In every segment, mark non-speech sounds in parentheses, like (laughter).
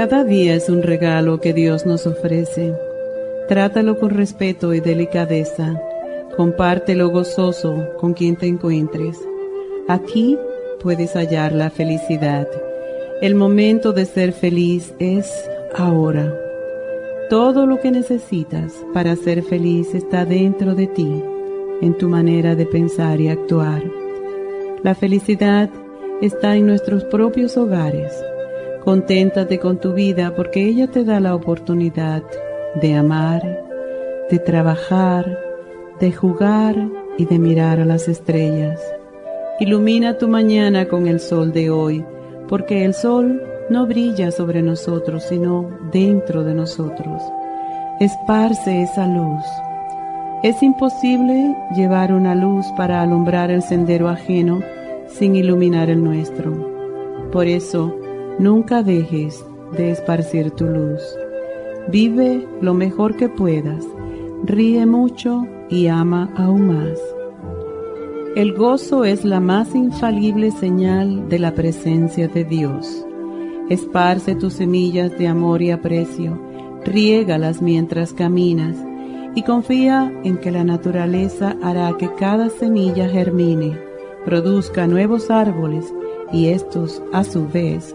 Cada día es un regalo que Dios nos ofrece. Trátalo con respeto y delicadeza. Compártelo gozoso con quien te encuentres. Aquí puedes hallar la felicidad. El momento de ser feliz es ahora. Todo lo que necesitas para ser feliz está dentro de ti, en tu manera de pensar y actuar. La felicidad está en nuestros propios hogares Conténtate con tu vida porque ella te da la oportunidad de amar, de trabajar, de jugar y de mirar a las estrellas. Ilumina tu mañana con el sol de hoy, porque el sol no brilla sobre nosotros, sino dentro de nosotros. Esparce esa luz. Es imposible llevar una luz para alumbrar el sendero ajeno sin iluminar el nuestro. Por eso, Nunca dejes de esparcir tu luz. Vive lo mejor que puedas, ríe mucho y ama aún más. El gozo es la más infalible señal de la presencia de Dios. Esparce tus semillas de amor y aprecio, riégalas mientras caminas y confía en que la naturaleza hará que cada semilla germine, produzca nuevos árboles y estos, a su vez,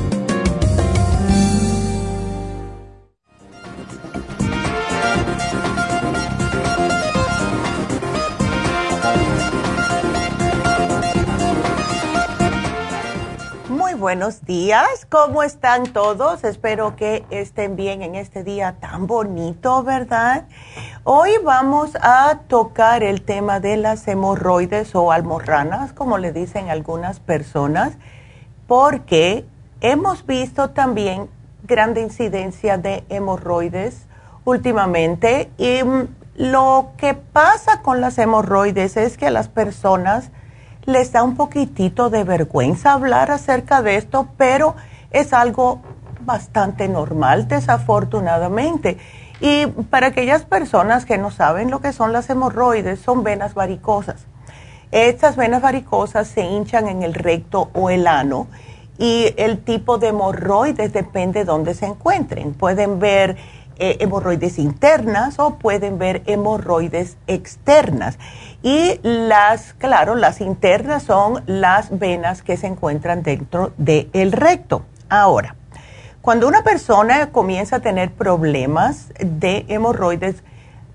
Buenos días. ¿Cómo están todos? Espero que estén bien en este día tan bonito, ¿verdad? Hoy vamos a tocar el tema de las hemorroides o almorranas, como le dicen algunas personas, porque hemos visto también grande incidencia de hemorroides últimamente y mm, lo que pasa con las hemorroides es que las personas les da un poquitito de vergüenza hablar acerca de esto, pero es algo bastante normal, desafortunadamente. Y para aquellas personas que no saben lo que son las hemorroides, son venas varicosas. Estas venas varicosas se hinchan en el recto o el ano y el tipo de hemorroides depende de dónde se encuentren. Pueden ver eh, hemorroides internas o pueden ver hemorroides externas. Y las, claro, las internas son las venas que se encuentran dentro del recto. Ahora, cuando una persona comienza a tener problemas de hemorroides,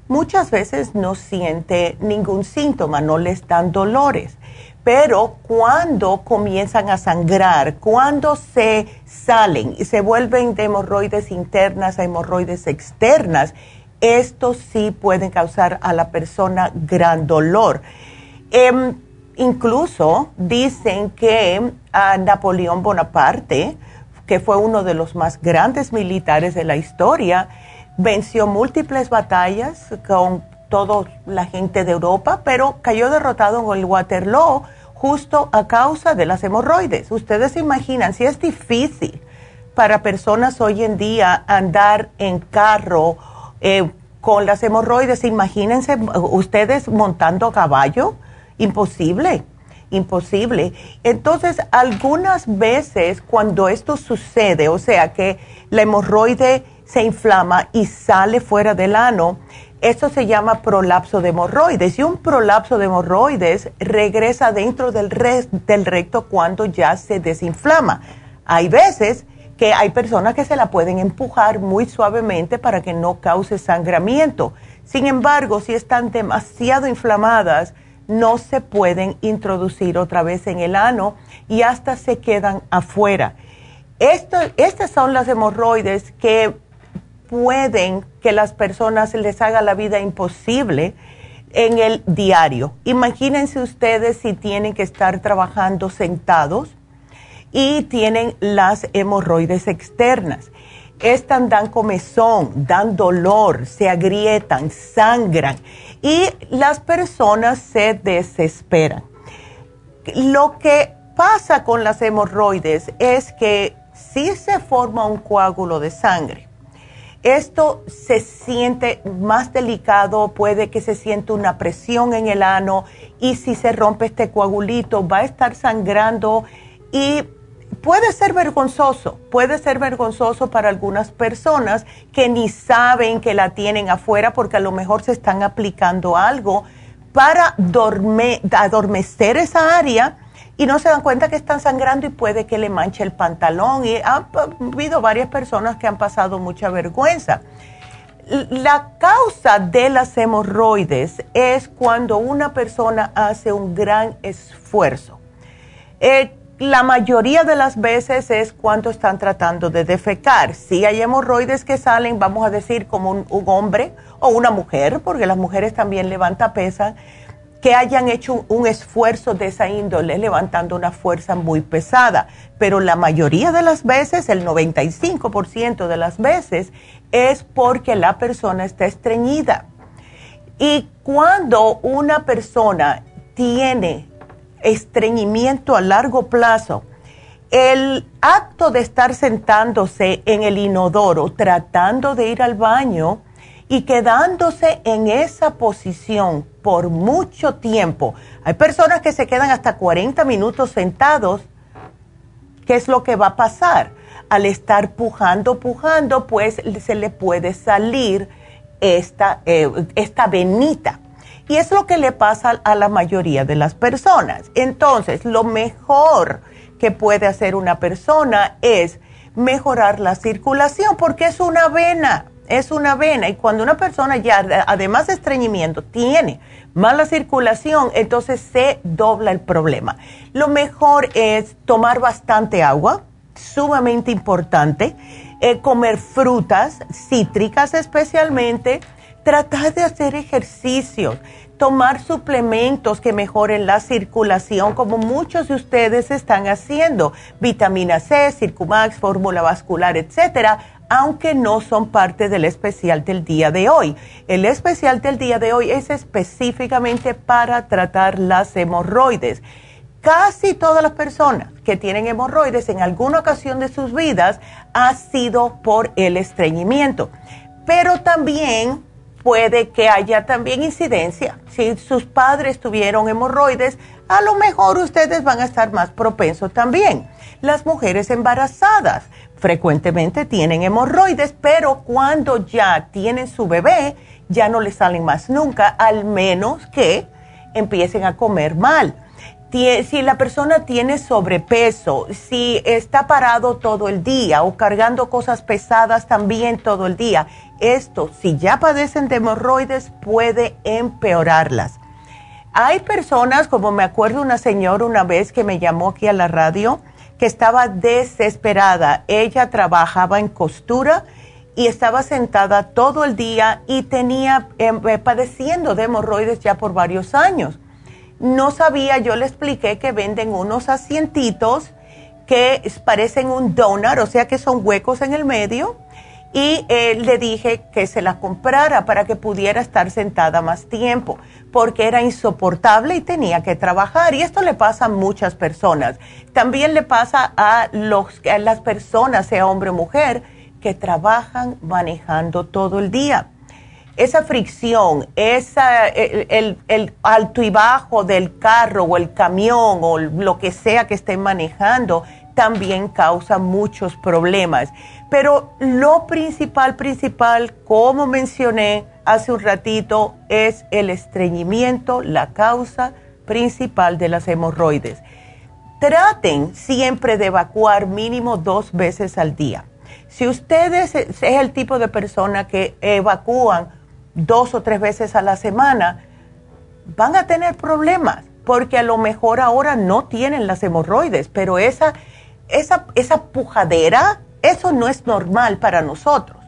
muchas veces no siente ningún síntoma, no les dan dolores. Pero cuando comienzan a sangrar, cuando se salen y se vuelven de hemorroides internas a hemorroides externas, estos sí pueden causar a la persona gran dolor. Em, incluso dicen que Napoleón Bonaparte, que fue uno de los más grandes militares de la historia, venció múltiples batallas con toda la gente de Europa, pero cayó derrotado en el Waterloo justo a causa de las hemorroides. Ustedes se imaginan, si es difícil para personas hoy en día andar en carro eh, con las hemorroides, imagínense ustedes montando caballo, imposible, imposible. Entonces, algunas veces cuando esto sucede, o sea que la hemorroide se inflama y sale fuera del ano, esto se llama prolapso de hemorroides y un prolapso de hemorroides regresa dentro del, del recto cuando ya se desinflama. Hay veces que hay personas que se la pueden empujar muy suavemente para que no cause sangramiento. Sin embargo, si están demasiado inflamadas, no se pueden introducir otra vez en el ano y hasta se quedan afuera. Estas son las hemorroides que pueden que las personas les haga la vida imposible en el diario. Imagínense ustedes si tienen que estar trabajando sentados y tienen las hemorroides externas. Estas dan comezón, dan dolor, se agrietan, sangran y las personas se desesperan. Lo que pasa con las hemorroides es que si se forma un coágulo de sangre, esto se siente más delicado, puede que se sienta una presión en el ano y si se rompe este coagulito va a estar sangrando y puede ser vergonzoso, puede ser vergonzoso para algunas personas que ni saben que la tienen afuera porque a lo mejor se están aplicando algo para adormecer esa área y no se dan cuenta que están sangrando y puede que le manche el pantalón. Y ha habido varias personas que han pasado mucha vergüenza. La causa de las hemorroides es cuando una persona hace un gran esfuerzo. Eh, la mayoría de las veces es cuando están tratando de defecar. Si hay hemorroides que salen, vamos a decir, como un, hombre o una mujer, porque las mujeres también levantan pesan que hayan hecho un esfuerzo de esa índole levantando una fuerza muy pesada, pero la mayoría de las veces, el 95% de las veces, es porque la persona está estreñida. Y cuando una persona tiene estreñimiento a largo plazo, el acto de estar sentándose en el inodoro tratando de ir al baño y quedándose en esa posición por mucho tiempo. Hay personas que se quedan hasta 40 minutos sentados. ¿Qué es lo que va a pasar? Al estar pujando, pujando, pues se le puede salir esta, eh, esta venita. Y es lo que le pasa a la mayoría de las personas. Entonces, lo mejor que puede hacer una persona es mejorar la circulación porque es una vena es una vena y cuando una persona ya, además de estreñimiento, tiene mala circulación, entonces se dobla el problema. Lo mejor es tomar bastante agua, sumamente importante, eh, comer frutas cítricas especialmente, tratar de hacer ejercicios, tomar suplementos que mejoren la circulación, como muchos de ustedes están haciendo, vitamina C, Circumax, fórmula vascular, etcétera aunque no son parte del especial del día de hoy. El especial del día de hoy es específicamente para tratar las hemorroides. Casi todas las personas que tienen hemorroides en alguna ocasión de sus vidas ha sido por el estreñimiento, pero también puede que haya también incidencia. Si sus padres tuvieron hemorroides, a lo mejor ustedes van a estar más propensos también. Las mujeres embarazadas frecuentemente tienen hemorroides, pero cuando ya tienen su bebé, ya no les salen más nunca, al menos que empiecen a comer mal. Si la persona tiene sobrepeso, si está parado todo el día o cargando cosas pesadas también todo el día, esto, si ya padecen de hemorroides, puede empeorarlas. Hay personas, como me acuerdo una señora una vez que me llamó aquí a la radio, que estaba desesperada. Ella trabajaba en costura y estaba sentada todo el día y tenía em, eh, padeciendo de hemorroides ya por varios años. No sabía, yo le expliqué que venden unos asientitos que parecen un donut, o sea que son huecos en el medio, y eh, le dije que se la comprara para que pudiera estar sentada más tiempo, porque era insoportable y tenía que trabajar. Y esto le pasa a muchas personas. También le pasa a, los, a las personas, sea hombre o mujer, que trabajan manejando todo el día. Esa fricción, esa, el, el, alto y bajo del carro o el camión o lo que sea que estén manejando, también causa muchos problemas. Pero lo principal, principal, como mencioné hace un ratito, es el estreñimiento, la causa principal de las hemorroides. Traten siempre de evacuar mínimo dos veces al día. Si ustedes es el tipo de persona que evacúan dos o tres veces a la semana, van a tener problemas, porque a lo mejor ahora no tienen las hemorroides, pero esa esa, esa pujadera, eso no es normal para nosotros.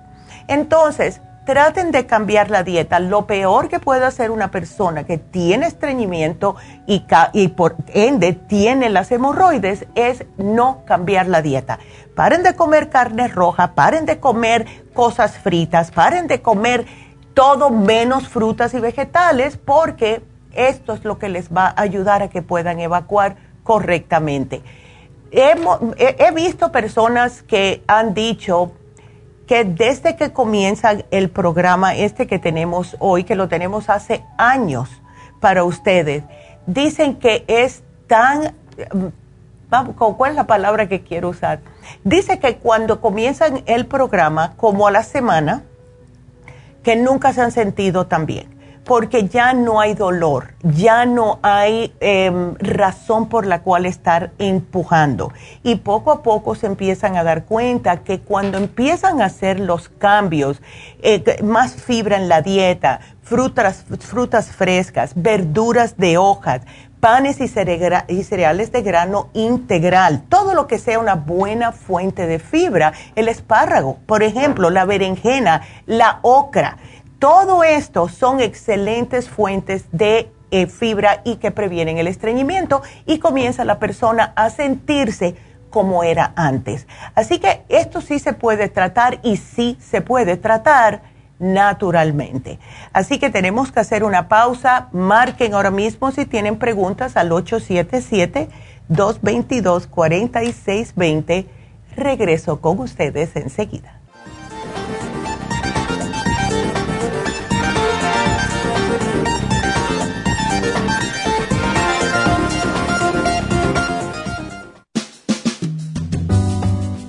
Entonces, traten de cambiar la dieta. Lo peor que puede hacer una persona que tiene estreñimiento y, por ende tiene las hemorroides es no cambiar la dieta. Paren de comer carne roja, paren de comer cosas fritas, paren de comer todo menos frutas y vegetales porque esto es lo que les va a ayudar a que puedan evacuar correctamente he, visto personas que han dicho que desde que comienza el programa este que tenemos hoy, que lo tenemos hace años para ustedes, dicen que es tan, ¿cuál es la palabra que quiero usar? Dice que cuando comienzan el programa, como a la semana, que nunca se han sentido tan bien porque ya no hay dolor, ya no hay em, razón por la cual estar empujando. Y poco a poco se empiezan a dar cuenta que cuando empiezan a hacer los cambios, eh, más fibra en la dieta, frutas, frutas frescas, verduras de hojas, panes y, y cereales de grano integral, todo lo que sea una buena fuente de fibra, el espárrago, por ejemplo, la berenjena, la ocra todo esto son excelentes fuentes de eh, fibra y que previenen el estreñimiento y comienza la persona a sentirse como era antes. Así que esto sí se puede tratar y sí se puede tratar naturalmente. Así que tenemos que hacer una pausa. Marquen ahora mismo si tienen preguntas al 877-222-4620. Regreso con ustedes enseguida.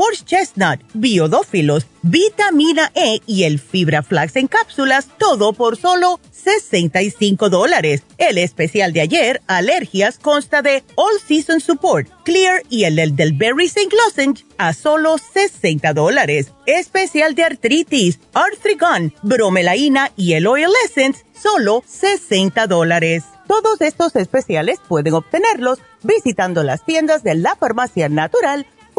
horse chestnut, biodófilos, vitamina E y el fibra flax en cápsulas, todo por solo 65 dólares. El especial de ayer, alergias, consta de All Season Support, Clear y el, del Berry St. Lozenge a solo 60 dólares. Especial de artritis, Arthrigon, bromelaína y el Oil Essence, solo 60 dólares. Todos estos especiales pueden obtenerlos visitando las tiendas de la farmacia natural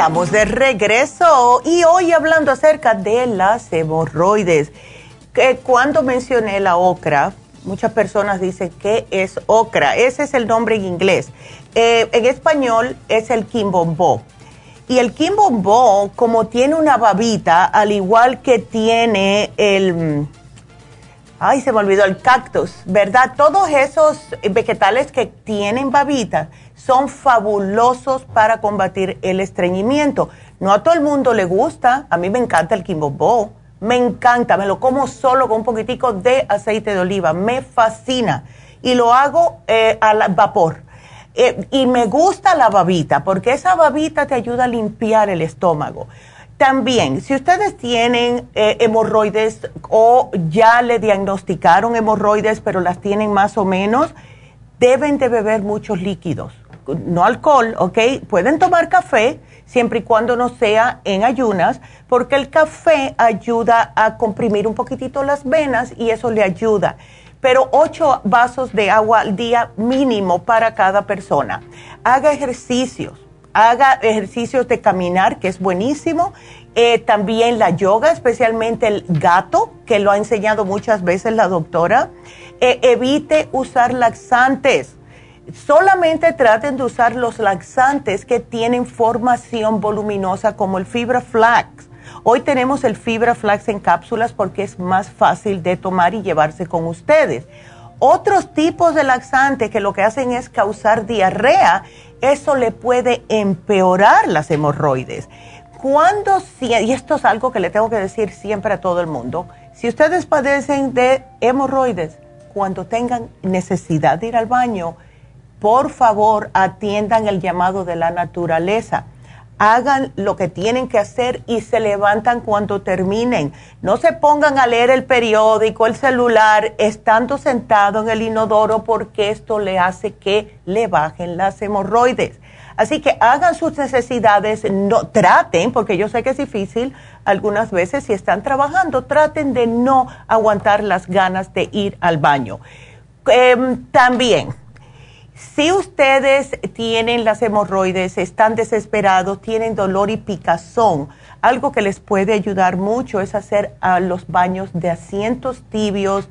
Estamos de regreso y hoy hablando acerca de las hemorroides. Que cuando mencioné la ocra, muchas personas dicen que es ocra. Ese es el nombre en inglés. Eh, en español es el quimbombo. Y el quimbombo, como tiene una babita, al igual que tiene el... Ay, se me olvidó el cactus, ¿verdad? Todos esos vegetales que tienen babita son fabulosos para combatir el estreñimiento. No a todo el mundo le gusta, a mí me encanta el quimbobo, me encanta, me lo como solo con un poquitico de aceite de oliva, me fascina y lo hago eh, al vapor. Eh, y me gusta la babita porque esa babita te ayuda a limpiar el estómago. También, si ustedes tienen eh, hemorroides o ya le diagnosticaron hemorroides, pero las tienen más o menos, deben de beber muchos líquidos no alcohol, ¿ok? Pueden tomar café siempre y cuando no sea en ayunas, porque el café ayuda a comprimir un poquitito las venas y eso le ayuda. Pero ocho vasos de agua al día mínimo para cada persona. Haga ejercicios, haga ejercicios de caminar, que es buenísimo. Eh, también la yoga, especialmente el gato, que lo ha enseñado muchas veces la doctora. Eh, evite usar laxantes solamente traten de usar los laxantes que tienen formación voluminosa como el fibra flax. Hoy tenemos el fibra flax en cápsulas porque es más fácil de tomar y llevarse con ustedes. Otros tipos de laxantes que lo que hacen es causar diarrea, eso le puede empeorar las hemorroides. Cuando, y esto es algo que le tengo que decir siempre a todo el mundo, si ustedes padecen de hemorroides, cuando tengan necesidad de ir al baño, por favor atiendan el llamado de la naturaleza. Hagan lo que tienen que hacer y se levantan cuando terminen. No se pongan a leer el periódico, el celular, estando sentado en el inodoro porque esto le hace que le bajen las hemorroides. Así que hagan sus necesidades, no traten, porque yo sé que es difícil algunas veces si están trabajando, traten de no aguantar las ganas de ir al baño. Em, también si ustedes tienen las hemorroides, están desesperados, tienen dolor y picazón, algo que les puede ayudar mucho es hacer los baños de asientos tibios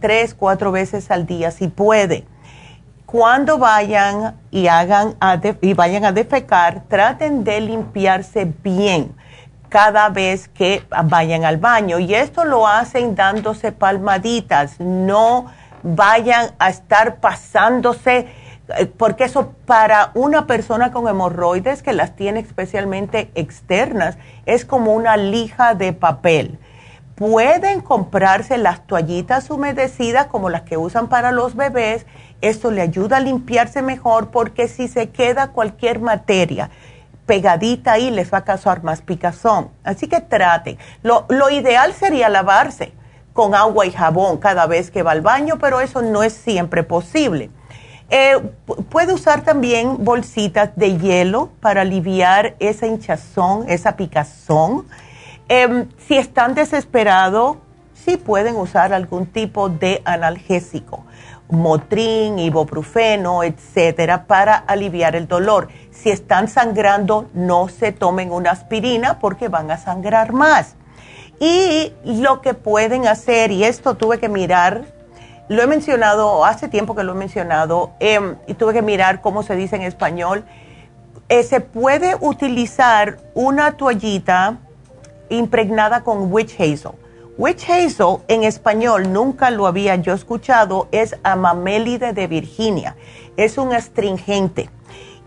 tres, cuatro veces al día, si puede. Cuando vayan y hagan y vayan a defecar, traten de limpiarse bien cada vez que vayan al baño. Y esto lo hacen dándose palmaditas, no vayan a estar pasándose porque eso para una persona con hemorroides que las tiene especialmente externas es como una lija de papel. Pueden comprarse las toallitas humedecidas como las que usan para los bebés. Esto le ayuda a limpiarse mejor porque si se queda cualquier materia pegadita ahí les va a causar más picazón. Así que traten. Lo, lo ideal sería lavarse con agua y jabón cada vez que va al baño, pero eso no es siempre posible Eh, puede usar también bolsitas de hielo para aliviar esa hinchazón, esa picazón. Em, si están desesperados, sí pueden usar algún tipo de analgésico, Motrin, ibuprofeno, etcétera, para aliviar el dolor. Si están sangrando, no se tomen una aspirina porque van a sangrar más. Y lo que pueden hacer, y esto tuve que mirar, lo he mencionado, hace tiempo que lo he mencionado, em, y tuve que mirar cómo se dice en español, eh, se puede utilizar una toallita impregnada con witch hazel. Witch hazel en español nunca lo había yo escuchado, es amamélide de Virginia, es un astringente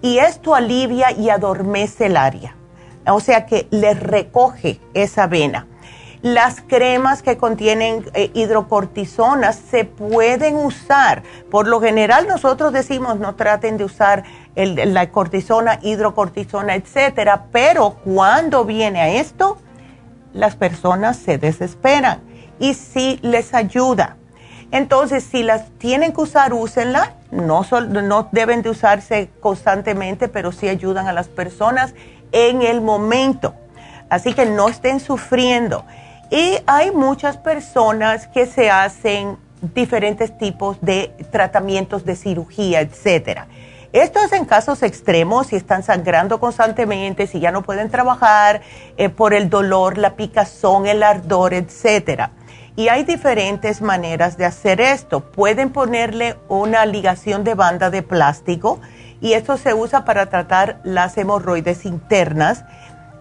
y esto alivia y adormece el área, o sea que le recoge esa vena. Las cremas que contienen eh, se pueden usar. Por lo general nosotros decimos no traten de usar la cortisona, hidrocortisona, etcétera, pero cuando viene a esto, las personas se desesperan y sí les ayuda. Entonces, si las tienen que usar, úsenla. No, no deben de usarse constantemente, pero sí ayudan a las personas en el momento. Así que no estén sufriendo. Y hay muchas personas que se hacen diferentes tipos de tratamientos de cirugía, etcétera. Esto es en casos extremos, si están sangrando constantemente, si ya no pueden trabajar eh, por el dolor, la picazón, el ardor, etcétera. Y hay diferentes maneras de hacer esto. Pueden ponerle una ligación de banda de plástico y esto se usa para tratar las hemorroides internas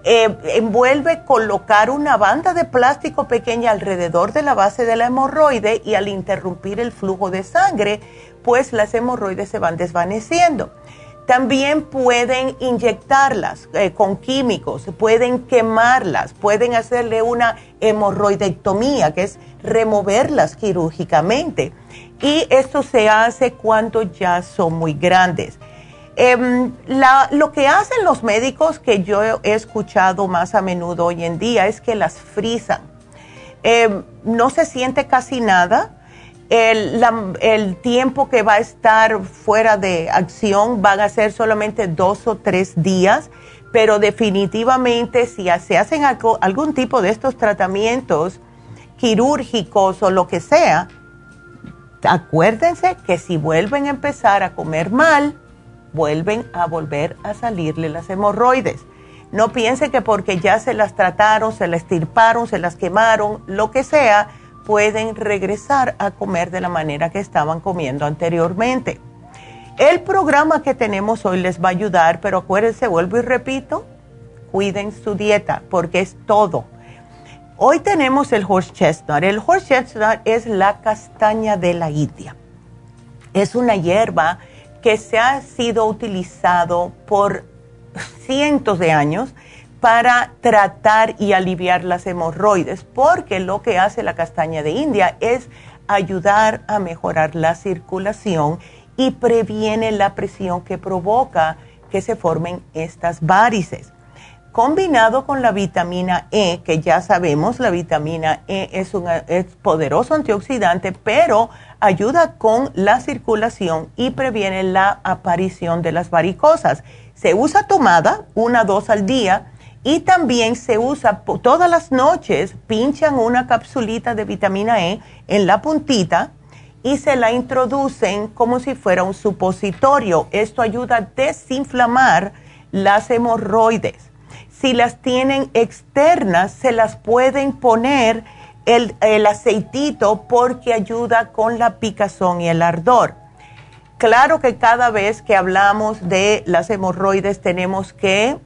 eh, envuelve colocar una banda de plástico pequeña alrededor de la base de la hemorroide y al interrumpir el flujo de sangre, pues las hemorroides se van desvaneciendo. También pueden inyectarlas eh, con químicos, pueden quemarlas, pueden hacerle una hemorroidectomía, que es removerlas quirúrgicamente. Y esto se hace cuando ya son muy grandes. Em, lo que hacen los médicos que yo he escuchado más a menudo hoy en día es que las frisan. Em, no se siente casi nada. El, tiempo que va a estar fuera de acción van a ser solamente dos o tres días, pero definitivamente si se hacen algún tipo de estos tratamientos quirúrgicos o lo que sea, acuérdense que si vuelven a empezar a comer mal, vuelven a volver a salirle las hemorroides. No piense que porque ya se las trataron, se las estirparon, se las quemaron, lo que sea, pueden regresar a comer de la manera que estaban comiendo anteriormente. El programa que tenemos hoy les va a ayudar, pero acuérdense, vuelvo y repito, cuiden su dieta porque es todo. Hoy tenemos el horse chestnut. El horse chestnut es la castaña de la India. Es una hierba que se ha sido utilizado por cientos de años para tratar y aliviar las hemorroides, porque lo que hace la castaña de India es ayudar a mejorar la circulación y previene la presión que provoca que se formen estas varices. Combinado con la vitamina E, que ya sabemos, la vitamina E es un es poderoso antioxidante, pero ayuda con la circulación y previene la aparición de las varicosas. Se usa tomada, una, dos al día, y también se usa todas las noches, pinchan una capsulita de vitamina E en la puntita y se la introducen como si fuera un supositorio. Esto ayuda a desinflamar las hemorroides. Si las tienen externas, se las pueden poner el, aceitito porque ayuda con la picazón y el ardor. Claro que cada vez que hablamos de las hemorroides tenemos que,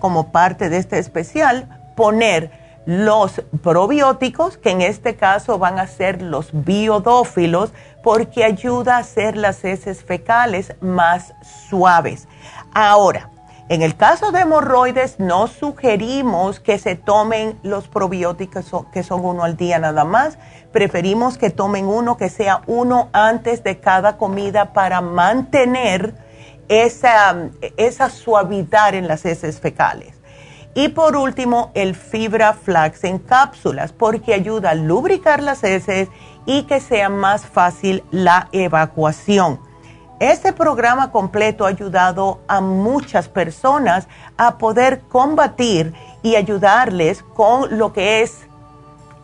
como parte de este especial, poner los probióticos, que en este caso van a ser los biodófilos, porque ayuda a hacer las heces fecales más suaves. Ahora, en el caso de hemorroides, no sugerimos que se tomen los probióticos que son uno al día nada más. Preferimos que tomen uno que sea uno antes de cada comida para mantener esa, suavidad en las heces fecales. Y por último, el fibra flax en cápsulas, porque ayuda a lubricar las heces y que sea más fácil la evacuación. Este programa completo ha ayudado a muchas personas a poder combatir y ayudarles con lo que es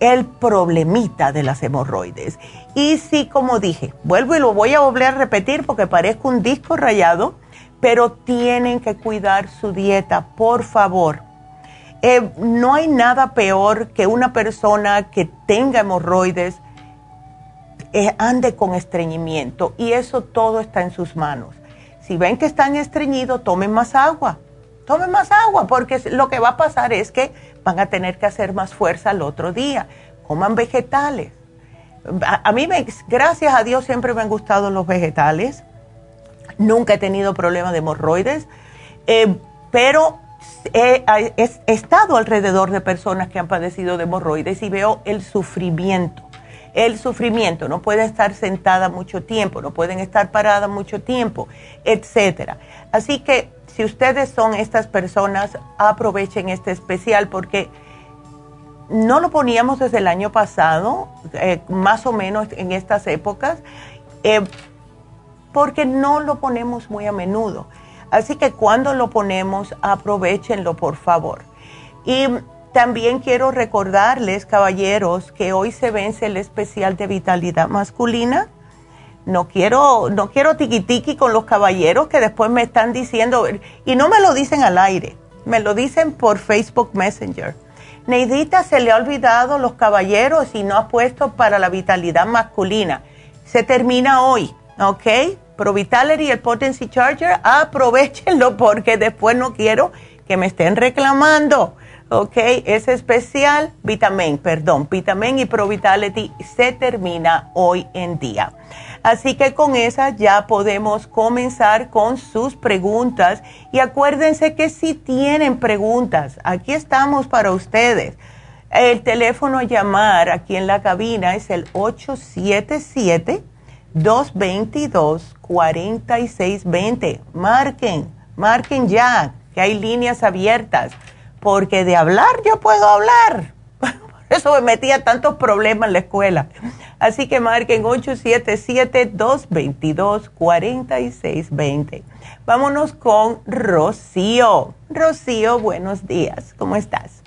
el problemita de las hemorroides. Y sí, como dije, vuelvo y lo voy a volver a repetir porque parezco un disco rayado, pero tienen que cuidar su dieta, por favor. Eh, no hay nada peor que una persona que tenga hemorroides eh, ande con estreñimiento y eso todo está en sus manos. Si ven que están estreñidos, tomen más agua, tomen más agua porque lo que va a pasar es que van a tener que hacer más fuerza el otro día. Coman vegetales. A, mí, me, gracias a Dios, siempre me han gustado los vegetales. Nunca he tenido problemas de hemorroides, eh, pero he, estado alrededor de personas que han padecido de hemorroides y veo el sufrimiento. El sufrimiento, no puede estar sentada mucho tiempo, no pueden estar paradas mucho tiempo, etcétera. Así que si ustedes son estas personas, aprovechen este especial porque no lo poníamos desde el año pasado, eh, más o menos en estas épocas, eh, porque no lo ponemos muy a menudo. Así que cuando lo ponemos, aprovechenlo, por favor. Y también quiero recordarles, caballeros, que hoy se vence el especial de vitalidad masculina. No quiero, no quiero tiqui con los caballeros que después me están diciendo, y no me lo dicen al aire, me lo dicen por Facebook Messenger. Neidita se le ha olvidado los caballeros y no ha puesto para la vitalidad masculina. Se termina hoy, ¿ok? Pro Vitality, el Potency Charger, aprovechenlo porque después no quiero que me estén reclamando. ¿Ok? Es especial, Vitamin, perdón, Vitamin y Pro Vitality se termina hoy en día. Así que con esa ya podemos comenzar con sus preguntas y acuérdense que si tienen preguntas, aquí estamos para ustedes. El teléfono a llamar aquí en la cabina es el 877 222-4620. Marquen, marquen ya, que hay líneas abiertas, porque de hablar yo puedo hablar. Por (laughs) eso me metía tantos problemas en la escuela. Así que marquen 877-222-4620. Vámonos con Rocío. Rocío, buenos días. ¿Cómo estás?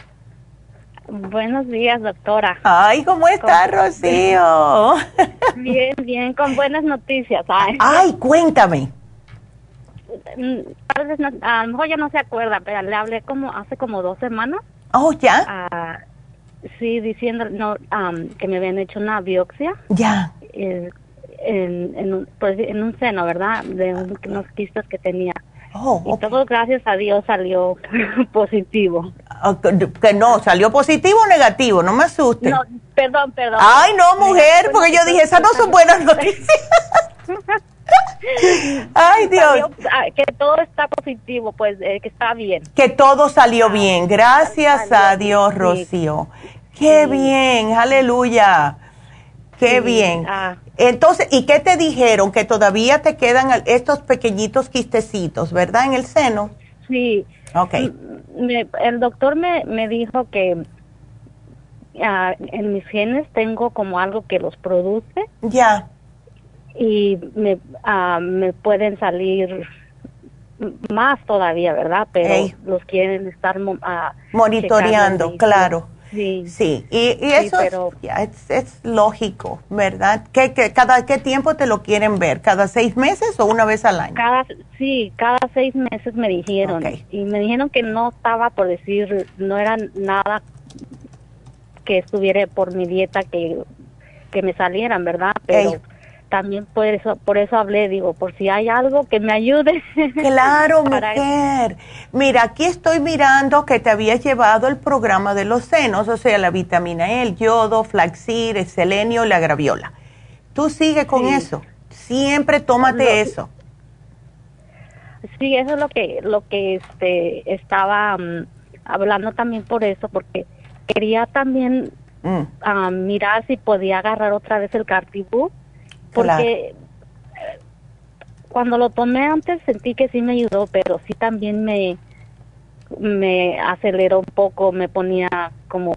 Buenos días, doctora. Ay, ¿cómo está, Rocío? (laughs) Bien, bien, con buenas noticias. Ay, cuéntame. Mm, a lo mejor ya no se acuerda, pero le hablé como hace como dos semanas. Oh, ¿ya? Ah, sí, diciendo no, que me habían hecho una biopsia. Ya. en, en, un, pues, en un seno, ¿verdad? De unos quistes que tenía. Oh, y todo gracias a Dios salió (laughs) positivo. Ah, que no, salió positivo o negativo, no me asuste. No, perdón, perdón. Ay, no, mujer, porque yo dije, esas no son buenas noticias. (laughs) (laughs) Ay, Dios. Ah, que todo está positivo, pues, eh, que está bien. Que todo salió ah, bien. Gracias a Dios, Rocío. Qué bien, aleluya. Qué bien. Entonces, ¿y qué te dijeron? Que todavía te quedan estos pequeñitos quistecitos, ¿verdad? En el seno. Sí. Ok. el doctor me, me dijo que ah, en mis genes tengo como algo que los produce. Ya. Y me, ah, me pueden salir más todavía, ¿verdad? Pero los quieren estar uh, monitoreando, claro. Sí. Sí, y, eso es, lógico, ¿verdad? ¿Qué, cada qué tiempo te lo quieren ver? ¿Cada seis meses o una vez al año? Cada, sí, cada seis meses me dijeron. Y me dijeron que no estaba por decir, no era nada que estuviera por mi dieta que, que me salieran, ¿verdad? Pero también por eso, por eso hablé, digo, por si hay algo que me ayude. Claro, (laughs) mujer. Mira, aquí estoy mirando que te habías llevado el programa de los senos, o sea, la vitamina E, el yodo, flaxir, el selenio, la graviola. Tú sigue con eso. Siempre tómate eso. Sí, eso es lo que lo que este estaba mm, hablando también por eso, porque quería también mm. ah, mirar si podía agarrar otra vez el cartibú porque cuando lo tomé antes sentí que sí me ayudó, pero sí también me, me aceleró un poco, me ponía como,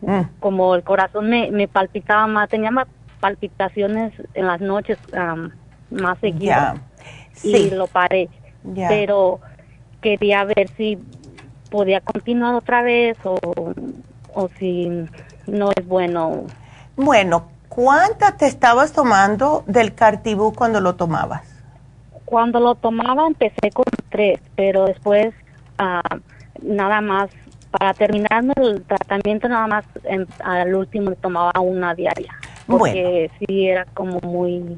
mm. como el corazón me, me palpitaba más, tenía más palpitaciones en las noches más seguidas. y lo paré. Pero quería ver si podía continuar otra vez o, o si no es bueno. Bueno, ¿cuántas te estabas tomando del Cartibú cuando lo tomabas? Cuando lo tomaba empecé con tres, pero después ah, nada más, para terminarme el tratamiento nada más al último tomaba una diaria, porque sí era como muy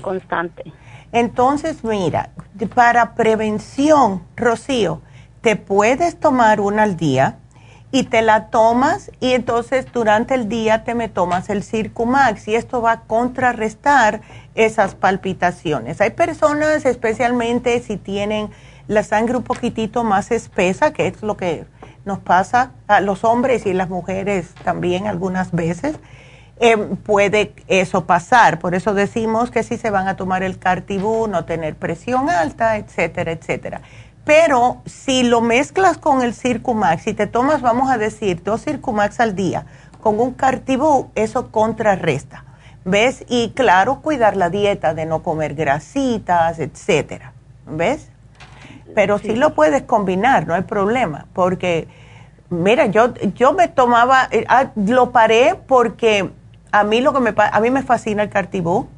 constante. Entonces, mira, para prevención, Rocío, te puedes tomar una al día y te la tomas y entonces durante el día te me tomas el Circumax y esto va a contrarrestar esas palpitaciones. Hay personas, especialmente si tienen la sangre un poquitito más espesa, que es lo que nos pasa a los hombres y las mujeres también algunas veces, eh, puede eso pasar. Por eso decimos que si se van a tomar el cartibú, no tener presión alta, etcétera, etcétera. Pero si lo mezclas con el Circumax, si te tomas, vamos a decir, dos Circumax al día con un Cartibú, eso contrarresta. ¿Ves? Y claro, cuidar la dieta de no comer grasitas, etcétera. ¿Ves? Pero sí. lo puedes combinar, no hay problema, porque mira, yo yo me tomaba eh, ah, lo paré porque a mí lo que me a mí me fascina el Cartibú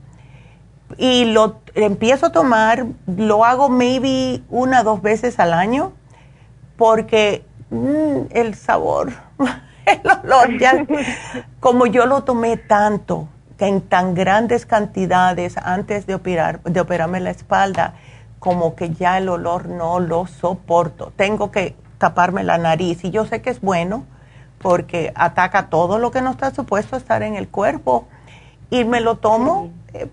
y lo empiezo a tomar, lo hago maybe una o dos veces al año, porque mm, el sabor, (laughs) el olor, ya, (laughs) como yo lo tomé tanto, en tan grandes cantidades antes de, operar, de operarme la espalda, como que ya el olor no lo soporto. Tengo que taparme la nariz y yo sé que es bueno porque ataca todo lo que no está supuesto estar en el cuerpo y me lo tomo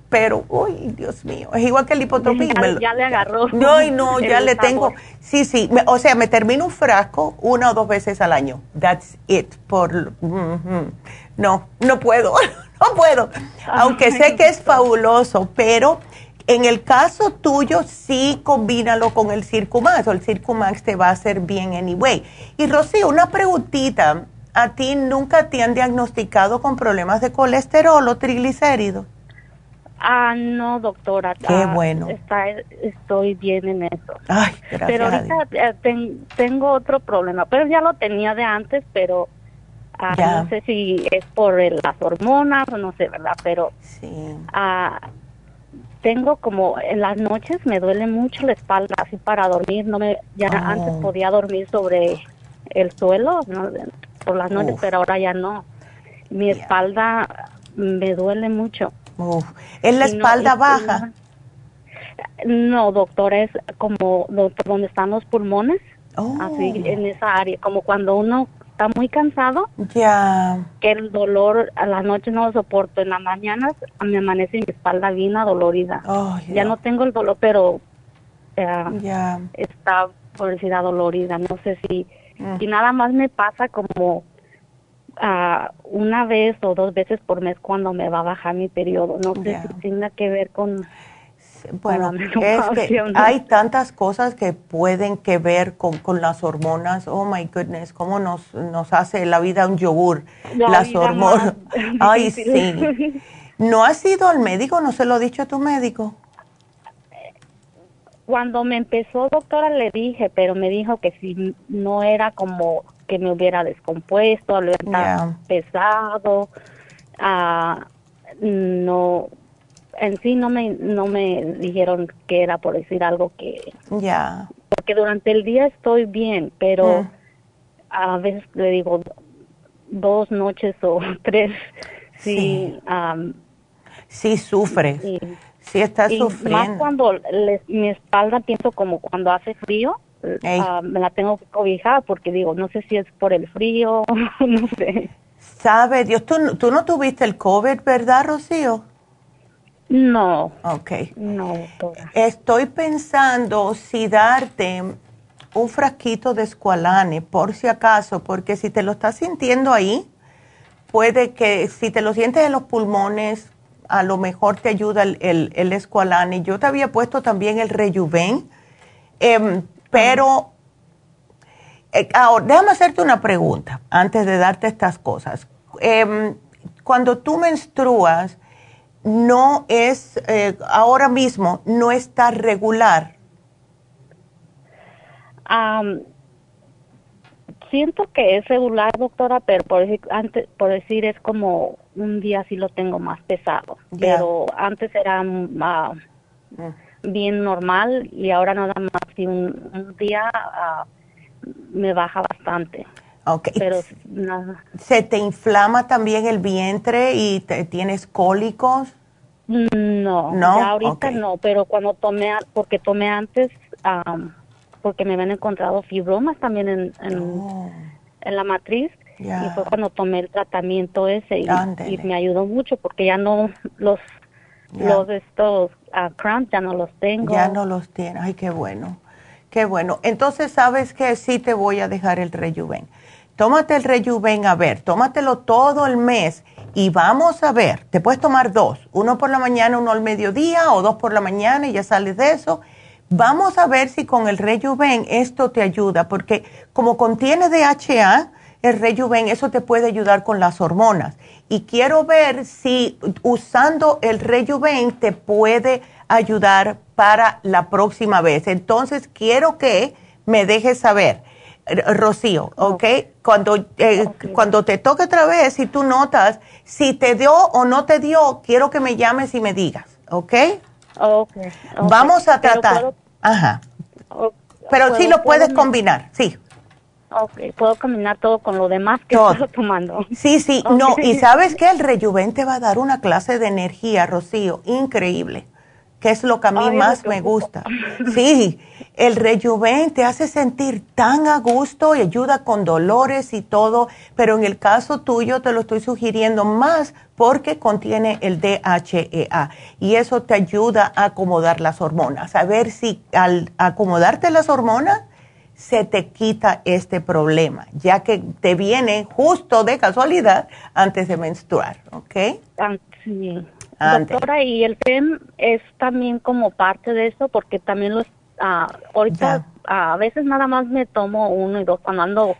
pero, uy, Dios mío, es igual que el hipotropía. Ya, le agarró. No, y no, (laughs) ya le tengo, sí, sí, o sea, me termino un frasco una o dos veces al año. That's it. Por, no, no puedo, (laughs) no puedo. Aunque sé que es fabuloso, pero en el caso tuyo, sí combínalo con el Circumax, o el Circumax te va a hacer bien anyway. Y Rocío, una preguntita. ¿A ti nunca te han diagnosticado con problemas de colesterol o triglicéridos? Ah, no, doctora. Qué ah, bueno. Está, estoy bien en eso. Ay, gracias. Pero ahorita eh, tengo otro problema, pero ya lo tenía de antes, pero ah, no sé si es por las hormonas o no sé, ¿verdad? Pero sí. ah, tengo como en las noches me duele mucho la espalda así para dormir. No me ya Oh. antes podía dormir sobre el suelo ¿no? por las noches, Uf. pero ahora ya no. Mi espalda me duele mucho. Uf. ¿Es la no- espalda y baja? No, doctora, es como do- donde están los pulmones, Oh, así en esa área, como cuando uno está muy cansado, ya. que el dolor a las noches no lo soporto, en las mañanas me amanece mi espalda bien adolorida. Ay, ya Dios. no tengo el dolor, pero eh, Ya. está por decir adolorida. No sé si, Mm. si nada más me pasa como ah, una vez o dos veces por mes cuando me va a bajar mi periodo. No sé Ya. si tenga que ver con... Bueno, es que hay tantas cosas que pueden que ver con, con las hormonas. Oh my goodness, cómo nos, nos hace la vida un yogur, La las hormonas. (laughs) Ay, sí. ¿No has ido al médico? ¿No se lo ha dicho a tu médico? Cuando me empezó, doctora, le dije, pero me dijo que si no era como que me hubiera descompuesto, lo Ya. pesado, ah, no, en sí no me, no me dijeron que era por decir algo que, Ya. porque durante el día estoy bien, pero Mm. a veces le digo dos noches o (laughs) tres, sí, Sí. am, Sí sufres. y- Sí estás y más sufriendo. cuando le- mi espalda pienso como cuando hace frío, ah, me la tengo que cobijar porque digo, no sé si es por el frío, (laughs) no sé. Sabe Dios, ¿tú, no- tú no tuviste el COVID, ¿verdad, Rocío? No, Ok. no, doctora. Estoy pensando si darte un frasquito de escualane, por si acaso, porque si te lo estás sintiendo ahí, puede que si te lo sientes en los pulmones, a lo mejor te ayuda el, el, el. Yo te había puesto también el rejuven, em, pero eh, ahora déjame hacerte una pregunta antes de darte estas cosas. Em, cuando tú menstruas, no es, eh, ahora mismo, no está regular? Siento que es regular, doctora, pero por decir, antes, por decir es como un día sí lo tengo más pesado, pero antes era mm, bien normal y ahora nada más que un, día ah, me baja bastante. Okay. Pero ¿Se te inflama también el vientre y tienes cólicos? No, ¿No? ahorita no, pero cuando tomé, porque tomé antes, porque me habían encontrado fibromas también en, en, oh. la matriz, y fue cuando tomé el tratamiento ese y, me ayudó mucho porque ya no los los estos uh, cramps ya no los tengo. Ya no los tiene. Ay, qué bueno. Qué bueno. Entonces, ¿sabes que Sí te voy a dejar el rejuven. Tómate el rejuven, a ver, tómatelo todo el mes y vamos a ver, te puedes tomar dos, uno por la mañana, uno al mediodía o dos por la mañana y ya sales de eso. Vamos a ver si con el rejuven esto te ayuda, porque como contiene DHA, el rejuven, eso te puede ayudar con las hormonas. Y quiero ver si usando el rejuven te puede ayudar para la próxima vez. Entonces, quiero que me dejes saber, Rocío, ¿ok? Cuando, eh, cuando te toque otra vez, si tú notas si te dio o no te dio, quiero que me llames y me digas, ¿ok? Okay, Vamos a tratar. Ajá. Pero sí lo puedes combinar, sí. Ok, puedo combinar todo con lo demás que estoy tomando. Sí, sí, no, y sabes que el rejuven te va a dar una clase de energía, Rocío, increíble, que es lo que a mí más me gusta. Sí, el rejuven te hace sentir tan a gusto y ayuda con dolores y todo, pero en el caso tuyo te lo estoy sugiriendo más porque contiene el DHEA y eso te ayuda a acomodar las hormonas. A ver si al acomodarte las hormonas, se te quita este problema, ya que te viene justo de casualidad antes de menstruar, ¿ok? Ah, Doctora, y el FEM es también como parte de eso, porque también los, ah, ahorita a veces nada más me tomo uno y dos cuando ando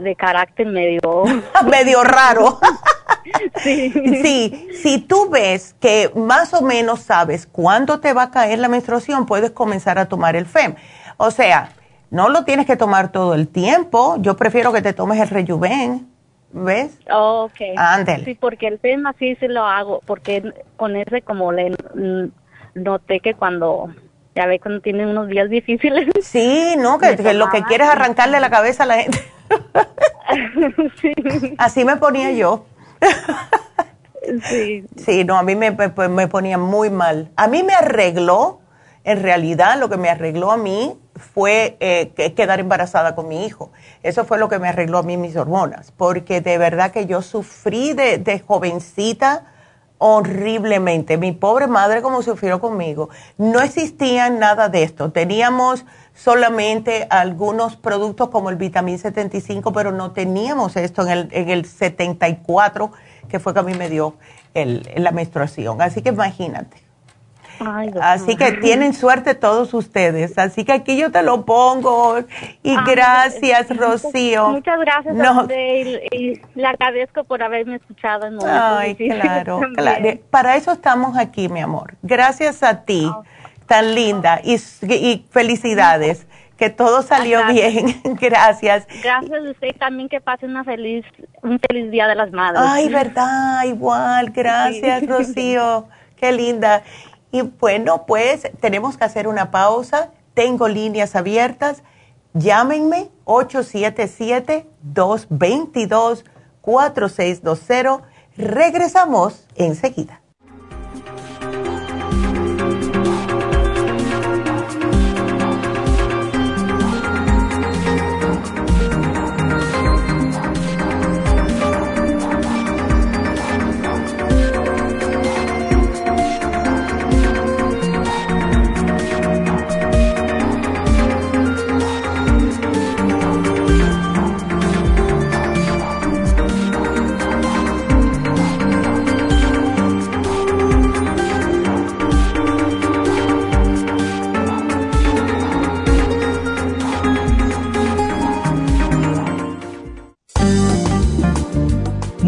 de carácter medio... (laughs) medio raro. (laughs) sí. sí, si tú ves que más o menos sabes cuándo te va a caer la menstruación, puedes comenzar a tomar el FEM. O sea, no lo tienes que tomar todo el tiempo. Yo prefiero que te tomes el rejuven. ¿Ves? Oh, ok. Ándale. Sí, porque el tema sí se lo hago, porque con ese como le noté que cuando, ya ve, cuando tiene unos días difíciles. Sí, no, (laughs) que, lo que quieres es arrancarle la cabeza a la gente. (laughs) sí. Así me ponía yo. sí. Sí, no, a mí me, me ponía muy mal. A mí me arregló, en realidad, lo que me arregló a mí fue eh, quedar embarazada con mi hijo. Eso fue lo que me arregló a mí mis hormonas, porque de verdad que yo sufrí de, jovencita horriblemente. Mi pobre madre como sufrió conmigo. No existía nada de esto. Teníamos solamente algunos productos como el vitamín 75, pero no teníamos esto en el, en el 74, que fue que a mí me dio la menstruación. Así que imagínate. Así que tienen suerte todos ustedes. Así que aquí yo te lo pongo. Y gracias, Rocío. Muchas gracias. y, le agradezco por haberme escuchado. En Ay, claro, (laughs) claro. Para eso estamos aquí, mi amor. Gracias a ti, tan linda. Y, felicidades. Que todo salió bien. (laughs) gracias. Gracias a usted también que pase una feliz, un feliz Día de las Madres. Ay, verdad, igual. Gracias, (laughs) Rocío. Qué linda. Y bueno, pues tenemos que hacer una pausa. Tengo líneas abiertas. Llámenme 877-222-4620. Regresamos enseguida.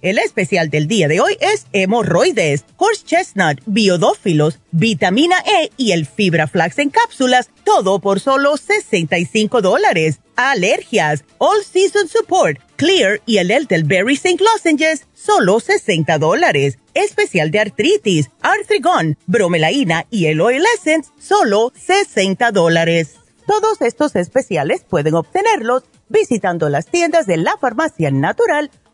El especial del día de hoy es hemorroides, horse chestnut, biodófilos, vitamina E y el fibra flax en cápsulas, todo por solo 65 dólares. Alergias, all season support, clear y el elderberry st lozenges, solo 60 dólares. Especial de artritis, artrigon, bromelaína y el oil essence, solo 60 dólares. Todos estos especiales pueden obtenerlos visitando las tiendas de la farmacia natural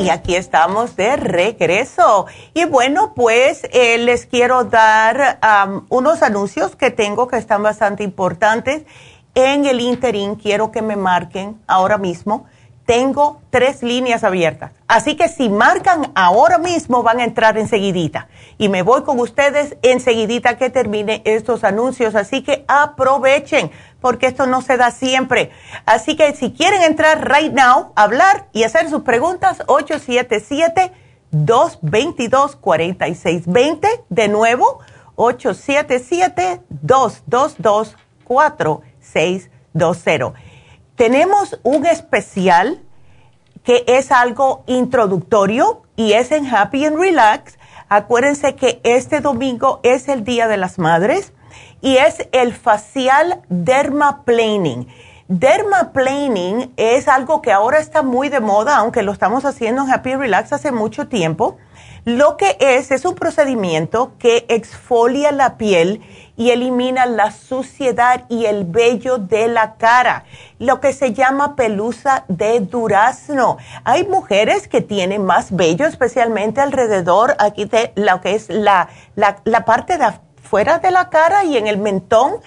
Y aquí estamos de regreso. Y bueno, pues eh, les quiero dar unos anuncios que tengo que están bastante importantes. En el interín quiero que me marquen ahora mismo. Tengo tres líneas abiertas. Así que si marcan ahora mismo van a entrar enseguidita. Y me voy con ustedes enseguidita que termine estos anuncios. Así que aprovechen porque esto no se da siempre. Así que si quieren entrar right now, hablar y hacer sus preguntas, 877-222-4620. De nuevo, 877-222-4620. Tenemos un especial que es algo introductorio y es en Happy and Relax. Acuérdense que este domingo es el Día de las Madres y es el facial dermaplaning. Dermaplaning es algo que ahora está muy de moda, aunque lo estamos haciendo en Happy Relax hace mucho tiempo. Lo que es es un procedimiento que exfolia la piel y elimina la suciedad y el vello de la cara, lo que se llama pelusa de durazno. Hay mujeres que tienen más vello, especialmente alrededor aquí de lo que es la, la parte de fuera de la cara y en el mentón.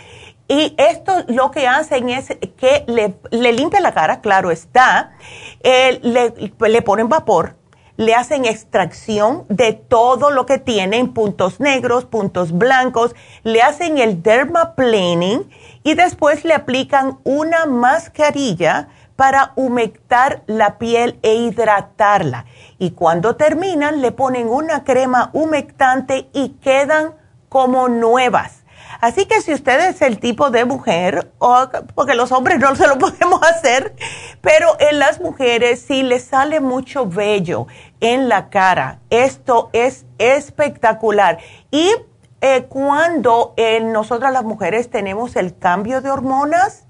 Y esto lo que hacen es que le, le limpia la cara, claro está, eh, le, le ponen vapor, le hacen extracción de todo lo que tienen, puntos negros, puntos blancos, le hacen el dermaplaning y después le aplican una mascarilla para humectar la piel e hidratarla. Y cuando terminan, le ponen una crema humectante y quedan como nuevas. Así que si usted es el tipo de mujer, o, porque los hombres no se lo (laughs) podemos hacer, pero en las mujeres si les sale mucho vello en la cara, esto es espectacular. Y eh, cuando eh, nosotras las mujeres tenemos el cambio de hormonas,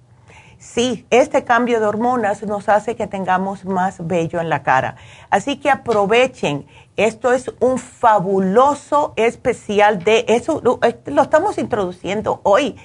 sí, este cambio de hormonas nos hace que tengamos más vello en la cara. Así que aprovechen esto es un fabuloso especial de eso, lo, estamos introduciendo hoy.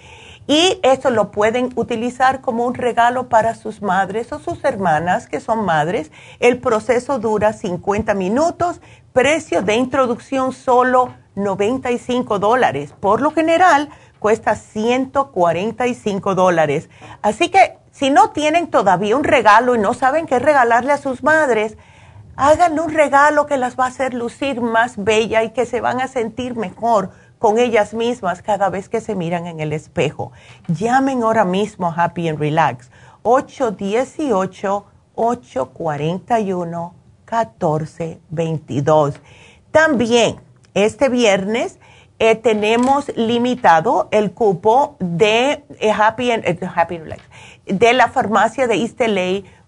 Y esto lo pueden utilizar como un regalo para sus madres o sus hermanas que son madres. El proceso dura 50 minutos, precio de introducción solo 95 dólares. Por lo general cuesta 145 dólares. Así que si no tienen todavía un regalo y no saben qué regalarle a sus madres, háganle un regalo que las va a hacer lucir más bella y que se van a sentir mejor con ellas mismas cada vez que se miran en el espejo. Llamen ahora mismo a Happy and Relax 818-841-1422. También este viernes eh, tenemos limitado el cupo de eh, Happy, and, eh, Happy Relax, de la farmacia de East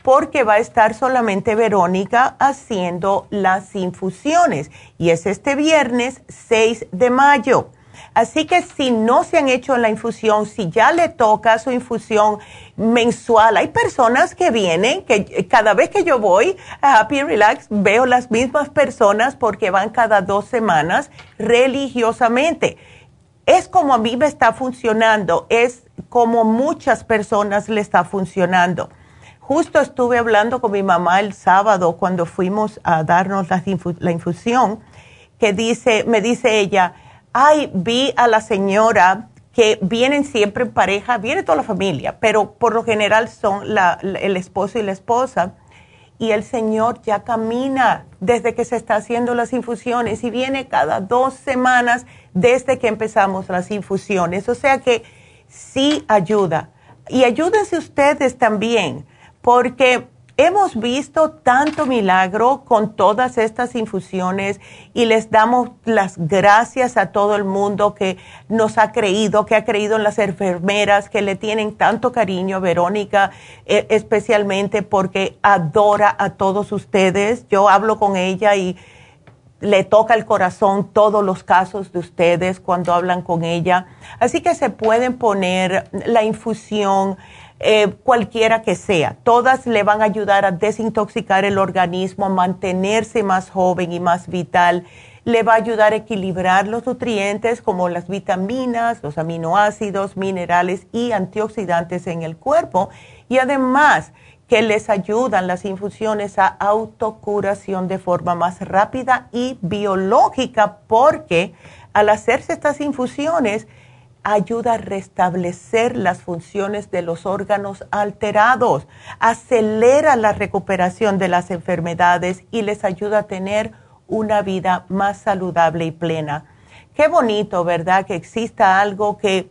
porque va a estar solamente Verónica haciendo las infusiones y es este viernes 6 de mayo. Así que si no se han hecho la infusión, si ya le toca su infusión mensual, hay personas que vienen, que cada vez que yo voy a Happy Relax veo las mismas personas porque van cada dos semanas religiosamente. Es como a mí me está funcionando, es como muchas personas le está funcionando. Justo estuve hablando con mi mamá el sábado cuando fuimos a darnos la, infusión, que dice, me dice ella, ay, vi a la señora que vienen siempre en pareja, viene toda la familia, pero por lo general son el esposo y la esposa. Y el señor ya camina desde que se está haciendo las infusiones y viene cada dos semanas desde que empezamos las infusiones. O sea que sí ayuda. Y ayúdense ustedes también, porque Hemos visto tanto milagro con todas estas infusiones y les damos las gracias a todo el mundo que nos ha creído, que ha creído en las enfermeras, que le tienen tanto cariño a Verónica, e, especialmente porque adora a todos ustedes. Yo hablo con ella y le toca el corazón todos los casos de ustedes cuando hablan con ella. Así que se pueden poner la infusión eh, cualquiera que sea. Todas le van a ayudar a desintoxicar el organismo, a mantenerse más joven y más vital. Le va a ayudar a equilibrar los nutrientes como las vitaminas, los aminoácidos, minerales y antioxidantes en el cuerpo. Y además que les ayudan las infusiones a autocuración de forma más rápida y biológica porque al hacerse estas infusiones, ayuda a restablecer las funciones de los órganos alterados, acelera la recuperación de las enfermedades y les ayuda a tener una vida más saludable y plena. Qué bonito, ¿verdad? Que exista algo que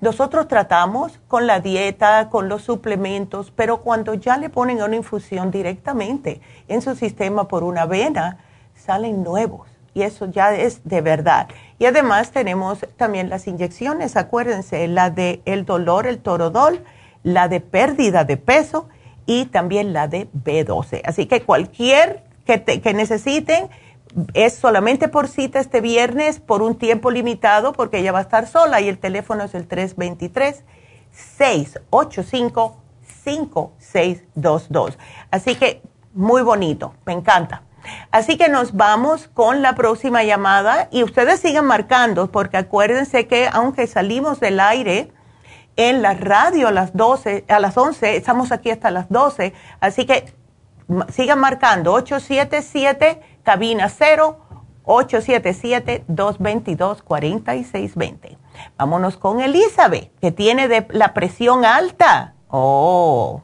nosotros tratamos con la dieta, con los suplementos, pero cuando ya le ponen una infusión directamente en su sistema por una vena, salen nuevos y eso ya es de verdad. Y además tenemos también las inyecciones, acuérdense, la de el dolor, el torodol, la de pérdida de peso y también la de B12. Así que cualquier que, que necesiten es solamente por cita este viernes por un tiempo limitado porque ella va a estar sola y el teléfono es el 323 685 5622. Así que muy bonito, me encanta. Así que nos vamos con la próxima llamada y ustedes sigan marcando porque acuérdense que aunque salimos del aire en la radio a las 12, a las 11, estamos aquí hasta las 12, así que sigan marcando 877 cabina 0 877-222-4620. Vámonos con Elizabeth, que tiene de la presión alta. Oh.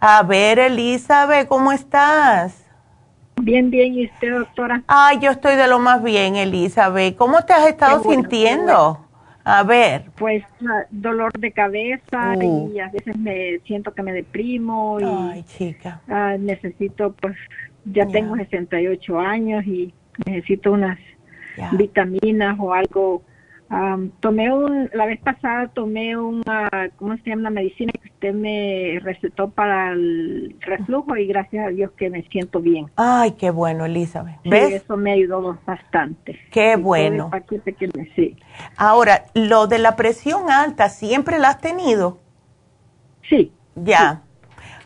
A ver, Elizabeth, ¿cómo estás? Bien, bien. ¿Y usted, doctora? Ay, yo estoy de lo más bien, Elizabeth. ¿Cómo te has estado sintiendo? A ver. Pues ah, dolor de cabeza uh. y a veces me siento que me deprimo y Ay, chica. Ah, necesito, pues, ya tengo 68 años y necesito unas vitaminas o algo tomé un, la vez pasada tomé una, ¿cómo se llama? Una medicina que usted me recetó para el reflujo y gracias a Dios que me siento bien. Ay, qué bueno, Elizabeth. ¿Ves? eso me ayudó bastante. Qué bueno. Que me, sí. Ahora, lo de la presión alta, ¿siempre la has tenido? Sí. Ya.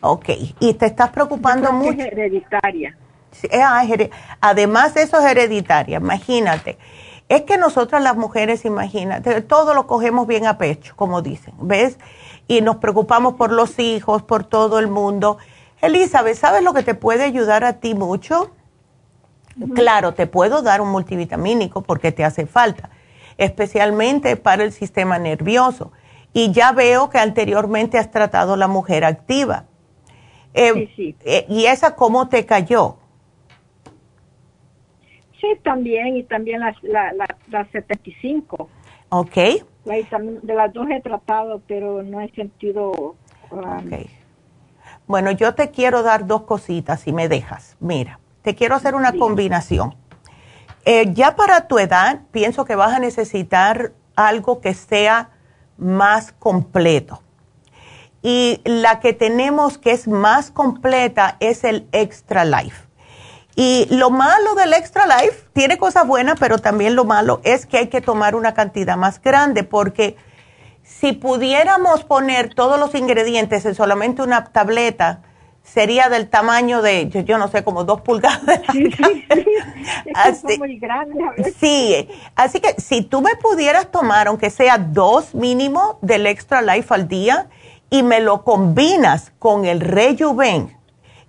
Ok. ¿Y te estás preocupando mucho? Es hereditaria. Ah, además de eso es hereditaria, imagínate. Es que nosotras las mujeres, imagínate, todo lo cogemos bien a pecho, como dicen, ¿ves? Y nos preocupamos por los hijos, por todo el mundo. Elizabeth, ¿sabes lo que te puede ayudar a ti mucho? Claro, te puedo dar un multivitamínico porque te hace falta, especialmente para el sistema nervioso. Y ya veo que anteriormente has tratado la mujer activa. Eh, sí, sí. Eh, ¿Y esa cómo te cayó? Sí, también, y también las la, la, 75. Ok. de las dos he tratado, pero no he sentido... Um, ok. Bueno, yo te quiero dar dos cositas, si me dejas. Mira, te quiero hacer una combinación. Eh, ya para tu edad, pienso que vas a necesitar algo que sea más completo. Y la que tenemos que es más completa es el Extra Life. Y lo malo del Extra Life, tiene cosas buenas, pero también lo malo es que hay que tomar una cantidad más grande porque si pudiéramos poner todos los ingredientes en solamente una tableta, sería del tamaño de, yo, no sé, como dos pulgadas. Sí, (laughs) así, muy grande sí, así que si tú me pudieras tomar, aunque sea dos mínimo del Extra Life al día, y me lo combinas con el Rejuven,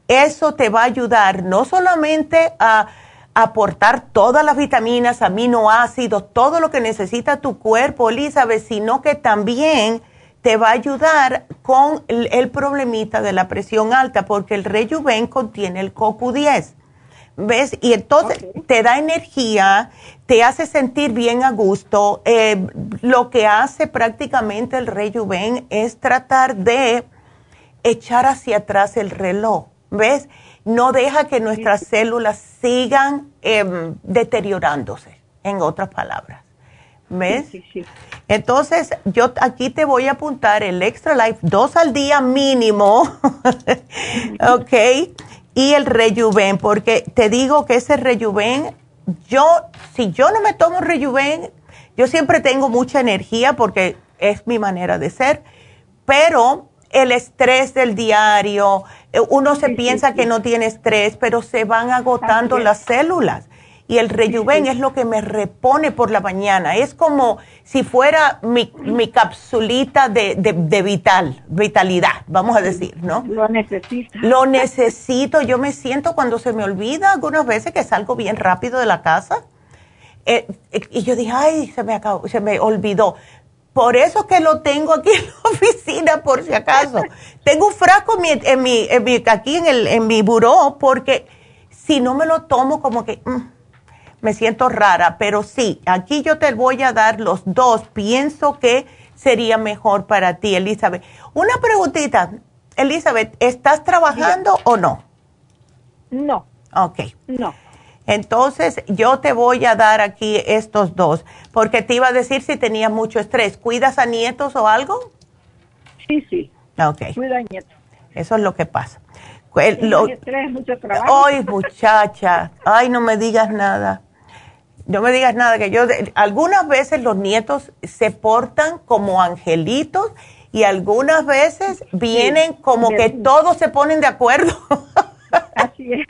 eso te va a ayudar no solamente a aportar todas las vitaminas, aminoácidos, todo lo que necesita tu cuerpo, Elizabeth, sino que también te va a ayudar con el, problemita de la presión alta, porque el Rejuven contiene el CoQ10. ¿Ves? Y entonces te da energía, te hace sentir bien a gusto. Eh, lo que hace prácticamente el Rejuven es tratar de echar hacia atrás el reloj. ¿Ves? No deja que nuestras células sigan em, deteriorándose, en otras palabras. ¿Ves? Entonces, yo aquí te voy a apuntar el Extra Life, dos al día mínimo, (laughs) ¿ok? Y el Rejuven, porque te digo que ese Rejuven, yo, si yo no me tomo Rejuven, yo siempre tengo mucha energía porque es mi manera de ser, pero el estrés del diario, eh, uno se piensa que no tiene estrés, pero se van agotando las células. Y el rejuven es lo que me repone por la mañana. Es como si fuera mi, mi capsulita de, de, vital, vitalidad, vamos a decir, ¿no? Lo necesito. Lo necesito. Yo me siento cuando se me olvida algunas veces que salgo bien rápido de la casa. Eh, eh, y yo dije, ay, se me, acabó, se me olvidó. Por eso que lo tengo aquí en la (laughs) oficina, por si acaso. tengo un frasco en mi, aquí en, el, en mi buró, porque si no me lo tomo, como que mm, me siento rara. Pero sí, aquí yo te voy a dar los dos. Pienso que sería mejor para ti, Elizabeth. Una preguntita, Elizabeth, ¿estás trabajando o no? No. Ok. No. Entonces, yo te voy a dar aquí estos dos, porque te iba a decir si tenías mucho estrés. ¿Cuidas a nietos o algo? Sí, sí. Ok. Cuida a nietos. Eso es lo que pasa. Lo, estrés, mucho trabajo. Ay, muchacha, ay, no me digas nada. No me digas nada, que yo, algunas veces los nietos se portan como angelitos y algunas veces vienen como que todos se ponen de acuerdo. (laughs) (laughs) Así es.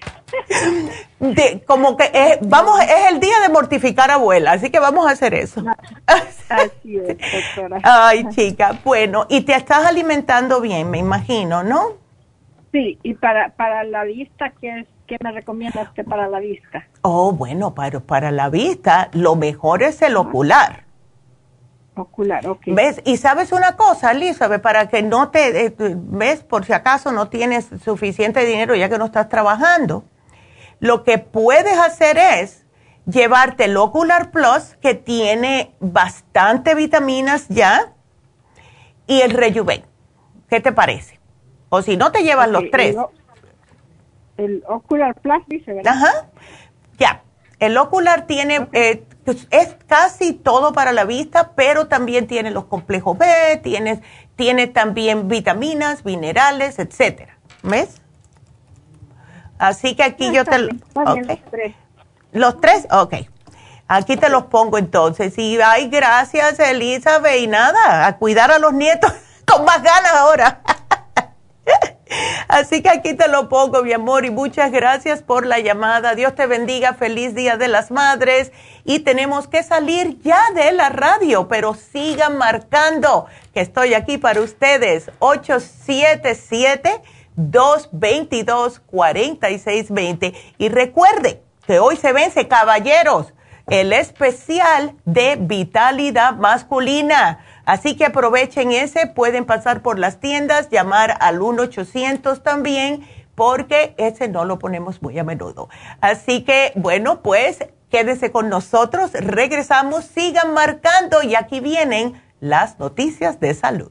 De, como que es, vamos, es el día de mortificar a abuela, así que vamos a hacer eso. Así es, (laughs) doctora. Ay, chica, bueno, y te estás alimentando bien, me imagino, ¿no? Sí, y para, para la vista, ¿qué, ¿qué me recomienda usted para la vista? Oh, bueno, para, para la vista, lo mejor es el ocular. Ocular, ok. ¿Ves? Y sabes una cosa, Elizabeth, para que no te, eh, ves, por si acaso no tienes suficiente dinero ya que no estás trabajando, lo que puedes hacer es llevarte el Ocular Plus, que tiene bastante vitaminas ya, y el Rejuven. ¿Qué te parece? O si no, te llevas los tres. El, Ocular Plus, dice, ¿verdad? Ajá. Ya. El Ocular tiene, eh, es casi todo para la vista, pero también tiene los complejos B, tiene, tiene también vitaminas, minerales, etcétera. ¿Ves? Así que aquí yo te... Okay. Los tres. ¿Los tres? Ok. Aquí te los pongo entonces. Y ay, gracias Elizabeth. Y nada, a cuidar a los nietos (laughs) con más ganas ahora. (laughs) (laughs) Así que aquí te lo pongo, mi amor, y muchas gracias por la llamada. Dios te bendiga, feliz Día de las Madres. Y tenemos que salir ya de la radio, pero sigan marcando que estoy aquí para ustedes. 877-222-4620. Y recuerde que hoy se vence, caballeros, el especial de vitalidad masculina Así que aprovechen ese, pueden pasar por las tiendas, llamar al 1-800 también, porque ese no lo ponemos muy a menudo. Así que, bueno, pues Quédese con nosotros, regresamos, sigan marcando y aquí vienen las noticias de salud.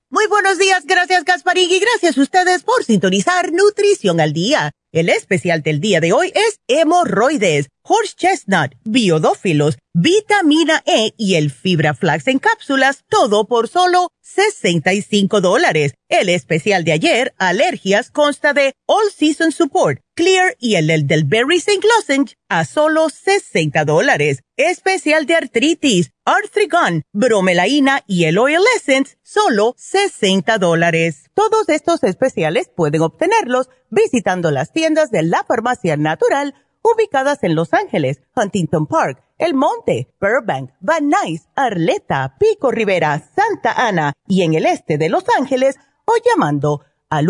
Muy buenos días, gracias Gasparín y gracias a ustedes por sintonizar Nutrición al Día. El especial del día de hoy es hemorroides, horse chestnut, biodófilos, vitamina E y el fibra flax en cápsulas, todo por solo 65 dólares. El especial de ayer, alergias, consta de All Season Support, Clear y el, del Berry St. Lozenge a solo 60 dólares. Especial de artritis, Arthrigon, bromelaína y el Oil Essence, solo 60 dólares. Todos estos especiales pueden obtenerlos visitando las tiendas de la farmacia natural ubicadas en Los Ángeles, Huntington Park, El Monte, Burbank, Van Nuys, Arleta, Pico Rivera, Santa Ana y en el este de Los Ángeles o llamando al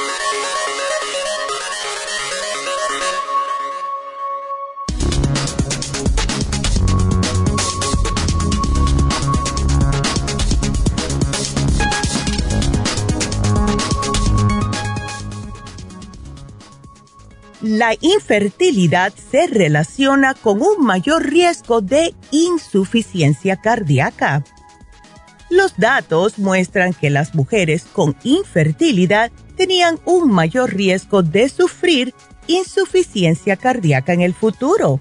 La infertilidad se relaciona con un mayor riesgo de insuficiencia cardíaca. Los datos muestran que las mujeres con infertilidad tenían un mayor riesgo de sufrir insuficiencia cardíaca en el futuro.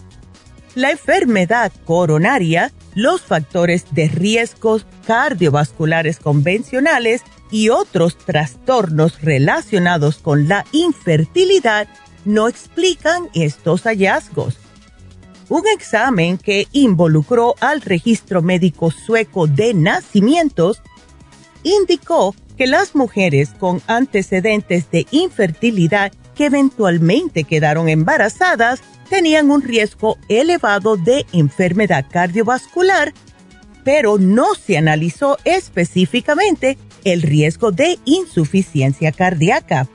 La enfermedad coronaria, los factores de riesgos cardiovasculares convencionales y otros trastornos relacionados con la infertilidad no explican estos hallazgos. Un examen que involucró al registro médico sueco de nacimientos indicó que las mujeres con antecedentes de infertilidad que eventualmente quedaron embarazadas tenían un riesgo elevado de enfermedad cardiovascular, pero no se analizó específicamente el riesgo de insuficiencia cardíaca.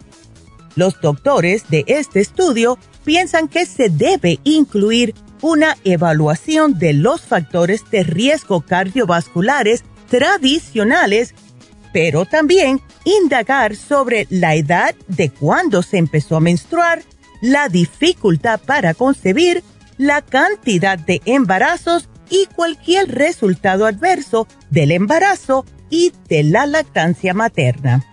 Los doctores de este estudio piensan que se debe incluir una evaluación de los factores de riesgo cardiovasculares tradicionales, pero también indagar sobre la edad de cuando se empezó a menstruar, la dificultad para concebir, la cantidad de embarazos y cualquier resultado adverso del embarazo y de la lactancia materna.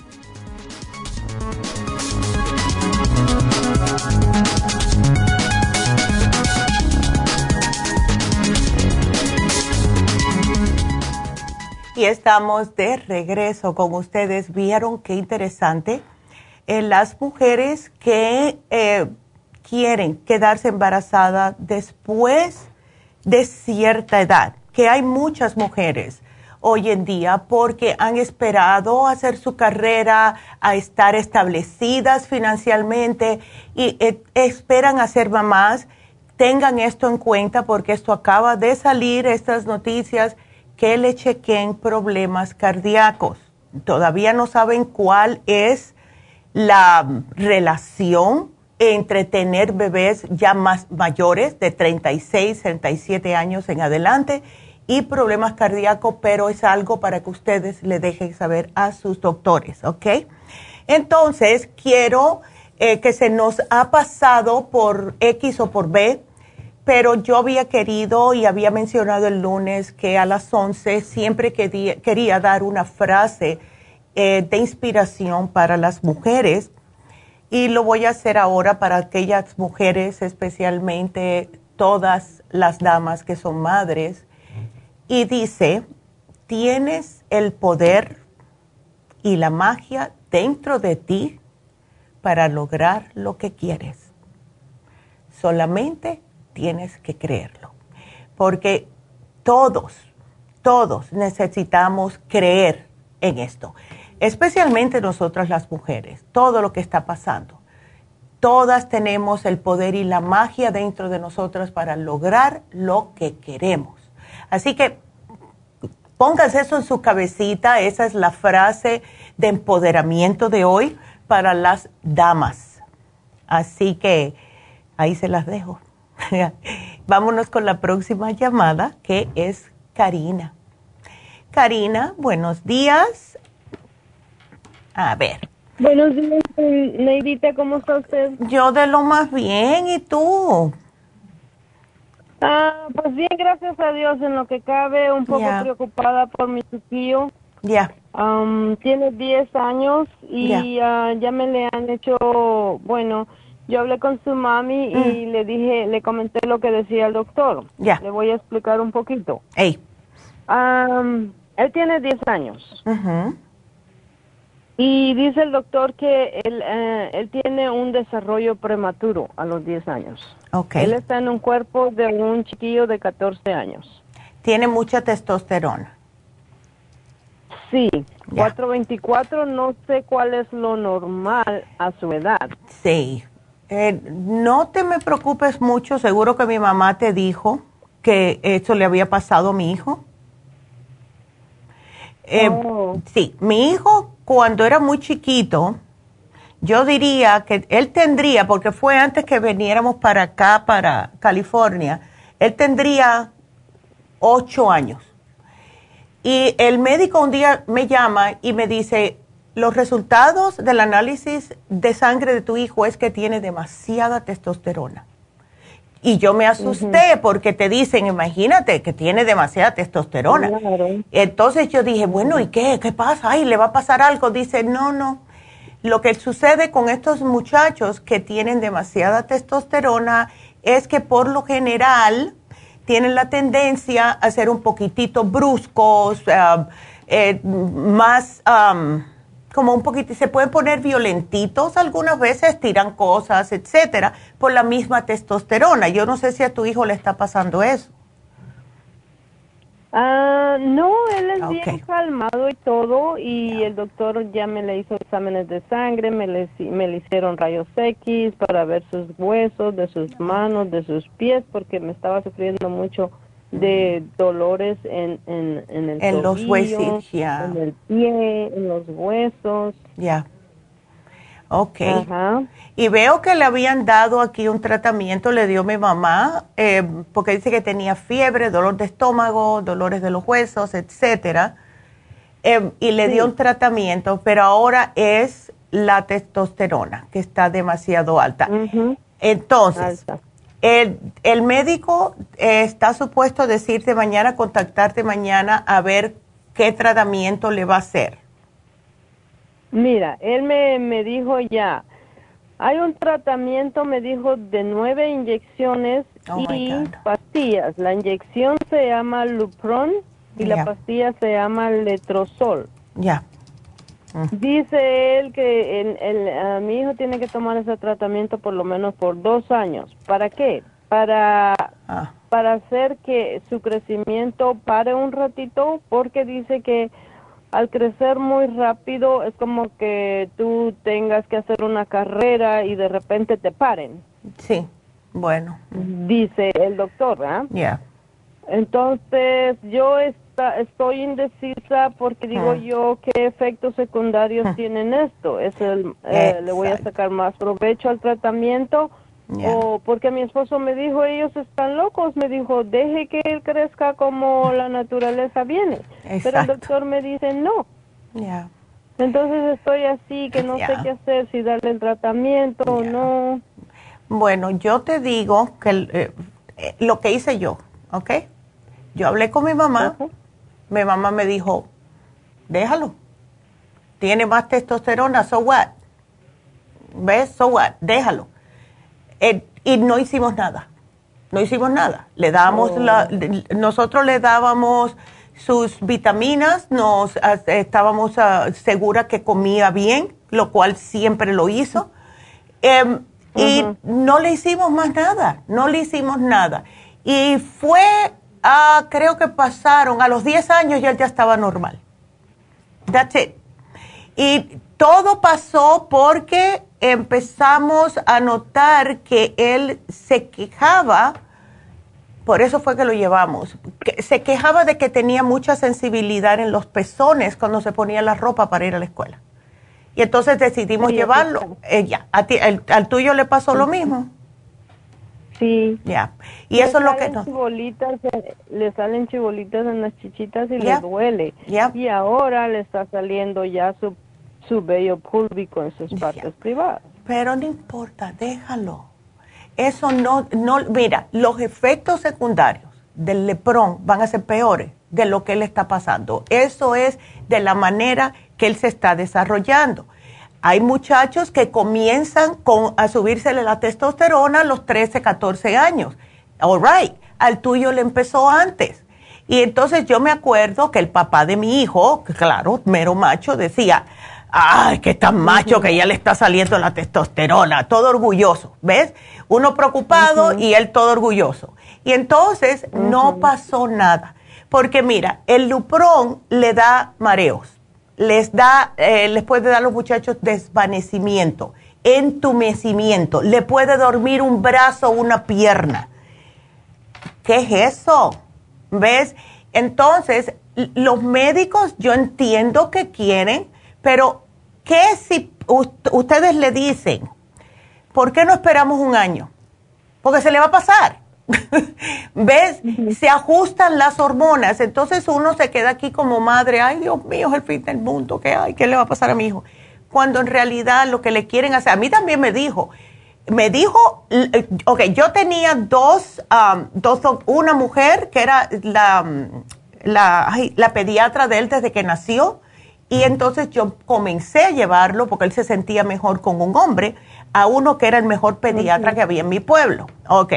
Estamos de regreso con ustedes. ¿Vieron qué interesante? En las mujeres que eh, quieren quedarse embarazadas después de cierta edad, que hay muchas mujeres hoy en día porque han esperado hacer su carrera, a estar establecidas financieramente y eh, esperan hacer mamás. Tengan esto en cuenta porque esto acaba de salir, estas noticias que le chequen problemas cardíacos. Todavía no saben cuál es la relación entre tener bebés ya más mayores, de 36, 37 años en adelante, y problemas cardíacos, pero es algo para que ustedes le dejen saber a sus doctores, ¿ok? Entonces, quiero eh, que se nos ha pasado por X o por B, pero yo había querido y había mencionado el lunes que a las 11 siempre quería, dar una frase eh, de inspiración para las mujeres y lo voy a hacer ahora para aquellas mujeres, especialmente todas las damas que son madres y dice, tienes el poder y la magia dentro de ti para lograr lo que quieres. Solamente tienes que creerlo. Porque todos, todos necesitamos creer en esto. Especialmente nosotras las mujeres, todo lo que está pasando. Todas tenemos el poder y la magia dentro de nosotras para lograr lo que queremos. Así que pónganse eso en su cabecita, esa es la frase de empoderamiento de hoy para las damas. Así que ahí se las dejo. (laughs) Vámonos con la próxima llamada que es Karina. Karina, buenos días. A ver. Buenos días, Neidita, ¿cómo está usted? Yo de lo más bien, ¿y tú? Ah, pues bien, gracias a Dios, en lo que cabe, un poco preocupada por mi tío. Ya. tiene 10 años y ah, ya me le han hecho, bueno, yo hablé con su mami y mm. le dije, le comenté lo que decía el doctor. Ya. Le voy a explicar un poquito. Ey. él tiene 10 años. Y dice el doctor que él, eh, él tiene un desarrollo prematuro a los 10 años. Okay. Él está en un cuerpo de un chiquillo de 14 años. Tiene mucha testosterona. Sí, 424, no sé cuál es lo normal a su edad. Sí. Eh, no te me preocupes mucho, seguro que mi mamá te dijo que eso le había pasado a mi hijo. Eh, oh. Sí, mi hijo cuando era muy chiquito, yo diría que él tendría, porque fue antes que viniéramos para acá, para California, él tendría ocho años. Y el médico un día me llama y me dice, los resultados del análisis de sangre de tu hijo es que tiene demasiada testosterona. Y yo me asusté porque te dicen, imagínate que tiene demasiada testosterona. Entonces yo dije, bueno, ¿y qué? ¿Qué pasa? Ay, ¿le va a pasar algo? Dice, no, no. Lo que sucede con estos muchachos que tienen demasiada testosterona es que por lo general tienen la tendencia a ser un poquitito bruscos, eh, eh, más como un poquito, se pueden poner violentitos algunas veces, tiran cosas, etcétera, por la misma testosterona. Yo no sé si a tu hijo le está pasando eso. Ah, no, él es bien calmado y todo, y el doctor ya me le hizo exámenes de sangre, me le, me le hicieron rayos X para ver sus huesos, de sus manos, de sus pies, porque me estaba sufriendo mucho de dolores en, en, en el en los huesos, ya. en el pie, en los huesos. Ya. Ok. Y veo que le habían dado aquí un tratamiento, le dio mi mamá, eh, porque dice que tenía fiebre, dolor de estómago, dolores de los huesos, etcétera. Eh, y le dio un tratamiento, pero ahora es la testosterona, que está demasiado alta. Entonces, el, médico eh, está supuesto a decirte mañana, contactarte mañana a ver qué tratamiento le va a hacer. Mira, él me, me dijo ya, hay un tratamiento, me dijo, de nueve inyecciones oh y pastillas. La inyección se llama Lupron y la pastilla se llama Letrozol. Ya. Dice él que el, mi hijo tiene que tomar ese tratamiento por lo menos por dos años. ¿Para qué? Para, ah. para hacer que su crecimiento pare un ratito, porque dice que al crecer muy rápido es como que tú tengas que hacer una carrera y de repente te paren. Sí, bueno. Dice el doctor, ¿ah? Ya. Entonces yo está, estoy indecisa porque digo yo qué efectos secundarios tienen esto. Es el, eh, le voy a sacar más provecho al tratamiento o porque mi esposo me dijo ellos están locos. Me dijo deje que él crezca como la naturaleza viene. Pero el doctor me dice no. Entonces estoy así que no sé qué hacer si darle el tratamiento o no. Bueno, yo te digo que eh, eh, lo que hice yo, ¿ok? Yo hablé con mi mamá, mi mamá me dijo, déjalo, tiene más testosterona, so what? ¿Ves? So what? Déjalo. Eh, y no hicimos nada, no hicimos nada. Le damos la, oh. nosotros le dábamos sus vitaminas, nos estábamos uh, seguras que comía bien, lo cual siempre lo hizo. Em, y no le hicimos más nada, no le hicimos nada. Y fue Ah, creo que pasaron, a los 10 años ya ya estaba normal. That's it. Y todo pasó porque empezamos a notar que él se quejaba, por eso fue que lo llevamos, se quejaba de que tenía mucha sensibilidad en los pezones cuando se ponía la ropa para ir a la escuela. Y entonces decidimos llevarlo. Eh, ya, ¿A ti, ¿Al tuyo le pasó lo mismo? Sí. Ya. Y eso es lo que no. le salen chibolitas en las chichitas y le duele. Y ahora le está saliendo ya su, su vello público en sus partes privadas. Pero no importa, déjalo. Eso no, no, mira, los efectos secundarios del leprón van a ser peores de lo que él está pasando. Eso es de la manera que él se está desarrollando. Hay muchachos que comienzan con, a subírsele la testosterona a los 13, 14 años. All right, al tuyo le empezó antes. Y entonces yo me acuerdo que el papá de mi hijo, claro, mero macho, decía, ay, que tan macho que ya le está saliendo la testosterona, todo orgulloso, ¿ves? Uno preocupado y él todo orgulloso. Y entonces no pasó nada, porque mira, el luprón le da mareos les da, eh, les puede dar a los muchachos desvanecimiento, entumecimiento, le puede dormir un brazo o una pierna. ¿Qué es eso? ¿Ves? Entonces, los médicos yo entiendo que quieren, pero ¿qué si ustedes le dicen, ¿por qué no esperamos un año? Porque se le va a pasar. (laughs) ¿Ves? Se ajustan las hormonas. Entonces uno se queda aquí como madre, ay Dios mío, es el fin del mundo, ¿qué hay? ¿Qué le va a pasar a mi hijo? Cuando en realidad lo que le quieren hacer, a mí también me dijo, me dijo, eh, ok, yo tenía dos, um, dos una mujer que era la, la, la pediatra de él desde que nació, y entonces yo comencé a llevarlo porque él se sentía mejor con un hombre, a uno que era el mejor pediatra que había en mi pueblo. Ok.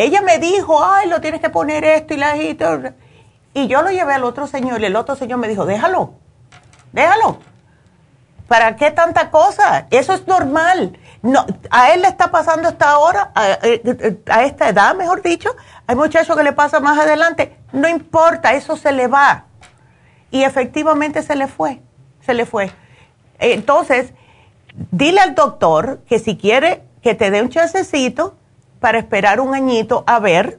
Ella me dijo, ay, lo tienes que poner esto y la y yo lo llevé al otro señor y el otro señor me dijo, déjalo, déjalo. ¿Para qué tanta cosa? Eso es normal. No, a él le está pasando hasta ahora, a, a, esta edad, mejor dicho. Hay muchachos que le pasa más adelante. No importa, eso se le va. Y efectivamente se le fue, se le fue. Entonces, dile al doctor que si quiere que te dé un chancecito, para esperar un añito a ver,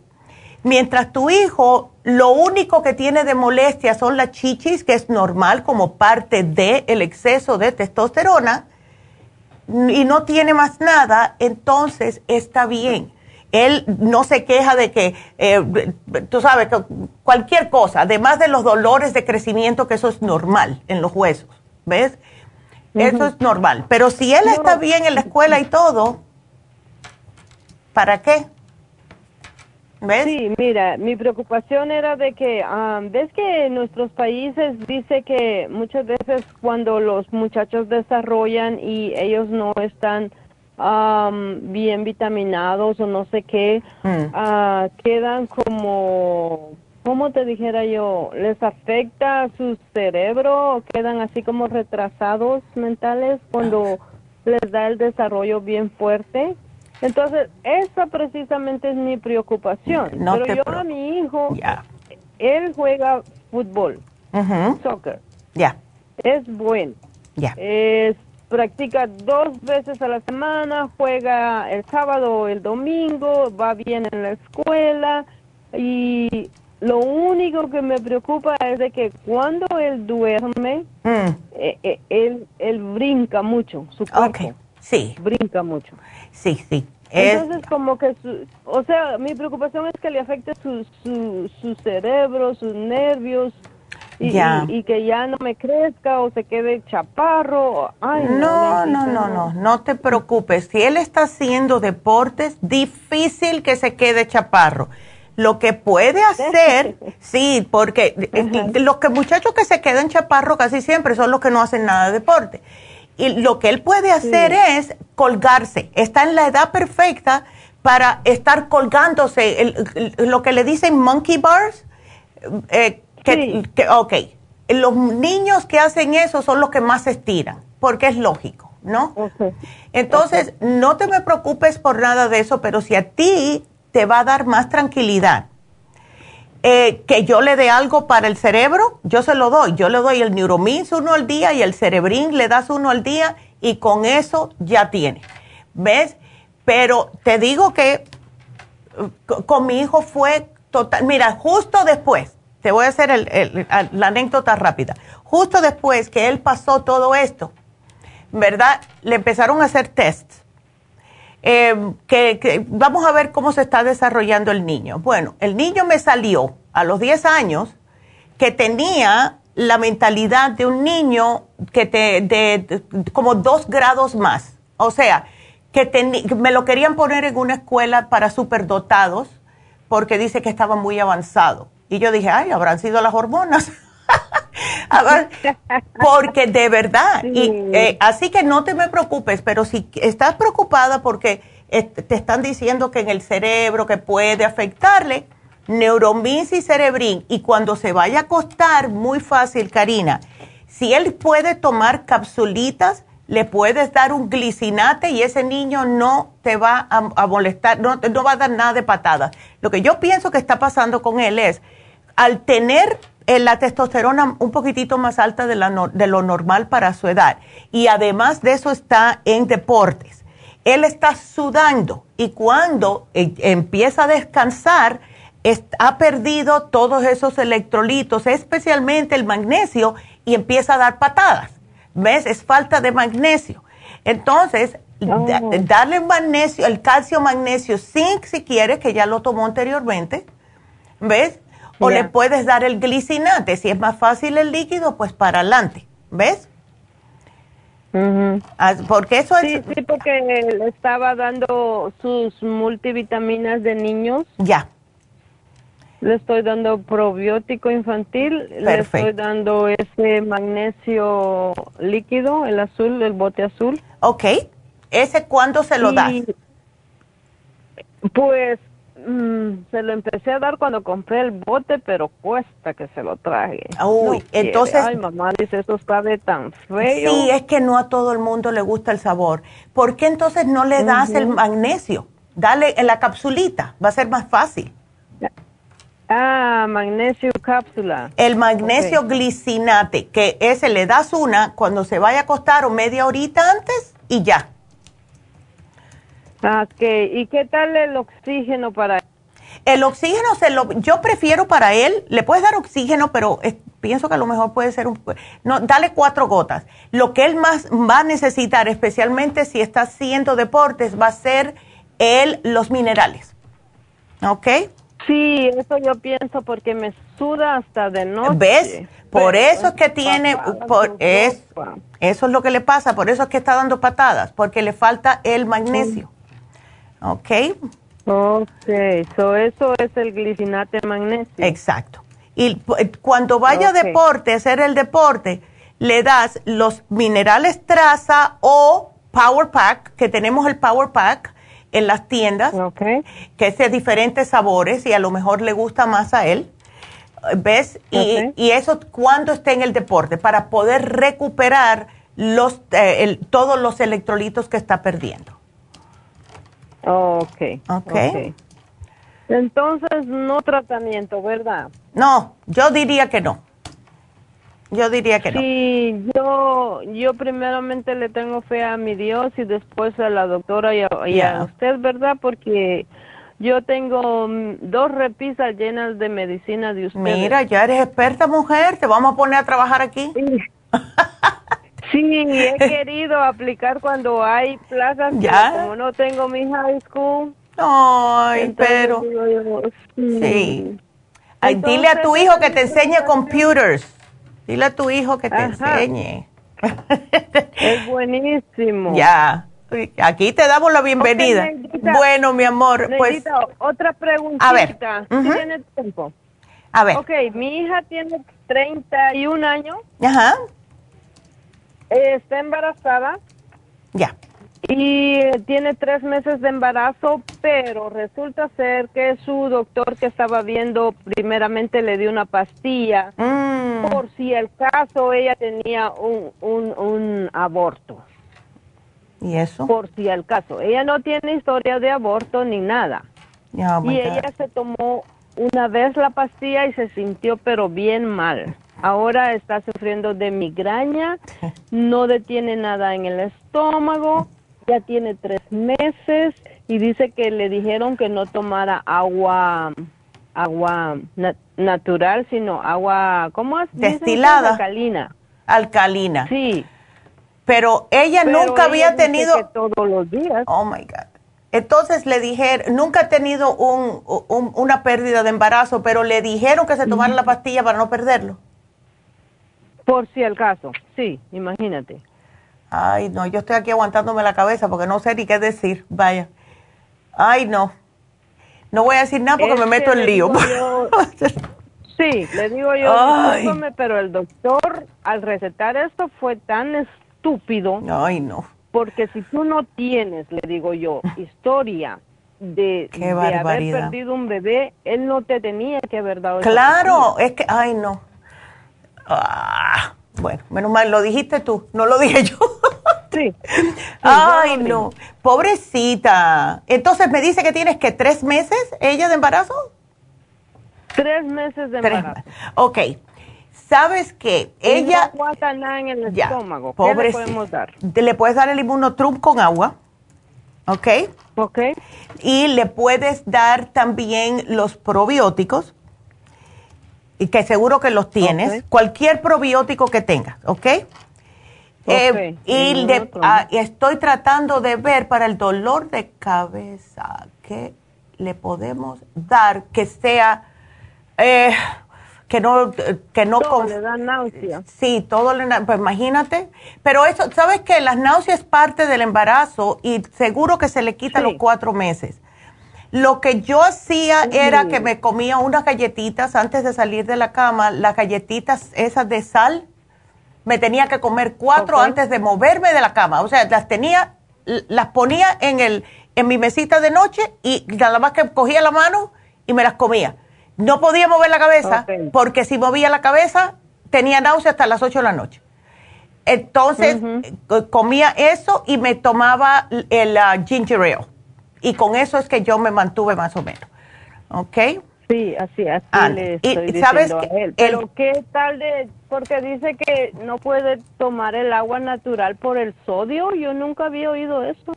mientras tu hijo lo único que tiene de molestia son las chichis, que es normal como parte del el exceso de testosterona, y no tiene más nada, entonces está bien. Él no se queja de que, eh, tú sabes, cualquier cosa, además de los dolores de crecimiento, que eso es normal en los huesos, ¿ves? Eso es normal. Pero si él está bien en la escuela y todo, ¿Para qué? ¿Ves? Sí, mira, mi preocupación era de que, ves que en nuestros países dice que muchas veces cuando los muchachos desarrollan y ellos no están bien vitaminados o no sé qué, mm. ah, quedan como, ¿cómo te dijera yo? ¿Les afecta su cerebro o quedan así como retrasados mentales cuando les da el desarrollo bien fuerte? Entonces, esa precisamente es mi preocupación. Pero yo a mi hijo, él juega fútbol, soccer. Ya. Es bueno. Ya. Es, practica dos veces a la semana, juega el sábado o el domingo, va bien en la escuela y lo único que me preocupa es de que cuando él duerme, mm. eh, eh, él, él brinca mucho, su cuerpo. Sí. Brinca mucho. Sí, sí. Entonces, como que, o sea, mi preocupación es que le afecte su, su, su cerebro, sus nervios, y, y, que ya no me crezca o se quede chaparro. Ay, no, no, no, no, no, te preocupes. Si él está haciendo deportes, difícil que se quede chaparro. Lo que puede hacer, (laughs) sí, porque los que muchachos que se quedan chaparro casi siempre son los que no hacen nada de deporte. Y lo que él puede hacer es colgarse. Está en la edad perfecta para estar colgándose. lo que le dicen monkey bars, eh, que, ok, los niños que hacen eso son los que más se estiran, porque es lógico, ¿no? Entonces, no te me preocupes por nada de eso, pero si a ti te va a dar más tranquilidad, eh, que yo le dé algo para el cerebro, yo se lo doy. Yo le doy el Neuromins uno al día y el Cerebrin le das uno al día y con eso ya tiene. ¿Ves? Pero te digo que uh, con mi hijo fue total. Mira, justo después te voy a hacer la anécdota rápida. Justo después que él pasó todo esto, ¿verdad? Le empezaron a hacer tests. Eh, que, vamos a ver cómo se está desarrollando el niño. Bueno, el niño me salió a los 10 años que tenía la mentalidad de un niño que te, de, como dos grados más. O sea, que me lo querían poner en una escuela para superdotados porque dice que estaba muy avanzado. Y yo dije, ay, habrán sido las hormonas. (laughs) (laughs) porque de verdad, y, eh, así que no te me preocupes, pero si estás preocupada porque te están diciendo que en el cerebro que puede afectarle, neuromins y cerebrín, y cuando se vaya a acostar, muy fácil, Karina, si él puede tomar capsulitas, le puedes dar un glicinate y ese niño no te va a, molestar, no, no va a dar nada de patada. Lo que yo pienso que está pasando con él es, al tener eh, la testosterona un poquitito más alta de, lo normal para su edad y además de eso está en deportes, él está sudando y cuando eh, empieza a descansar, ha perdido todos esos electrolitos, especialmente el magnesio, y empieza a dar patadas. ¿Ves? Es falta de magnesio. Entonces, oh. darle magnesio, el calcio magnesio zinc si quieres, que ya lo tomó anteriormente. ¿Ves? O le puedes dar el glicinate. Si es más fácil el líquido, pues para adelante. ¿Ves? Ah, porque eso es... Sí, porque le estaba dando sus multivitaminas de niños. Ya. Le estoy dando probiótico infantil, le estoy dando ese magnesio líquido, el azul, el bote azul. Ok. ¿Ese cuándo se lo das? Pues Mm, se lo empecé a dar cuando compré el bote, pero cuesta que se lo traje. Uy, entonces. Ay, mamá dice, eso sabe tan feo. Sí, es que no a todo el mundo le gusta el sabor. ¿Por qué entonces no le das el magnesio? Dale en la capsulita, va a ser más fácil. Ah, magnesio cápsula. El magnesio glicinate, que ese le das una cuando se vaya a acostar o media horita antes y ya. Ok, ¿y qué tal el oxígeno para él? El oxígeno, se lo, yo prefiero para él, le puedes dar oxígeno, pero pienso que a lo mejor puede ser un... No, dale cuatro gotas. Lo que él más va a necesitar, especialmente si está haciendo deportes, va a ser él los minerales. ¿Ok? Sí, eso yo pienso porque me suda hasta de noche. ¿Ves? Por eso es que tiene, por, es, eso es lo que le pasa, por eso es que está dando patadas, porque le falta el magnesio. ¿Ok? Ok, so eso es el glicinate magnesio. Exacto. Y eh, cuando vaya a deporte, hacer el deporte, le das los minerales traza o Power Pack, que tenemos el Power Pack en las tiendas, que es de diferentes sabores y a lo mejor le gusta más a él. ¿Ves? Y, y, eso cuando esté en el deporte, para poder recuperar los, eh, todos los electrolitos que está perdiendo. Okay. ok. Entonces, no tratamiento, ¿verdad? No, yo diría que no. Yo diría que no. Sí, yo, yo primeramente le tengo fe a mi Dios y después a la doctora y a, usted, ¿verdad? Porque Yo tengo mm, dos repisas llenas de medicina de ustedes. Mira, ya eres experta mujer, te vamos a poner a trabajar aquí. Sí, (laughs) (laughs) he querido aplicar cuando hay plazas, ¿Ya? como no tengo mi high school. Ay, pero... sí. dile a tu hijo que te enseñe computers. Dile a tu hijo que te enseñe. Es buenísimo. (laughs) Ya. Aquí te damos la bienvenida. bueno, mi amor, pues. Otra preguntita. A ver. ¿Tienes tiempo? A ver. Ok, mi hija tiene 31 años. Ajá. Está embarazada. Ya. Y tiene tres meses de embarazo, pero resulta ser que su doctor que estaba viendo primeramente le dio una pastilla mm. por si el caso ella tenía un, un, un aborto. ¿Y eso? Por si el caso. Ella no tiene historia de aborto ni nada. y ella se tomó una vez la pastilla y se sintió pero bien mal. Ahora está sufriendo de migraña, no detiene nada en el estómago, ya tiene tres meses y dice que le dijeron que no tomara agua agua natural, sino agua, ¿cómo es? Destilada. Alcalina. Alcalina. Sí. Pero ella nunca había tenido... todos los días. Oh, my God. Entonces le dijeron, nunca ha tenido un, una pérdida de embarazo, pero le dijeron que se tomara la pastilla para no perderlo. Por si el caso, sí, imagínate. Ay, no, yo estoy aquí aguantándome la cabeza porque no sé ni qué decir, vaya. Ay, no. No voy a decir nada porque me meto en lío. (laughs) sí, le digo yo, pero el doctor al recetar esto fue tan estúpido. Ay, no. Porque si tú no tienes, le digo yo, historia de, (laughs) de haber perdido un bebé, él no te tenía que haber dado Claro, es que, ay, no. Ah, bueno, menos mal, lo dijiste tú, no lo dije yo. (laughs) Sí. Ay, no. Pobrecita. Entonces me dice que tienes que tres meses ella de embarazo. Tres meses de embarazo. Ok. ¿Sabes que Ella... No aguanta nada en el estómago. ¿Qué le podemos dar? Le puedes dar el inmunotrum con agua. ¿Ok? Ok. Y le puedes dar también los probióticos y que seguro que los tienes, cualquier probiótico que tengas, ¿ok? Eh, y ah, estoy tratando de ver para el dolor de cabeza qué le podemos dar que sea eh, que no que no todo le da náusea. Sí, todo le pues imagínate, pero eso, sabes que las náuseas es parte del embarazo y seguro que se le quita los cuatro meses. Lo que yo hacía era que me comía unas galletitas antes de salir de la cama, las galletitas esas de sal, me tenía que comer cuatro antes de moverme de la cama. O sea, las tenía, las ponía en, el, en mi mesita de noche y nada más que cogía la mano y me las comía. No podía mover la cabeza porque si movía la cabeza tenía náusea hasta las 8 de la noche. Entonces comía eso y me tomaba el uh, ginger ale y con eso es que yo me mantuve más o menos. ¿Ok? Sí, así, así ah, le estoy y, ¿sabes a él. Pero ¿qué tal de...? Porque dice que no puede tomar el agua natural por el sodio. Yo nunca había oído eso.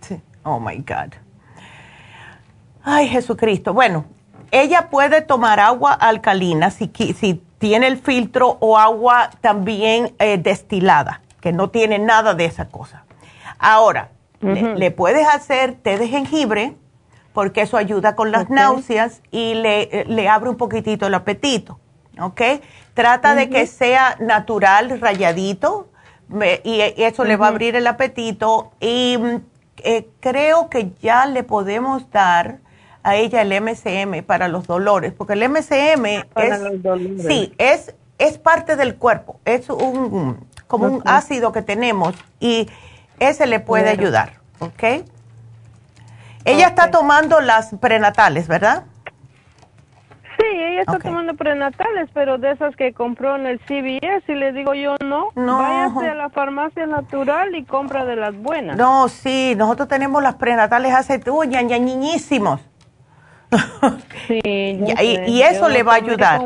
Sí. Oh, my God. Ay, Jesucristo. Bueno, ella puede tomar agua alcalina si, si tiene el filtro o agua también eh, destilada, que no tiene nada de esa cosa. Ahora, le, puedes hacer té de jengibre, porque eso ayuda con las náuseas y le, le, abre un poquitito el apetito, ¿ok? Trata de que sea natural, rayadito, y eso le va a abrir el apetito. Y mm, eh, creo que ya le podemos dar a ella el MCM para los dolores, porque el MCM es, sí, es, es parte del cuerpo, es un, como un ácido que tenemos y ese le puede ayudar, ¿ok? Ella está tomando las prenatales, ¿verdad? Sí, ella está tomando prenatales, pero de esas que compró en el CVS y le digo yo no, no, váyase a la farmacia natural y compra de las buenas. No, sí, nosotros tenemos las prenatales hace, uy, (laughs) ya, ya niñísimos. Sí, y, eso le va a ayudar.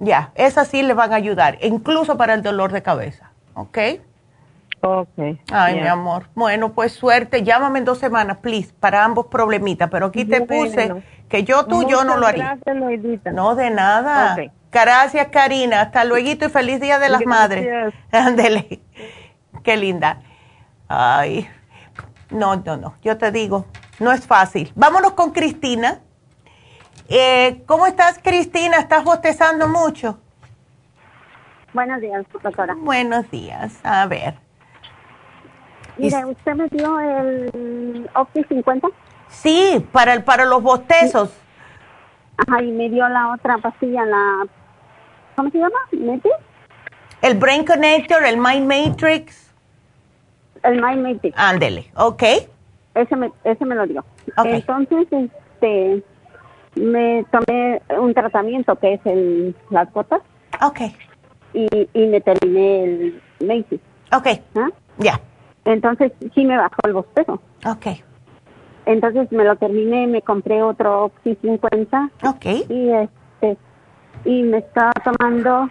Ya, esas sí le van a ayudar, incluso para el dolor de cabeza, ¿ok? Okay. Ay, mi amor. Bueno, pues suerte. Llámame en dos semanas, please, para ambos problemitas. Pero aquí te puse que yo tú, yo no lo haría. Gracias, no, de nada. Gracias, Karina. Hasta luego y feliz Día de las Madres. (laughs) Ándele. Qué linda. Ay. No, no, no. Yo te digo, no es fácil. Vámonos con Cristina. Eh, ¿Cómo estás, Cristina? ¿Estás bostezando mucho? Buenos días, doctora. Buenos días. A ver. Mire, ¿usted me dio el Opti 50? Sí, para, el, para los bostezos. Ajá, y me dio la otra pastilla, la... ¿Cómo se llama? ¿Meti? El Brain Connector, el Mind Matrix. El Mind Matrix. Ándele, ok. Ese me, ese me lo dio. Entonces, este, me tomé un tratamiento que es el, las gotas. Ok. Y, y me terminé el Matrix. Ok. ¿Ah? Ya. Entonces, sí me bajó el bostezo. Ok. Entonces me lo terminé, me compré otro Oxy 50. Ok. Y este, y me estaba tomando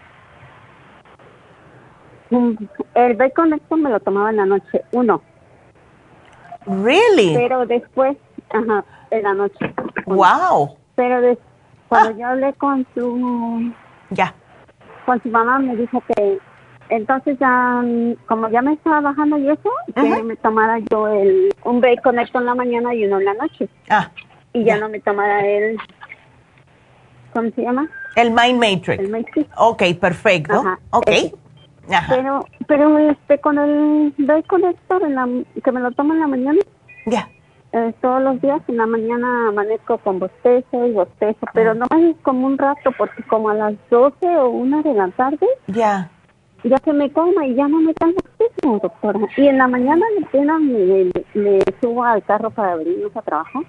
el bacon esto me lo tomaba en la noche, uno. Really? Pero después, ajá, en la noche. Wow. Pero cuando ah. yo hablé con su ya con su mamá me dijo que entonces ya, como ya me estaba bajando y eso, que me tomara yo el, un break conecto en la mañana y uno en la noche. Ah. Y ya, no me tomara el, ¿cómo se llama? El Mind Matrix. El Matrix. Ok, perfecto. Ajá, ok. Ajá. Pero, pero este, con el break en la, que me lo tomo en la mañana. Ya. Eh, todos los días en la mañana amanezco con bostezo y bostezo, pero no es como un rato, porque como a las 12 o una de la tarde. Ya ya se me coma y ya no me cansa muchísimo, doctora. Y en la mañana apenas me, me, subo al carro para venirnos a trabajar.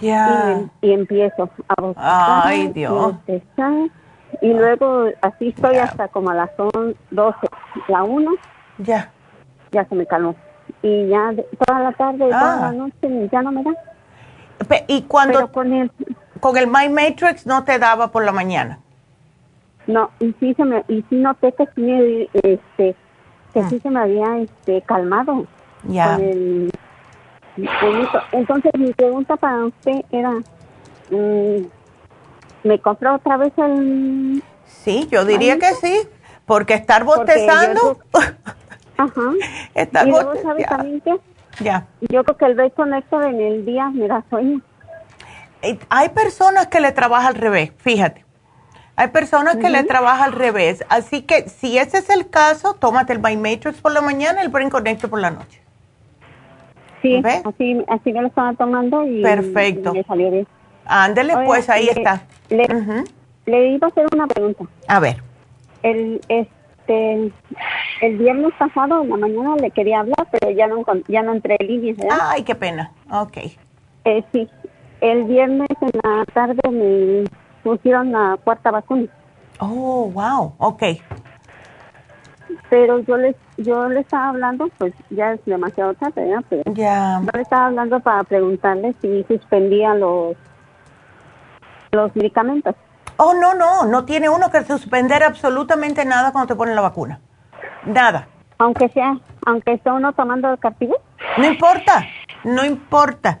Ya. Y, empiezo a buscar. Ay, Dios. Y, luego así estoy hasta como a las 12, la 1. Ya. Ya se me calmó. Y ya toda la tarde, toda la ah. noche, ya no me da. ¿Y cuando con el, con el My Matrix no te daba por la mañana? No, y sí se me, y sí noté que sí, este, que sí ah. se me había, este, calmado. Ya. Entonces mi pregunta para usted era, mm, ¿me compró otra vez el? Sí, yo diría que sí, porque estar bostezando. (laughs) Ajá. estar y luego, ¿sabe también qué? Ya. Yo creo que el beso en el día me da sueño. Eh, hay personas que le trabaja al revés, fíjate. Hay personas que le trabaja al revés. Así que si ese es el caso, tómate el Matrix por la mañana y el Brain Connector por la noche. Sí, así, así me lo estaba tomando y, Perfecto. me salió bien. Ándele, pues ahí está. Le, iba a hacer una pregunta. A ver. El, este, el viernes pasado en la mañana le quería hablar, pero ya no, ya no entré en línea. Ay, qué pena. Ok. Eh, sí, el viernes en la tarde me pusieron la cuarta vacuna. Oh, wow, ok. Pero yo les, yo le estaba hablando, pues ya es demasiado tarde, ¿ya? Pero. Yo le estaba hablando para preguntarle si suspendía los, los medicamentos. Oh, no, no, no tiene uno que suspender absolutamente nada cuando te ponen la vacuna. Nada. Aunque sea, aunque esté uno tomando el cartibú. No importa, no importa.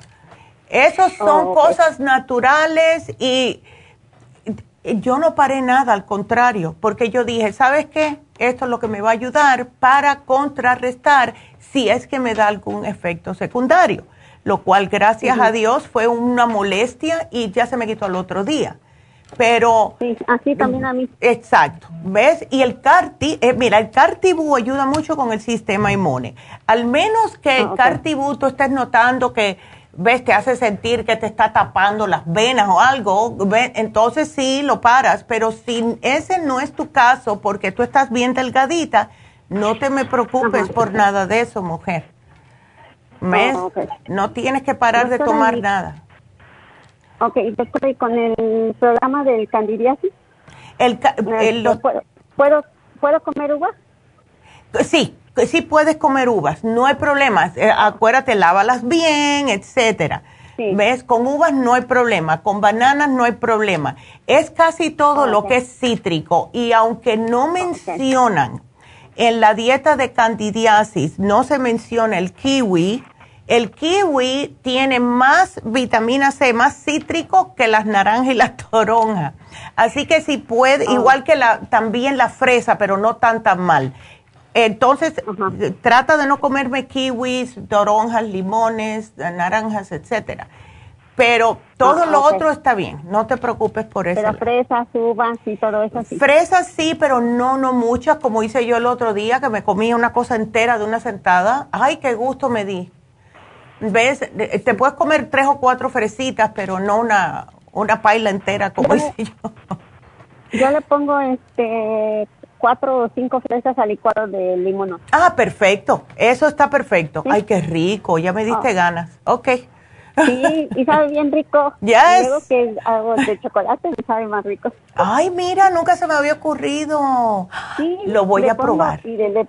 Esos son oh, cosas naturales y yo no paré nada, al contrario, porque yo dije, ¿sabes qué? Esto es lo que me va a ayudar para contrarrestar si es que me da algún efecto secundario, lo cual gracias a Dios fue una molestia y ya se me quitó al otro día. Pero... Sí, así también a mí. Exacto, ¿ves? Y el Carti, eh, mira, el Cartibú ayuda mucho con el sistema inmune. Al menos que el ah, Cartibú tú estés notando que ves, te hace sentir que te está tapando las venas o algo, entonces sí lo paras, pero si ese no es tu caso porque tú estás bien delgadita, no te me preocupes por nada de eso, mujer. ¿Ves? Oh, no tienes que parar de tomar nada. Ok, después con el programa del candidiasis. El, ¿Puedo, ¿Puedo comer uvas? Sí, sí puedes comer uvas, no hay problema. Eh, acuérdate, lávalas bien, etcétera. ¿Ves? Con uvas no hay problema, con bananas no hay problema. Es casi todo lo que es cítrico y aunque no mencionan en la dieta de candidiasis no se menciona el kiwi, el kiwi tiene más vitamina C, más cítrico que las naranjas y las toronjas. Así que si puede, ah. igual que la, también la fresa, pero no tan tan mal. Entonces, trata de no comerme kiwis, toronjas, limones, naranjas, etcétera. Pero todo ah, lo otro está bien, no te preocupes por eso. Pero fresas, uvas y todo eso sí. Fresas sí, pero no, no muchas, como hice yo el otro día, que me comí una cosa entera de una sentada. Ay, qué gusto me di. ¿Ves? Te puedes comer tres o cuatro fresitas, pero no una, una paila entera, como hice yo. Yo le pongo este cuatro o cinco fresas al licuado de limón. Ah, perfecto. Eso está perfecto. Ay, qué rico. Ya me diste ah. ganas. Ok. Sí, y sabe bien rico. Ya. (laughs) Luego que hago de chocolate me sabe más rico. Ay, mira, nunca se me había ocurrido. Sí. Lo voy a probar. Y le,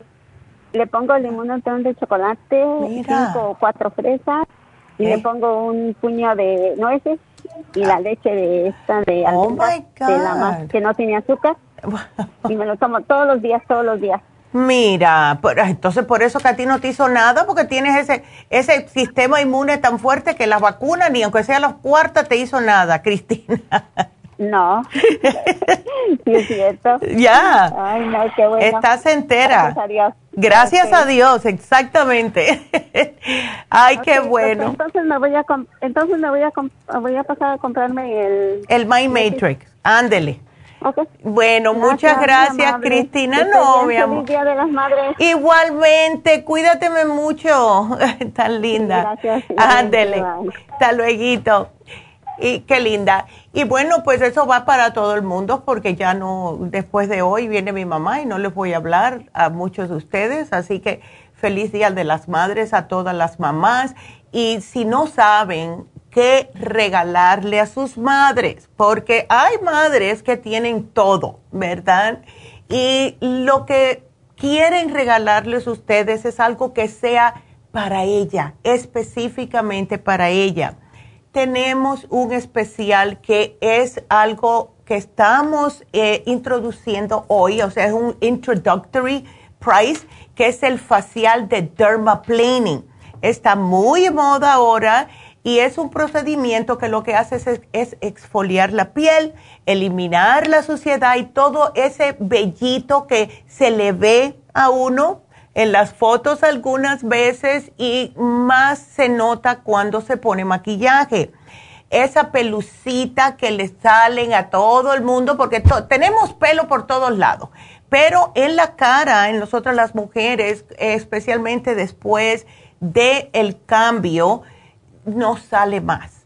le, pongo limón de chocolate, cinco o cuatro fresas, y le pongo un puño de nueces y la leche de esta de oh my God. de la más que no tiene azúcar. Y me lo tomo todos los días, todos los días. Mira, entonces por eso que a ti no te hizo nada, porque tienes ese, ese sistema inmune tan fuerte que las vacunas, ni aunque sea los cuartas, te hizo nada, (laughs) Cristina. No, (laughs) sí es cierto. Ya. Ay, no, qué bueno. Estás entera. Gracias a Dios. Gracias a Dios, exactamente. (laughs) Ay, qué bueno. entonces me voy a entonces me voy a voy a pasar a comprarme el el My Matrix. Ándele. Bueno, muchas gracias, Cristina. No, mi amor. Día de las Madres. Igualmente, cuídateme mucho. (laughs) Tan linda. Gracias. Ándele. Hasta luego. Y qué linda. Y bueno, pues eso va para todo el mundo porque ya no, después de hoy viene mi mamá y no les voy a hablar a muchos de ustedes. Así que feliz Día de las Madres a todas las mamás. Y si no saben que regalarle a sus madres, porque hay madres que tienen todo, ¿verdad? Y lo que quieren regalarles ustedes es algo que sea para ella, específicamente para ella. Tenemos un especial que es algo que estamos eh, introduciendo hoy, o sea, es un introductory price, que es el facial de dermaplaning. Está muy de moda ahora y es un procedimiento que lo que hace es, exfoliar la piel, eliminar la suciedad y todo ese vellito que se le ve a uno en las fotos algunas veces y más se nota cuando se pone maquillaje. Esa pelucita que le salen a todo el mundo, porque tenemos pelo por todos lados, pero en la cara, en nosotras las mujeres, especialmente después del el cambio, no sale más.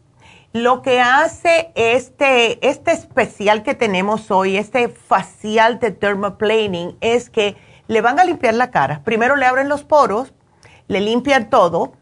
Lo que hace este, este especial que tenemos hoy, este facial de dermaplaning, es que le van a limpiar la cara. Primero le abren los poros, le limpian todo,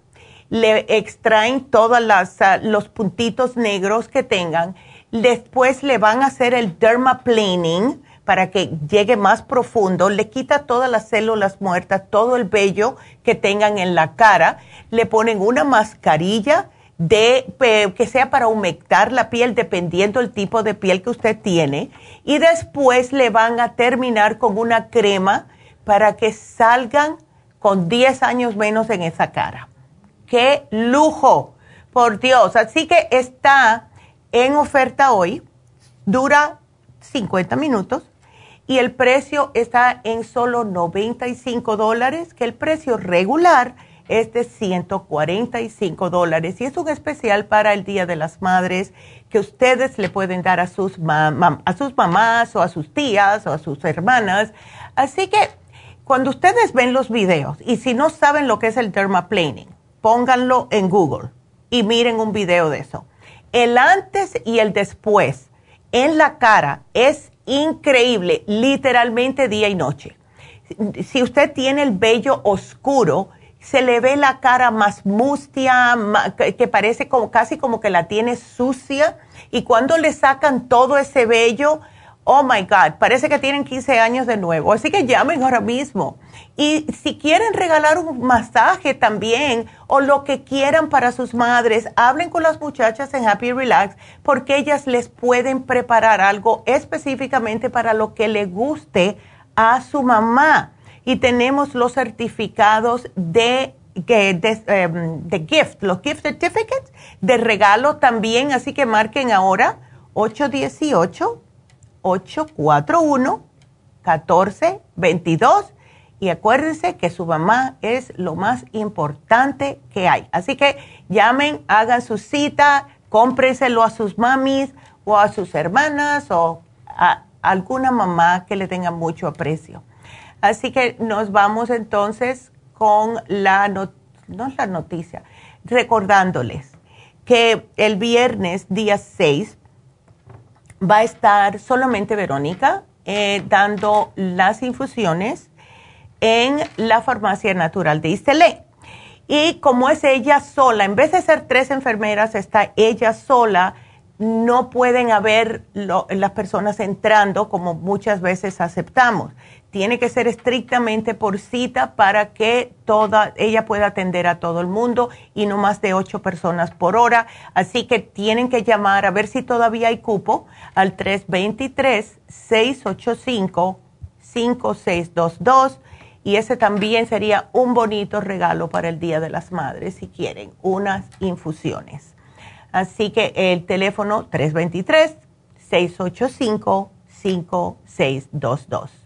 le extraen todos ah, los puntitos negros que tengan. Después le van a hacer el dermaplaning para que llegue más profundo, le quita todas las células muertas, todo el vello que tengan en la cara, le ponen una mascarilla de que sea para humectar la piel dependiendo el tipo de piel que usted tiene y después le van a terminar con una crema para que salgan con 10 años menos en esa cara. ¡Qué lujo! Por Dios, así que está en oferta hoy, dura 50 minutos y el precio está en solo 95 dólares, que el precio regular es de 145 dólares y es un especial para el Día de las Madres que ustedes le pueden dar a sus, a sus mamás o a sus tías o a sus hermanas. Así que cuando ustedes ven los videos y si no saben lo que es el dermaplaning, pónganlo en Google y miren un video de eso. El antes y el después en la cara es increíble, literalmente día y noche. Si usted tiene el vello oscuro, se le ve la cara más mustia, que parece como casi como que la tiene sucia, y cuando le sacan todo ese vello, oh my God, parece que tienen 15 años de nuevo. Así que llamen ahora mismo. Y si quieren regalar un masaje también o lo que quieran para sus madres, hablen con las muchachas en Happy Relax porque ellas les pueden preparar algo específicamente para lo que le guste a su mamá. Y tenemos los certificados de, em, de gift, los gift certificates de regalo también, así que marquen ahora 818-841-1422 y acuérdense que su mamá es lo más importante que hay. Así que llamen, hagan su cita, cómprenselo a sus mamis o a sus hermanas o a alguna mamá que le tenga mucho aprecio. Así que nos vamos entonces con la, la noticia, recordándoles que el viernes, día 6, va a estar solamente Verónica eh, dando las infusiones en la farmacia natural de Istelé. Y como es ella sola, en vez de ser tres enfermeras, está ella sola, no pueden haber las personas entrando como muchas veces aceptamos. Tiene que ser estrictamente por cita para que toda, ella pueda atender a todo el mundo y no más de ocho personas por hora. Así que tienen que llamar a ver si todavía hay cupo al 323-685-5622 y ese también sería un bonito regalo para el Día de las Madres si quieren unas infusiones. Así que el teléfono 323-685-5622.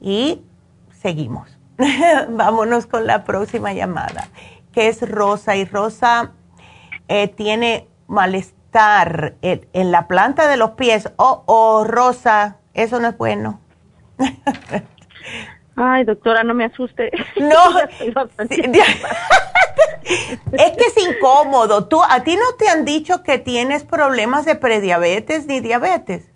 Y seguimos. (laughs) Vámonos con la próxima llamada, que es Rosa. Y Rosa eh, tiene malestar en, en, la planta de los pies. Oh, oh, Rosa, eso no es bueno. (laughs) Ay, doctora, no me asuste. No. (laughs) es que es incómodo. ¿Tú, ¿A ti no te han dicho que tienes problemas de prediabetes ni diabetes?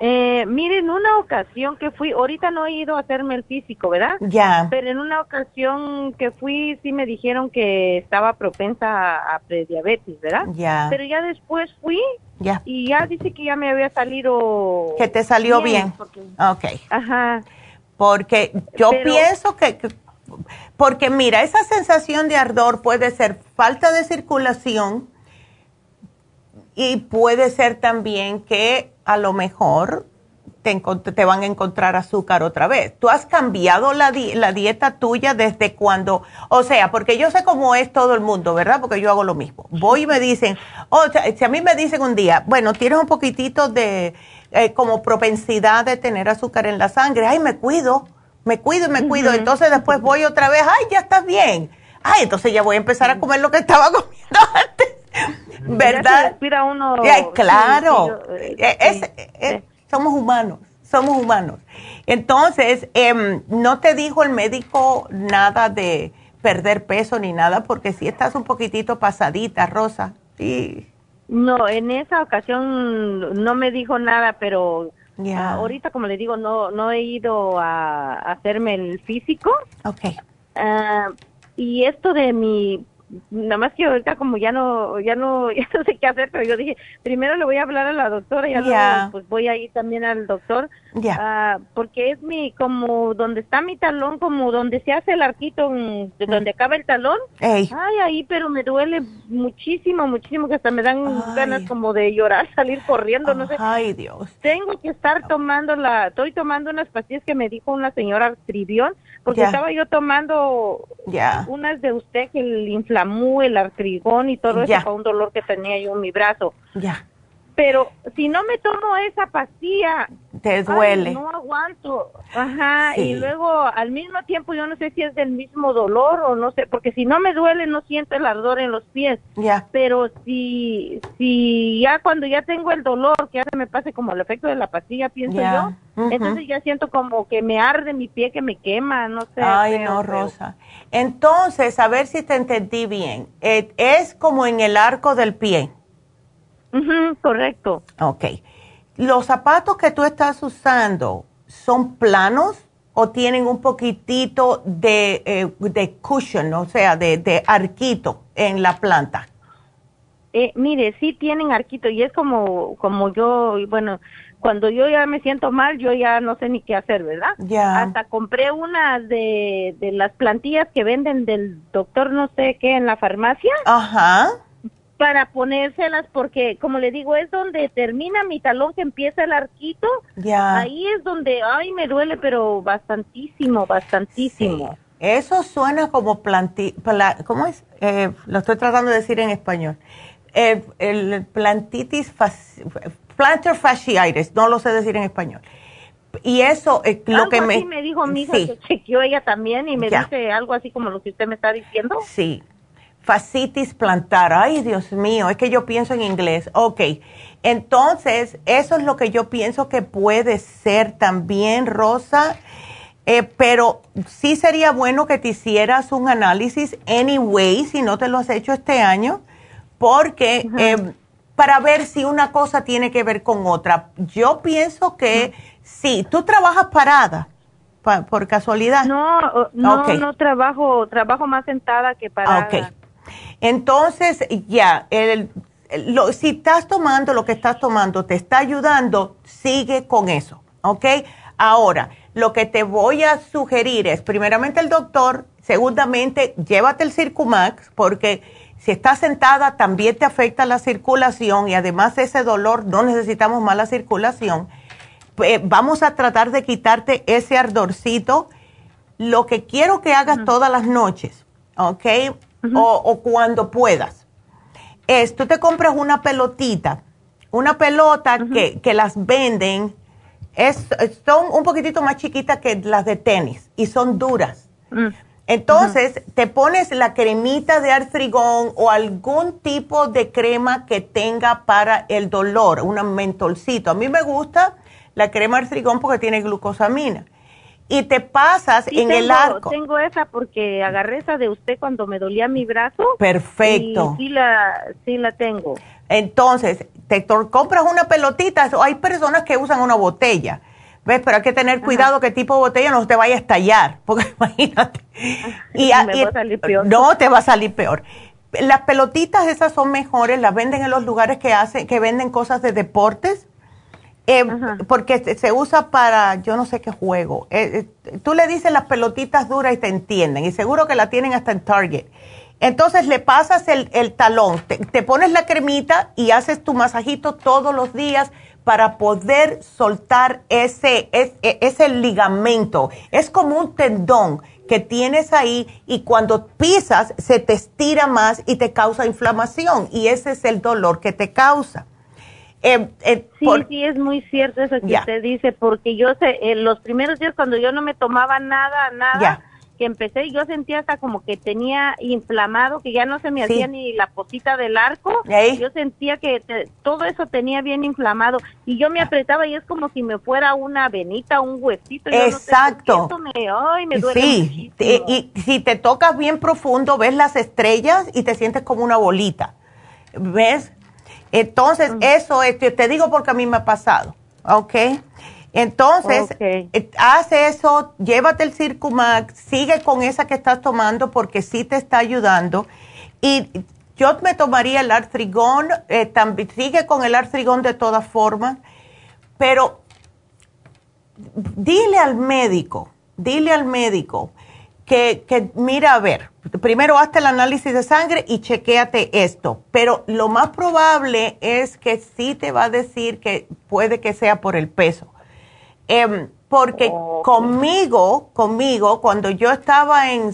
Eh, miren, una ocasión que fui, ahorita no he ido a hacerme el físico, ¿verdad? Ya. Pero en una ocasión que fui, sí me dijeron que estaba propensa a, prediabetes, ¿verdad? Ya. Pero ya después fui ya. y ya dice que ya me había salido. Que te salió bien. bien. Ok. Ajá. Porque yo pienso que, porque mira, esa sensación de ardor puede ser falta de circulación y puede ser también que a lo mejor te, te van a encontrar azúcar otra vez. ¿Tú has cambiado la, la dieta tuya desde cuando? O sea, porque yo sé cómo es todo el mundo, ¿verdad? Porque yo hago lo mismo. Voy y me dicen, o oh, si a mí me dicen un día, bueno, tienes un poquitito de eh, como propensidad de tener azúcar en la sangre. Ay, me cuido, me cuido y me cuido. Entonces después voy otra vez, ay, ya estás bien. Ay, entonces ya voy a empezar a comer lo que estaba (laughs) comiendo ¿Verdad? uno. claro. Eh, somos humanos, somos humanos. Entonces, em, no te dijo el médico nada de perder peso ni nada, porque si estás un poquitito pasadita, Rosa. Sí. No, en esa ocasión no me dijo nada, pero ahorita, como le digo, no no he ido a, hacerme el físico. Okay. Ah, y esto de mi nada más que ahorita como ya no ya no (laughs) ya no sé qué hacer pero yo dije primero le voy a hablar a la doctora y luego pues voy a ir también al doctor. Uh, porque es mi como donde está mi talón como donde se hace el arquito de donde acaba el talón. Ay ahí pero me duele muchísimo muchísimo que hasta me dan ganas como de llorar (laughs) salir corriendo no sé. Ay Dios. Tengo que estar tomando la estoy tomando unas pastillas que me dijo una señora Trivión porque estaba yo tomando unas de usted que el inflamó, el artrigón y todo eso para un dolor que tenía yo en mi brazo. Ya pero si no me tomo esa pastilla, te duele. no aguanto. Ajá, y luego al mismo tiempo yo no sé si es del mismo dolor o no sé, porque si no me duele no siento el ardor en los pies. Ya. Pero si si ya cuando ya tengo el dolor, que ya se me pase como el efecto de la pastilla, pienso yo, entonces ya siento como que me arde mi pie, que me quema, no sé. Ay, no, Rosa. Entonces, a ver si te entendí bien. Eh, es como en el arco del pie correcto. Ok. ¿Los zapatos que tú estás usando son planos o tienen un poquitito de, eh, de cushion, o sea, de, de, arquito en la planta? Eh, mire, sí tienen arquito y es como, como yo, bueno, cuando yo ya me siento mal, yo ya no sé ni qué hacer, ¿verdad? Ya. Hasta compré una de, de las plantillas que venden del doctor no sé qué en la farmacia. Ajá para ponérselas porque como le digo es donde termina mi talón que empieza el arquito. Ya. Ahí es donde ay me duele pero bastantísimo bastantísimo. Eso suena como planti cómo es eh, lo estoy tratando de decir en español. Eh, el plantitis plantar fasciitis no lo sé decir en español. Y eso es lo que me me dijo mi hija que chequeó ella también y me dice algo así como lo que usted me está diciendo. Sí fascitis plantar. Ay, Dios mío, es que yo pienso en inglés. Ok, entonces eso es lo que yo pienso que puede ser también, Rosa. Eh, pero sí sería bueno que te hicieras un análisis anyway, si no te lo has hecho este año, porque eh, para ver si una cosa tiene que ver con otra. Yo pienso que sí, tú trabajas parada, por casualidad. No, no, no trabajo, trabajo más sentada que parada. Ok. Entonces, ya, si estás tomando lo que estás tomando, te está ayudando, sigue con eso, ¿ok? Ahora, lo que te voy a sugerir es, primeramente el doctor, segundamente, llévate el Circumax, porque si estás sentada también te afecta la circulación y además de ese dolor no necesitamos más la circulación. vamos a tratar de quitarte ese ardorcito. Lo que quiero que hagas todas las noches, ¿ok? O, cuando puedas. Es, tú te compras una pelotita, una pelota que, que, las venden, es, son un poquitito más chiquitas que las de tenis y son duras. Mm. Entonces, te pones la cremita de artrigón o algún tipo de crema que tenga para el dolor, un mentolcito. A mí me gusta la crema artrigón porque tiene glucosamina y te pasas en el arco. Tengo esa porque agarré esa de usted cuando me dolía mi brazo. Perfecto. Y sí la, sí la tengo. Entonces, te compras una pelotita, hay personas que usan una botella. ¿Ves? Pero hay que tener cuidado qué tipo de botella no te vaya a estallar, (laughs) porque imagínate. Y, me va a salir peor. No, te va a salir peor. Las pelotitas esas son mejores, las venden en los lugares que hacen, que venden cosas de deportes eh, porque se usa para yo no sé qué juego. Eh, eh, tú le dices las pelotitas duras y te entienden y seguro que la tienen hasta en Target. Entonces le pasas el, talón, te, pones la cremita y haces tu masajito todos los días para poder soltar ese, ese, ese ligamento. Es como un tendón que tienes ahí y cuando pisas se te estira más y te causa inflamación y ese es el dolor que te causa. Eh, eh, sí, sí, es muy cierto eso que usted dice, porque yo sé, en los primeros días cuando yo no me tomaba nada, nada, que empecé, yo sentía hasta como que tenía inflamado, que ya no se me hacía ni la posita del arco, yo sentía que todo eso tenía bien inflamado, y yo me apretaba y es como si me fuera una venita, un huesito. Exacto. me, ay, me duele sí, y si te tocas bien profundo, ves las estrellas y te sientes como una bolita. ¿Ves? Entonces, eso es, te digo porque a mí me ha pasado, ¿ok? Entonces, eh, haz eso, llévate el Circumax, sigue con esa que estás tomando porque sí te está ayudando. Y yo me tomaría el artrigón, eh, también, sigue con el artrigón de todas formas, pero dile al médico, dile al médico que, que mira, a ver, primero hazte el análisis de sangre y chequéate esto, pero lo más probable es que sí te va a decir que puede que sea por el peso. Em, porque conmigo, conmigo, cuando yo estaba en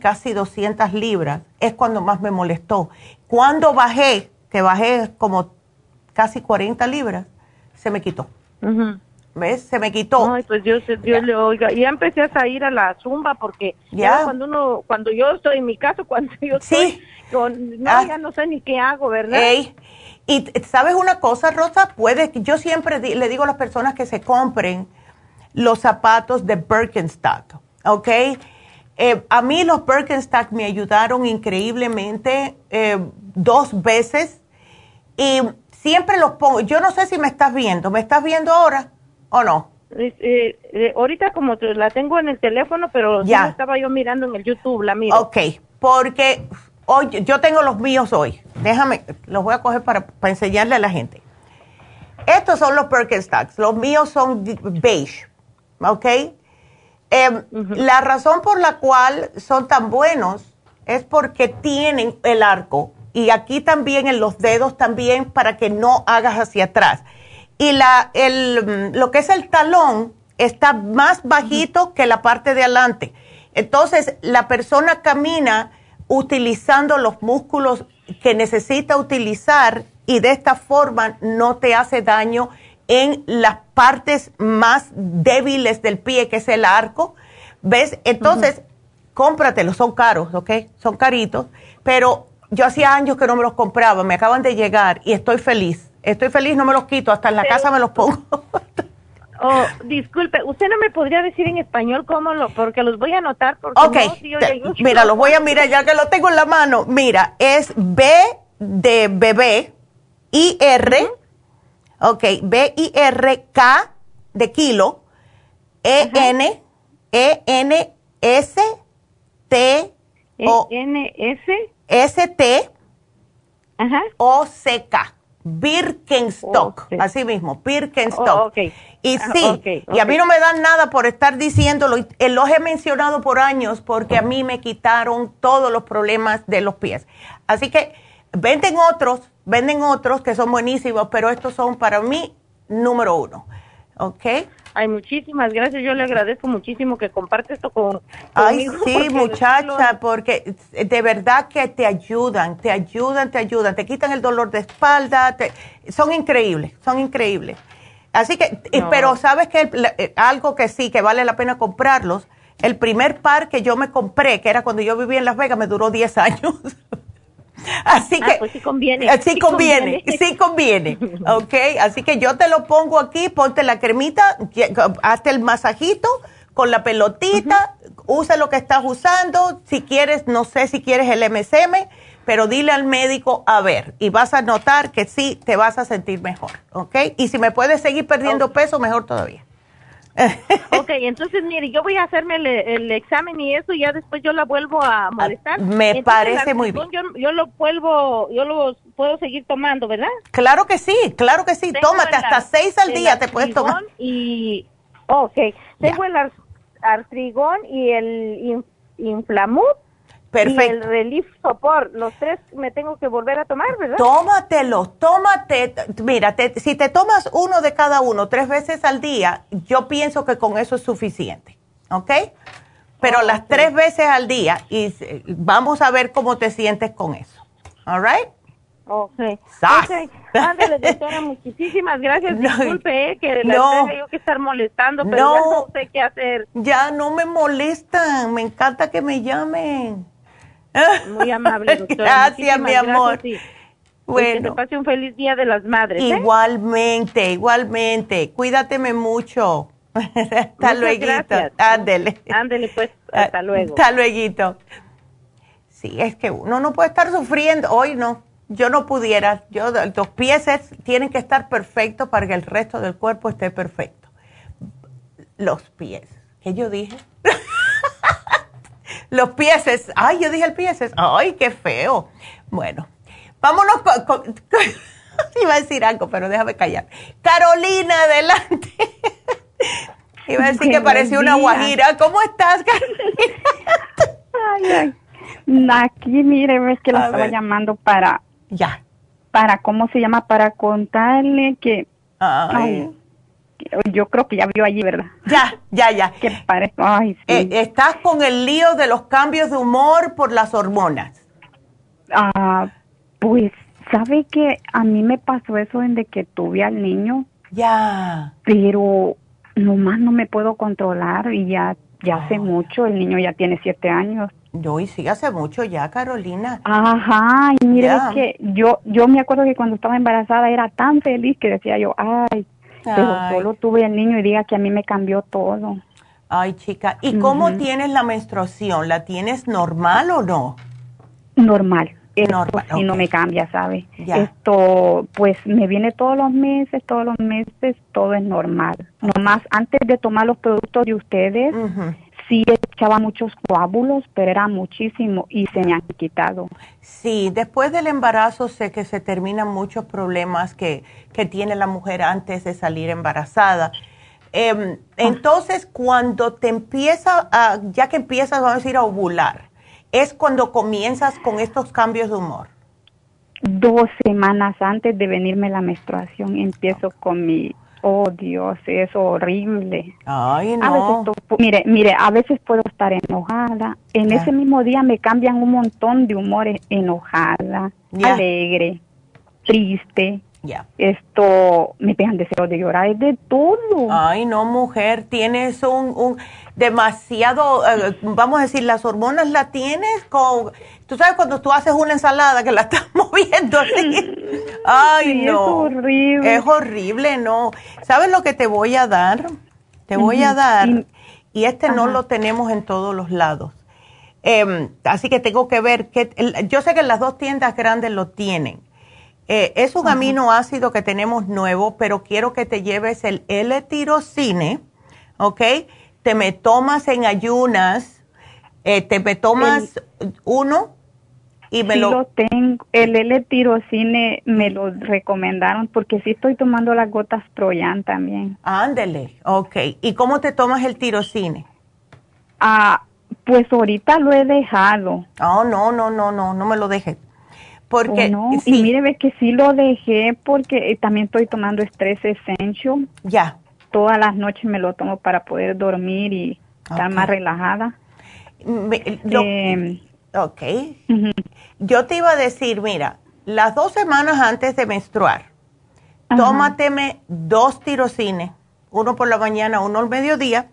casi 200 libras, es cuando más me molestó. Cuando bajé, que bajé como casi 40 libras, se me quitó. ¿Ves? Se me quitó. Ay, pues Dios, Dios le oiga. Y ya empecé a ir a la zumba porque ya cuando uno, cuando yo estoy en mi caso, (laughs) cuando yo estoy con, no, ah. ya no sé ni qué hago, ¿verdad? Y sabes una cosa, Rosa, puede, yo siempre le digo a las personas que se compren los zapatos de Birkenstock, ¿ok? Eh, a mí los Birkenstock me ayudaron increíblemente eh, dos veces y siempre los pongo. Yo no sé si me estás viendo, ¿me estás viendo ahora? ¿O no? Eh, eh, ahorita como la tengo en el teléfono, pero ya estaba yo mirando en el YouTube, la miro. Ok, porque hoy yo tengo los míos hoy. Déjame, los voy a coger para, enseñarle a la gente. Estos son los Birkenstocks, los míos son beige, ¿ok? Em, la razón por la cual son tan buenos es porque tienen el arco y aquí también en los dedos también para que no hagas hacia atrás. Y la, el, lo que es el talón está más bajito que la parte de adelante. Entonces, la persona camina utilizando los músculos que necesita utilizar y de esta forma no te hace daño en las partes más débiles del pie, que es el arco. ¿Ves? Entonces, cómpratelos, son caros, ¿ok? Son caritos, pero yo hacía años que no me los compraba, me acaban de llegar y estoy feliz. Estoy feliz, no me los quito, hasta en la casa me los pongo. (laughs) Oh, disculpe, ¿usted no me podría decir en español cómo lo, porque los voy a anotar? Porque ok, (laughs) mira, los voy a (laughs) mirar ya que lo tengo en la mano. Mira, es B de bebé, I R, ok, B I R K de kilo, E N, E N S T O N S S T O C K. Birkenstock, así mismo, Birkenstock. Oh, y ah, sí, y a mí no me dan nada por estar diciéndolo, eh, los he mencionado por años porque a mí me quitaron todos los problemas de los pies. Así que venden otros, venden otros que son buenísimos, pero estos son para mí número uno. ¿Ok? Ay, muchísimas gracias. Yo le agradezco muchísimo que comparte esto con. Ay, sí, muchacha, porque de verdad que te ayudan, te ayudan, te ayudan, te quitan el dolor de espalda, son increíbles, son increíbles. Así que, pero sabes que eh, algo que sí, que vale la pena comprarlos. El primer par que yo me compré, que era cuando yo vivía en Las Vegas, me duró 10 años. (laughs) (laughs) Así ah, que pues sí conviene. Sí, conviene, sí conviene. (laughs) ok, así que yo te lo pongo aquí, ponte la cremita, hazte el masajito con la pelotita, usa lo que estás usando, si quieres, no sé si quieres el MSM, pero dile al médico a ver y vas a notar que sí te vas a sentir mejor, ¿ok? Y si me puedes seguir perdiendo peso, mejor todavía. (laughs) ok, entonces mire, yo voy a hacerme el, examen y eso y ya después yo la vuelvo a ah, molestar. Me parece muy bien. Yo, lo vuelvo, yo lo puedo seguir tomando, ¿verdad? Claro que sí, claro que sí. Tómate hasta seis al día te puedes tomar. Y, ok, tengo el artrigón y el inflamut Perfecto. Y el Relief Support, los tres me tengo que volver a tomar, ¿verdad? Tómatelo, tómate. Mira, si te tomas uno de cada uno tres veces al día, yo pienso que con eso es suficiente, ¿ok? Pero las tres veces al día y vamos a ver cómo te sientes con eso, ¿all right? Ok. okay. Ándale, doctora, muchísimas gracias. (laughs) Disculpe, eh, que la no, que estar molestando, pero no, ya no sé qué hacer. Ya no me molestan, me encanta que me llamen. (laughs) Muy amable, doctora. Gracias, mi amor. bueno. Que pase un feliz día de las madres. ¿eh? Igualmente, igualmente. Cuídateme mucho. (laughs) hasta luego. Ándele. Ándele, pues, hasta luego. Hasta luego. Sí, es que uno no puede estar sufriendo. Hoy no. Yo no pudiera. Yo, los pies tienen que estar perfectos para que el resto del cuerpo esté perfecto. Los pies. ¿Qué yo dije? (laughs) Los pieses. Ay, yo dije el pieses. Ay, qué feo. Bueno, vámonos con... (laughs) Iba a decir algo, pero déjame callar. Carolina, adelante. (laughs) Iba a decir que parecía una guajira. ¿Cómo estás, Carolina? (laughs) ay, ay. Aquí, mire, ves que la estaba llamando para... Ya. Para, ¿cómo se llama? Para contarle que... Ay yo creo que ya vio allí, ¿verdad? Ya, ya, ya. (laughs) Que parece, ay, sí. Eh, ¿Estás con el lío de los cambios de humor por las hormonas? Ah, pues, ¿sabe que a mí me pasó eso desde que tuve al niño? Ya. Pero nomás no me puedo controlar y ya, ya hace mucho, el niño ya tiene siete años. Yo, y sí, hace mucho ya, Carolina. Ajá, y mire, que yo, yo me acuerdo que cuando estaba embarazada era tan feliz que decía yo, ay, pero solo tuve el niño y diga que a mí me cambió todo. Ay, chica, ¿y cómo tienes la menstruación? ¿La tienes normal o no? Normal. Normal. Y no me cambia, ¿sabe? Esto, pues me viene todos los meses, todos los meses, todo es normal. Nomás antes de tomar los productos de ustedes, sí echaba muchos coágulos, pero era muchísimo y se me han quitado. Sí, después del embarazo sé que se terminan muchos problemas que, que tiene la mujer antes de salir embarazada. Em, ah. entonces, cuando te empieza, a, ya que empiezas, vamos a decir, a ovular, es cuando comienzas con estos cambios de humor. dos semanas antes de venirme la menstruación empiezo con mi Oh Dios, es horrible. Ay, no. mire, mire, a veces puedo estar enojada. En ese mismo día me cambian un montón de humores. Enojada, alegre, triste. Ya. Esto me pegan deseos de llorar, es de todo. Ay, no, mujer, tienes un, un demasiado, eh, vamos a decir, las hormonas la tienes con, tú sabes cuando tú haces una ensalada que la estás (laughs) moviendo así. Ay, no. Es horrible. Es horrible, no. ¿Sabes lo que te voy a dar? Te voy a dar, y este no lo tenemos en todos los lados. Em, así que tengo que ver que, yo sé que las dos tiendas grandes lo tienen eh, es un aminoácido que tenemos nuevo, pero quiero que te lleves el L-tirocine, ¿ok? Te me tomas en ayunas, eh, te me tomas uno y me lo... tengo, el L-tirocine me lo recomendaron porque sí estoy tomando las gotas Troyan también. Ándele, ok. ¿Y cómo te tomas el tirocine? Ah, pues ahorita lo he dejado. Oh, no, no, no, no, no me lo dejes porque oh, y mire, ve que sí lo dejé porque eh, también estoy tomando estrés essential. Ya. Todas las noches me lo tomo para poder dormir y estar más relajada. Eh, ok. Yo te iba a decir, mira, las dos semanas antes de menstruar, tómateme dos tirocines, uno por la mañana, uno al mediodía.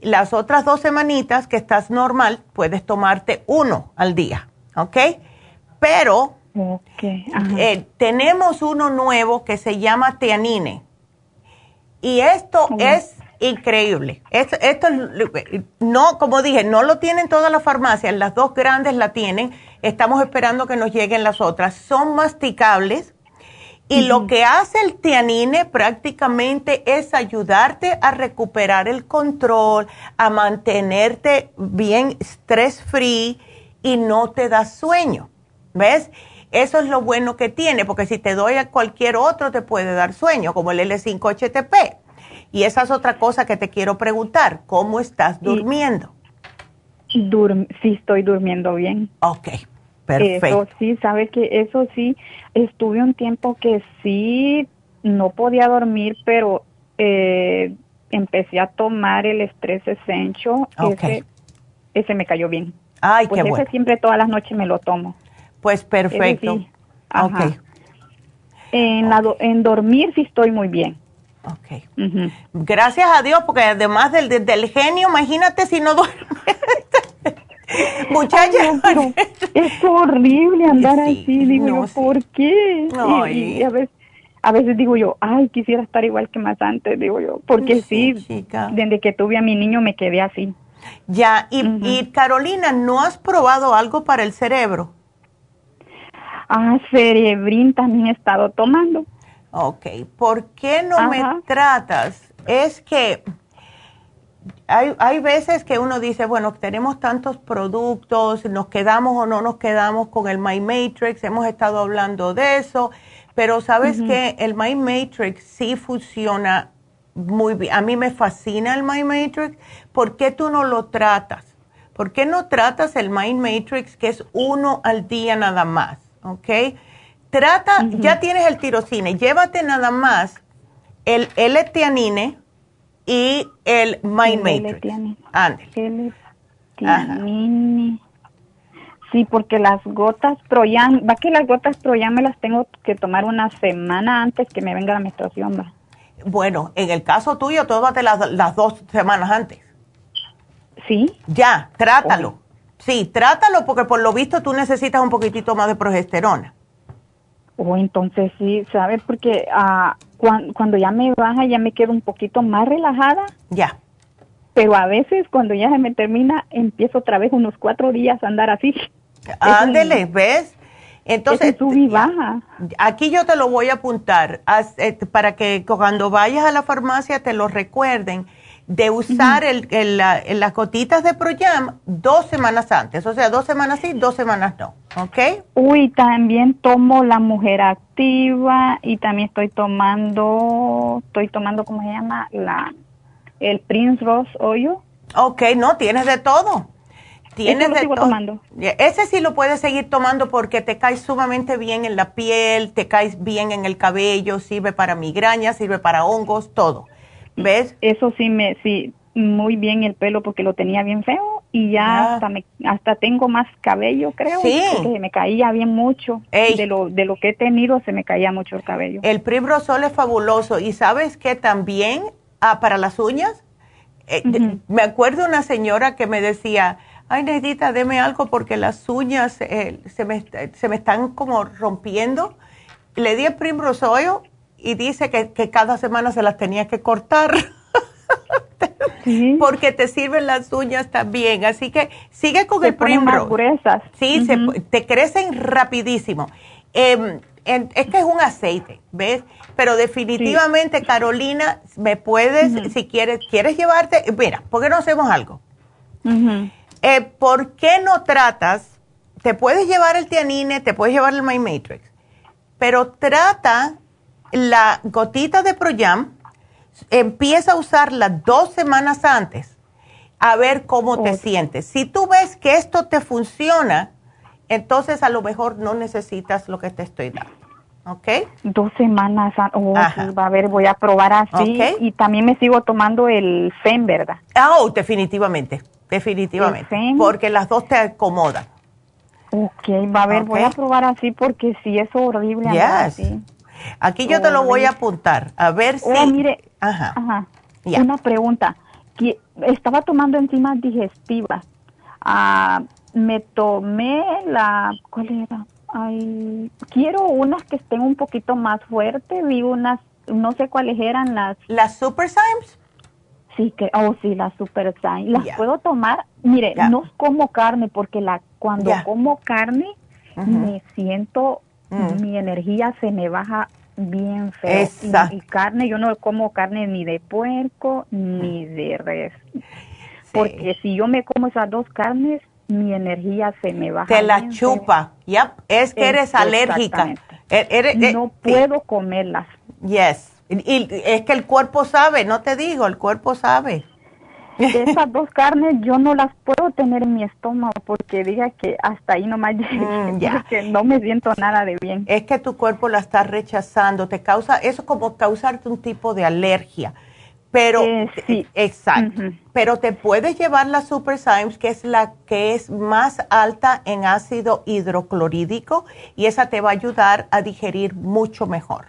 Las otras dos semanitas que estás normal, puedes tomarte uno al día, ¿ok? Pero eh, tenemos uno nuevo que se llama Teanine. Y esto es increíble. Esto, esto, no, como dije, no lo tienen todas las farmacias, las dos grandes la tienen. Estamos esperando que nos lleguen las otras. Son masticables. Y lo que hace el tianine prácticamente es ayudarte a recuperar el control, a mantenerte bien stress free y no te da sueño. ¿Ves? Eso es lo bueno que tiene, porque si te doy a cualquier otro te puede dar sueño, como el L5-HTP. Y esa es otra cosa que te quiero preguntar, ¿cómo estás durmiendo? sí, estoy durmiendo bien. Ok, perfecto. Eso sí, sabes que eso sí, estuve un tiempo que sí, no podía dormir, pero eh, empecé a tomar el estrés essential, ese, ese me cayó bien. Ay, pues qué ese siempre todas las noches me lo tomo. Pues perfecto. En, en dormir sí estoy muy bien. Ok. Gracias a Dios, porque además del, del, genio, imagínate si no duerme. (laughs) Muchachas. es horrible andar así, digo ¿por qué? Y, a, veces, a veces digo yo, ay, quisiera estar igual que más antes, digo yo, porque sí, desde que tuve a mi niño me quedé así. Ya, y, y Carolina, ¿no has probado algo para el cerebro? Ah, cerebrín también he estado tomando. Ok, ¿por qué no me tratas? Es que hay, hay veces que uno dice, bueno, tenemos tantos productos, nos quedamos o no nos quedamos con el My Matrix, hemos estado hablando de eso, pero sabes que el My Matrix sí funciona muy bien. A mí me fascina el My Matrix. ¿Por qué tú no lo tratas? ¿Por qué no tratas el Mind Matrix, que es uno al día nada más? ¿ok? Trata, ya tienes el tirocine, llévate nada más el L-tianine y el Mind Matrix. L-tianine. Sí, porque las gotas Proyan, va que las gotas Proyan me las tengo que tomar una semana antes que me venga la menstruación, va. Bueno, en el caso tuyo, tómate las, las dos semanas antes. Sí. Ya, trátalo. Sí, trátalo porque por lo visto tú necesitas un poquitito más de progesterona. O oh, entonces sí, ¿sabes? Porque ah, cuando, ya me baja ya me quedo un poquito más relajada. Ya. Pero a veces cuando ya se me termina empiezo otra vez unos cuatro días a andar así. (laughs) Ándele, ¿ves? Entonces, sube baja. Aquí yo te lo voy a apuntar eh, para que cuando vayas a la farmacia te lo recuerden de usar el, las gotitas de Proyam dos semanas antes, o sea, dos semanas sí, dos semanas no, ¿ok? Uy, también tomo la mujer activa y también estoy tomando, estoy tomando, ¿cómo se llama? La, el Prince Rose Oil. Ok, no, tienes de todo. Tienes de tomando. Ese sí lo puedes seguir tomando porque te cae sumamente bien en la piel, te caes bien en el cabello, sirve para migrañas, sirve para hongos, todo. ¿Ves? Eso sí me, sí, muy bien el pelo porque lo tenía bien feo y ya hasta me, hasta tengo más cabello creo sí. porque me caía bien mucho. De lo de lo que he tenido se me caía mucho el cabello. El Primrosol es fabuloso. Y sabes que también ah, para las uñas. Eh, me acuerdo una señora que me decía ay Neidita deme algo porque las uñas eh, se, me, se me están como rompiendo le di el Primrosol y dice que, que cada semana se las tenía que cortar (laughs) porque te sirven las uñas también. Así que sigue con el primero. Sí, te crecen rapidísimo. Em, es que es un aceite, ¿ves? Pero definitivamente, Carolina, me puedes, si quieres, quieres llevarte, mira, ¿por qué no hacemos algo? Eh, ¿Por qué no tratas? Te puedes llevar el tianine, te puedes llevar el My Matrix, pero trata la gotita de Proyam, empieza a usarla dos semanas antes a ver cómo te sientes. Si tú ves que esto te funciona, entonces a lo mejor no necesitas lo que te estoy dando. ¿Ok? Dos semanas. Oh, va a ver, voy a probar así. Y también me sigo tomando el FEM, ¿verdad? Oh, definitivamente, definitivamente. Porque las dos te acomodan. Ok, va a ver, voy a probar así porque sí es horrible. Así. Aquí yo te lo voy a apuntar, a ver oh, si... mire, ajá. Una pregunta. Estaba tomando enzimas digestivas. Ah, me tomé la... ¿Cuál era? Ay, quiero unas que estén un poquito más fuertes. Vi unas, no sé cuáles eran las... ¿Las Super Symes? Sí, que, oh sí, las Super Symes. ¿Las puedo tomar? Mire, no como carne porque la cuando como carne me siento Mm. mi energía se me baja bien feo. Y, carne, yo no como carne ni de puerco ni de res. Porque si yo me como esas dos carnes, mi energía se me baja. Te la chupa, es que eres alérgica. Er, eh, no puedo comerlas. Yes, y es que el cuerpo sabe, no te digo, el cuerpo sabe. Esas dos carnes yo no las puedo tener en mi estómago porque diga que hasta ahí nomás mm, (laughs) ya. que no me siento nada de bien. Es que tu cuerpo la está rechazando, te causa, eso como causarte un tipo de alergia. Pero, eh, sí. exacto. Pero te puedes llevar la Super Symes, que es la que es más alta en ácido hidroclorídico, y esa te va a ayudar a digerir mucho mejor.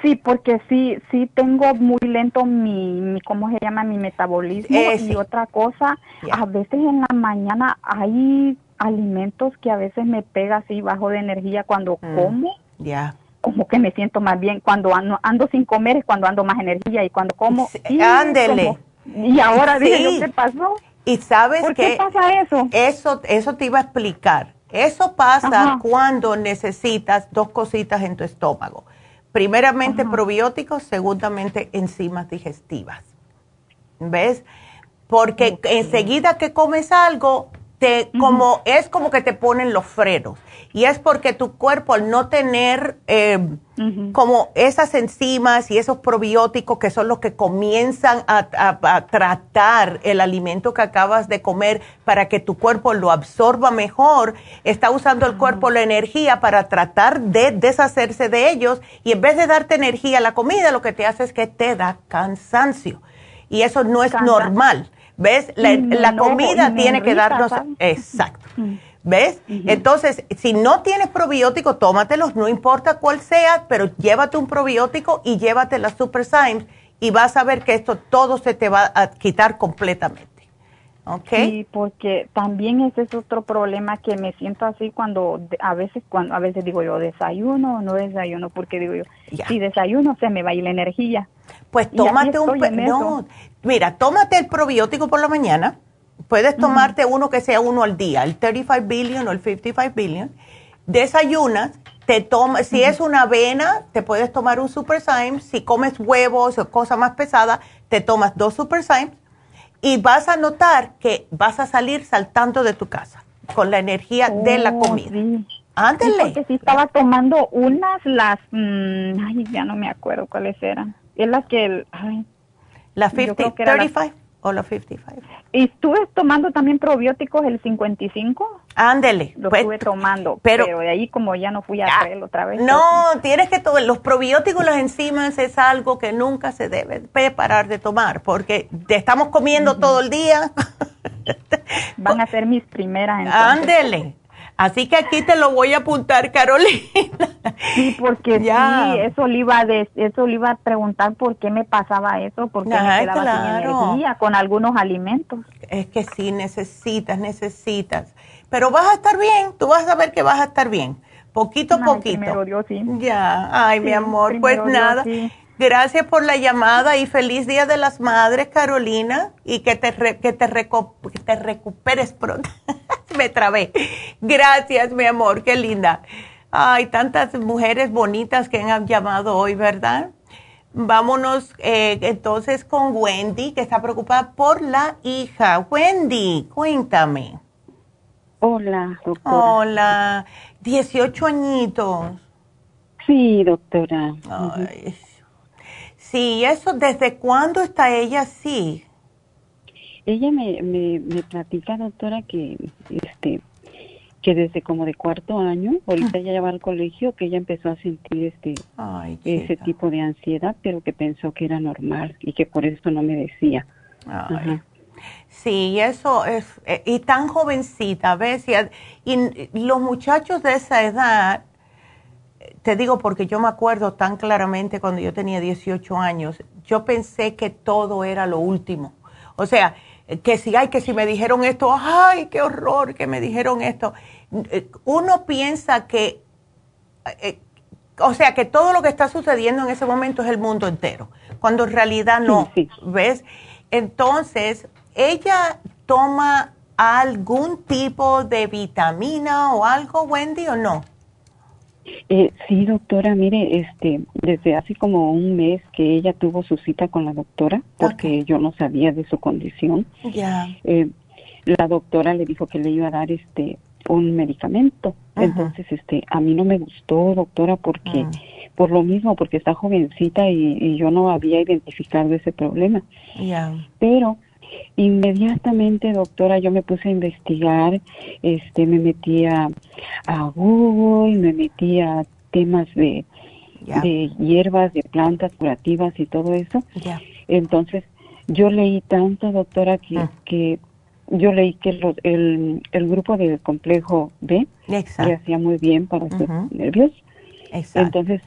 Sí, porque sí, sí tengo muy lento mi, mi ¿cómo se llama? Mi metabolismo. Y otra cosa, a veces en la mañana hay alimentos que a veces me pega así bajo de energía cuando mm. como. Ya. Como que me siento más bien. Cuando ando, ando, sin comer es cuando ando más energía y cuando como. ándele. y ahora dije, ¿qué pasó? Y sabes ¿Por qué pasa eso? Eso, eso te iba a explicar. Eso pasa cuando necesitas dos cositas en tu estómago Primeramente probióticos, segundamente enzimas digestivas. ¿Ves? Porque enseguida que comes algo, te, como, es como que te ponen los frenos. Y es porque tu cuerpo al no tener eh, como esas enzimas y esos probióticos que son los que comienzan a, tratar el alimento que acabas de comer para que tu cuerpo lo absorba mejor, está usando el cuerpo la energía para tratar de deshacerse de ellos y en vez de darte energía la comida, lo que te hace es que te da cansancio. Y eso no es normal. ¿Ves? La, comida tiene que darnos... Exacto. Mm. ¿Ves? Entonces, si no tienes probiótico, tómatelos, no importa cuál sea, pero llévate un probiótico y llévate la Super Symes y vas a ver que esto todo se te va a quitar completamente. ¿Ok? Sí, porque también ese es otro problema que me siento así cuando a veces cuando a veces digo yo desayuno o no desayuno porque digo yo si desayuno se me va a ir la energía. Pues tómate un no, mira, tómate el probiótico por la mañana Puedes tomarte uno que sea uno al día, el 35 billion o el 55 billion. Desayunas, te toma, si es una avena, te puedes tomar un Super. Si comes huevos o cosas más pesadas, te tomas dos Super Symes. Y vas a notar que vas a salir saltando de tu casa con la energía de la oh, comida. Sí. porque sí estaba tomando unas, las, mm, ay, ya no me acuerdo cuáles eran. Es las que, ay, la 50, 35. O los 55. Y estuve tomando también probióticos el 55. Ándele. Lo estuve tomando, pero, de ahí como ya no fui a hacerlo otra vez. No, tienes que tomar, los probióticos, las enzimas es algo que nunca se debe parar de tomar, porque te estamos comiendo todo el día. (laughs) Van a ser mis primeras. Ándele. Así que aquí te lo voy a apuntar, Carolina. Sí, porque ya. sí, eso le, iba a eso le iba a preguntar por qué me pasaba eso, porque me quedaba sin energía con algunos alimentos. Es que sí, necesitas, necesitas. Pero vas a estar bien, tú vas a ver que vas a estar bien. Poquito a poquito. sí. Ya, ay, mi amor, pues nada. Gracias por la llamada y feliz Día de las Madres, Carolina, y que te, que te, que te recuperes pronto. (laughs) Me trabé. Gracias, mi amor, qué linda. Ay, tantas mujeres bonitas que han llamado hoy, ¿verdad? Vámonos eh, entonces con Wendy, que está preocupada por la hija. Wendy, cuéntame. Hola, doctora. Hola, 18 añitos. Sí, doctora. Ay, Sí, eso, ¿desde cuándo está ella así? Ella me, me, me platica, doctora, que este que desde como de cuarto año, ahorita ya va al colegio, que ella empezó a sentir este ese tipo de ansiedad, pero que pensó que era normal y que por eso no me decía. Sí, eso es, eh, y tan jovencita, ¿ves? y los muchachos de esa edad te digo porque yo me acuerdo tan claramente cuando yo tenía 18 años, yo pensé que todo era lo último. O sea, que si hay, que si me dijeron esto, ay, qué horror que me dijeron esto. Uno piensa que, eh, o sea, que todo lo que está sucediendo en ese momento es el mundo entero, cuando en realidad no, ¿ves? Entonces, ella toma algún tipo de vitamina o algo, Wendy, o no? Eh, sí, doctora, mire, este, desde hace como un mes que ella tuvo su cita con la doctora, porque yo no sabía de su condición. Ya. Eh, la doctora le dijo que le iba a dar este un medicamento. Entonces, este, a mí no me gustó, doctora, porque mm. por lo mismo, porque está jovencita y, yo no había identificado ese problema. Ya. Pero Inmediatamente, doctora, yo me puse a investigar, este, me metía a, Google, me metía a temas de, de hierbas, de plantas curativas y todo eso. Entonces, yo leí tanto, doctora, que, ah. que yo leí que el, el grupo del complejo B le hacía muy bien para los nervios. Entonces,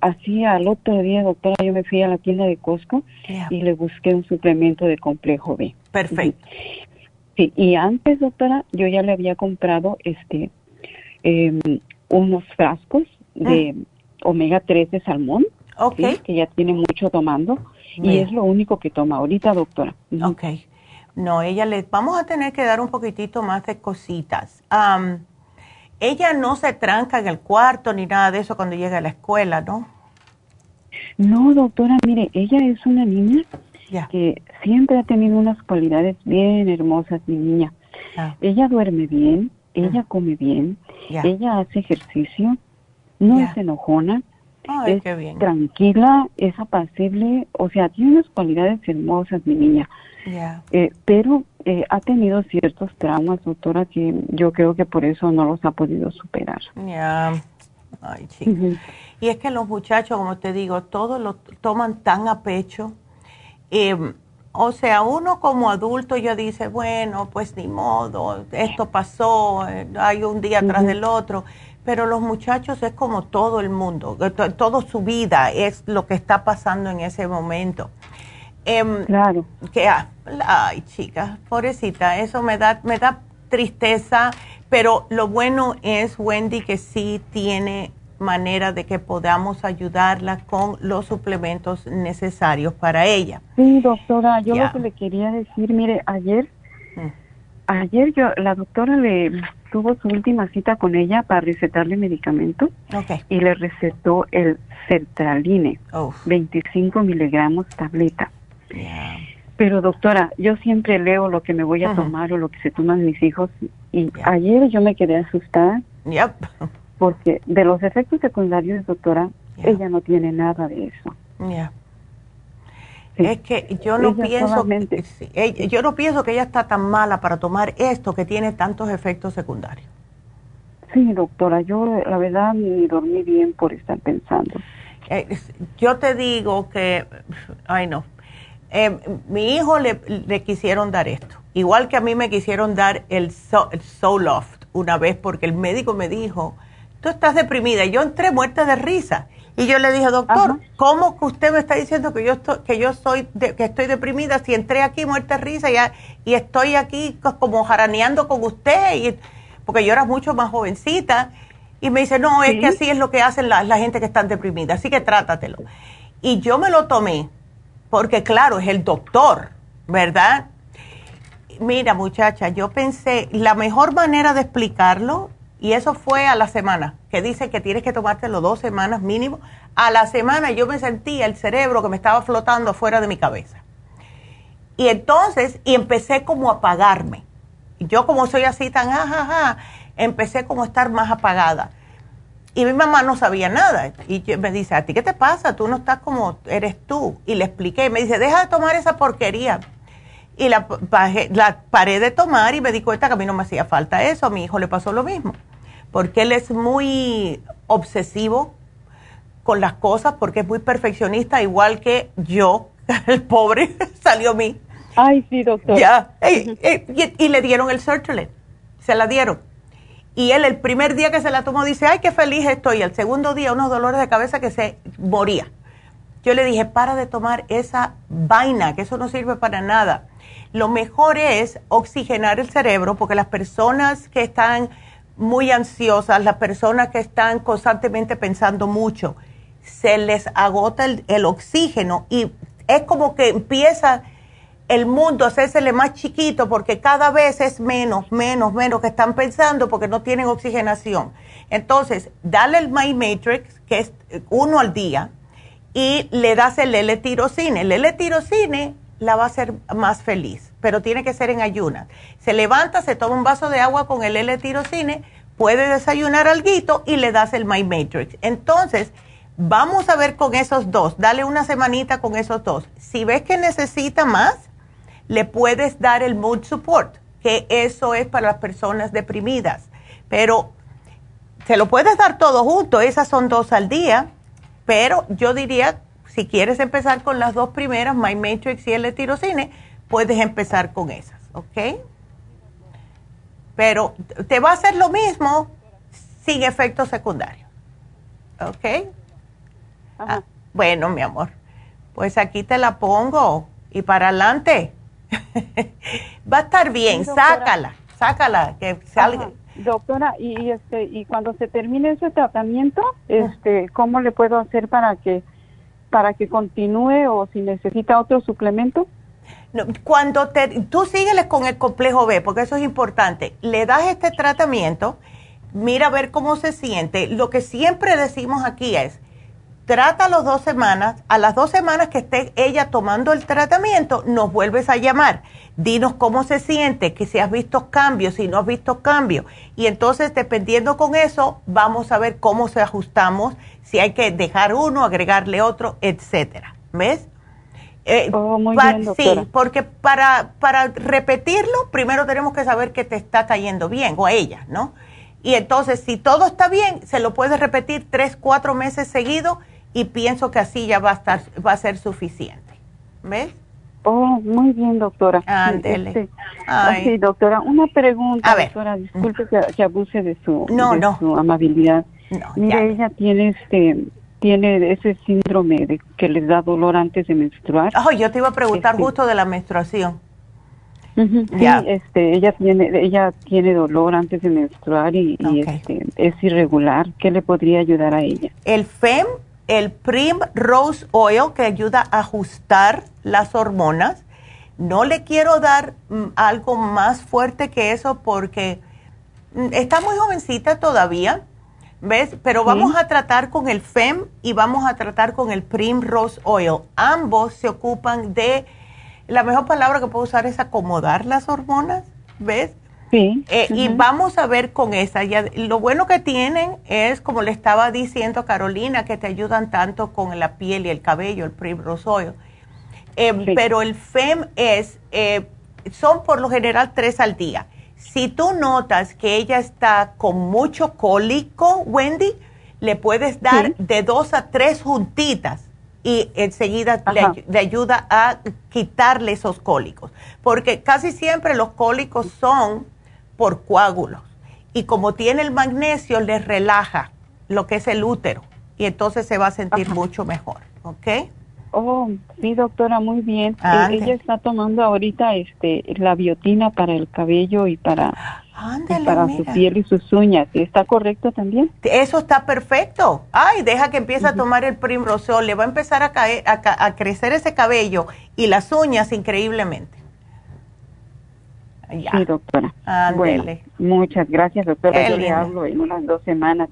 Así al otro día, doctora, yo me fui a la tienda de Costco y le busqué un suplemento de complejo B. Perfecto. Sí, y antes, doctora, yo ya le había comprado este em, unos frascos de ah. omega 3 de salmón, que ya tiene mucho tomando, y es lo único que toma ahorita, doctora. Ok. No, ella le vamos a tener que dar un poquitito más de cositas ella no se tranca en el cuarto ni nada de eso cuando llega a la escuela, ¿no? No, doctora, mire, ella es una niña que siempre ha tenido unas cualidades bien hermosas, mi niña. Ah. Ella duerme bien, ella mm. come bien, ella hace ejercicio, no es enojona, es tranquila, es apacible, o sea, tiene unas cualidades hermosas, mi niña. Eh, pero eh, ha tenido ciertos traumas, doctora, que yo creo que por eso no los ha podido superar. Ya. Ay, Y es que los muchachos, como te digo, todos lo toman tan a pecho. Em, o sea, uno como adulto ya dice, bueno, pues ni modo, esto pasó, eh, hay un día tras del otro. Pero los muchachos es como todo el mundo, toda su vida es lo que está pasando en ese momento. Em, claro. Que, ah, ay, chica, pobrecita, eso me da, me da tristeza, pero lo bueno es, Wendy, que sí tiene manera de que podamos ayudarla con los suplementos necesarios para ella. Sí, doctora, yo lo que le quería decir, mire, ayer, mm. ayer yo, la doctora le tuvo su última cita con ella para recetarle medicamento y le recetó el sertraline, 25 miligramos tableta. Pero doctora, yo siempre leo lo que me voy a tomar o lo que se toman mis hijos y ayer yo me quedé asustada. Porque de los efectos secundarios, doctora, ella no tiene nada de eso. Es que yo no pienso, yo no pienso que ella está tan mala para tomar esto que tiene tantos efectos secundarios. Sí, doctora, yo la verdad ni dormí bien por estar pensando. Eh, yo te digo que, ay no, eh, mi hijo le, le, quisieron dar esto, igual que a mí me quisieron dar el, so, el Soloft una vez porque el médico me dijo, tú estás deprimida. Y yo entré muerta de risa. Y yo le dije, doctor, ¿cómo que usted me está diciendo que yo estoy, que yo soy que estoy deprimida si entré aquí muerta de risa y, y estoy aquí como jaraneando con usted? Y, porque yo era mucho más jovencita. Y me dice, no, es que así es lo que hacen la, la gente que está deprimida, así que trátatelo. Y yo me lo tomé, porque claro, es el doctor, ¿verdad? Mira, muchacha, yo pensé, la mejor manera de explicarlo y eso fue a la semana, que dice que tienes que tomártelo dos semanas mínimo. A la semana yo me sentía el cerebro que me estaba flotando fuera de mi cabeza. Y entonces, y empecé como a apagarme. Yo como soy así tan jajaja, empecé como a estar más apagada. Y mi mamá no sabía nada. Y me dice, ¿a ti qué te pasa? Tú no estás como eres tú. Y le expliqué. Y me dice, deja de tomar esa porquería. Y la, la paré de tomar y me di cuenta que a mí no me hacía falta eso. A mi hijo le pasó lo mismo porque él es muy obsesivo con las cosas, porque es muy perfeccionista, igual que yo, (laughs) el pobre, (laughs) salió a mí. Ay, sí, doctor. Ya, y, le dieron el Sertraline, se la dieron. Y él el primer día que se la tomó dice, ay, qué feliz estoy. El segundo día unos dolores de cabeza que se moría. Yo le dije, para de tomar esa vaina, que eso no sirve para nada. Lo mejor es oxigenar el cerebro, porque las personas que están muy ansiosas, las personas que están constantemente pensando mucho, se les agota el, oxígeno y es como que empieza el mundo hacérsele más chiquito porque cada vez es menos, menos, menos que están pensando porque no tienen oxigenación. Entonces, dale el My Matrix, que es uno al día, y le das el L-tirocine. El L-tirocine la va a hacer más feliz pero tiene que ser en ayunas. Se levanta, se toma un vaso de agua con el L-tirocine, puede desayunar algo y le das el My Matrix. Entonces, vamos a ver con esos dos, dale una semanita con esos dos. Si ves que necesita más, le puedes dar el Mood Support, que eso es para las personas deprimidas. Pero se lo puedes dar todo junto, esas son dos al día, pero yo diría, si quieres empezar con las dos primeras, My Matrix y el tirocine, puedes empezar con esas, ¿ok? Pero te va a hacer lo mismo sin efectos secundarios, ¿ok? Ah, bueno, mi amor, pues aquí te la pongo y para adelante. (laughs) va a estar bien, sácala, sácala, que salga. Doctora, y, este y cuando se termine ese tratamiento, este, ¿cómo le puedo hacer para que para que continúe o si necesita otro suplemento? cuando te, tú sígueles con el complejo B, porque eso es importante, le das este tratamiento, mira a ver cómo se siente. Lo que siempre decimos aquí es, trata las dos semanas, a las dos semanas que esté ella tomando el tratamiento, nos vuelves a llamar. Dinos cómo se siente, que si has visto cambios, si no has visto cambios. Y entonces, dependiendo con eso, vamos a ver cómo se ajustamos, si hay que dejar uno, agregarle otro, etcétera. ¿Ves? Eh, oh, sí, porque para, para repetirlo, primero tenemos que saber que te está cayendo bien, o a ella, ¿no? Y entonces, si todo está bien, se lo puedes repetir tres, cuatro meses seguidos y pienso que así ya va a, estar, va a ser suficiente. ¿Ves? Oh, muy bien, doctora. Ándele. Este, sí, doctora, una pregunta, doctora, disculpe que, abuse de su, de su amabilidad. No, Mire, ella tiene este tiene ese síndrome de que les da dolor antes de menstruar. Oh, yo te iba a preguntar este, justo de la menstruación. sí, este, ella tiene, ella tiene dolor antes de menstruar y, este, es irregular. ¿Qué le podría ayudar a ella? El FEM, el Prim Rose Oil, que ayuda a ajustar las hormonas. No le quiero dar mm, algo más fuerte que eso porque mm, está muy jovencita todavía ¿Ves? Pero vamos a tratar con el FEM y vamos a tratar con el Primrose Oil. Ambos se ocupan de, la mejor palabra que puedo usar es acomodar las hormonas, ¿ves? Sí. Eh, y vamos a ver con esa. Ya, lo bueno que tienen es, como le estaba diciendo Carolina, que te ayudan tanto con la piel y el cabello, el Primrose Oil. Em, pero el FEM es, eh, son por lo general tres al día. Si tú notas que ella está con mucho cólico, Wendy, le puedes dar de dos a tres juntitas y enseguida le, ayuda a quitarle esos cólicos. Porque casi siempre los cólicos son por coágulos. Y como tiene el magnesio, le relaja lo que es el útero. Y entonces se va a sentir mucho mejor. ¿Ok? Oh, sí, doctora, muy bien. Eh, ella está tomando ahorita este la biotina para el cabello y para para su piel y sus uñas. ¿Está correcto también? Eso está perfecto. Ay, deja que empiece a tomar el primrosol. Le va a empezar a, caer, a, crecer ese cabello y las uñas increíblemente. Sí, doctora. Bueno, muchas gracias, doctora. Yo le hablo en unas dos semanas.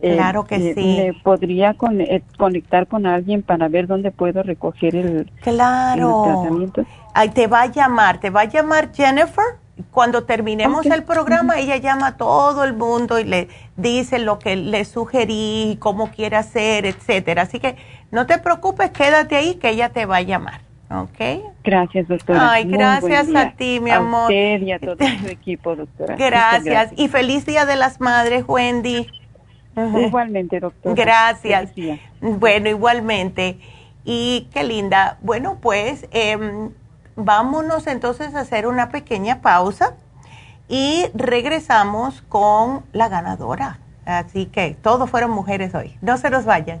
Eh, claro que eh, sí. ¿Me podría eh, conectar con alguien para ver dónde puedo recoger el, claro. tratamiento? Ay, te va a llamar, te va a llamar Jennifer. Cuando terminemos el programa, ella llama a todo el mundo y le dice lo que le sugerí, cómo quiere hacer, etcétera. Así que no te preocupes, quédate ahí que ella te va a llamar. ¿Ok? Gracias, doctora. Ay, gracias a ti, mi amor. A usted y a todo (laughs) su equipo, doctora. gracias. Y feliz Día de las Madres, Wendy. Igualmente, doctora. Gracias. Bueno, igualmente. Y qué linda. Bueno, pues eh, vámonos entonces a hacer una pequeña pausa y regresamos con la ganadora. Así que todos fueron mujeres hoy. No se nos vayan.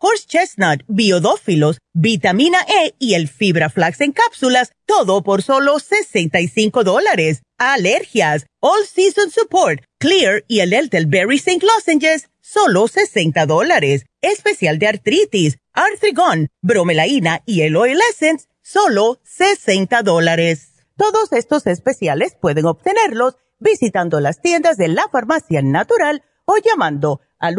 horse chestnut, biodófilos, vitamina E y el fibra flax en cápsulas. Todo por solo 65 dólares. Alergias, All Season Support, Clear y el Elderberry St. Lozenges solo 60 dólares. Especial de artritis, Arthrigon, bromelaína y el Oil Essence, solo 60 dólares. Todos estos especiales pueden obtenerlos visitando las tiendas de la farmacia natural o llamando al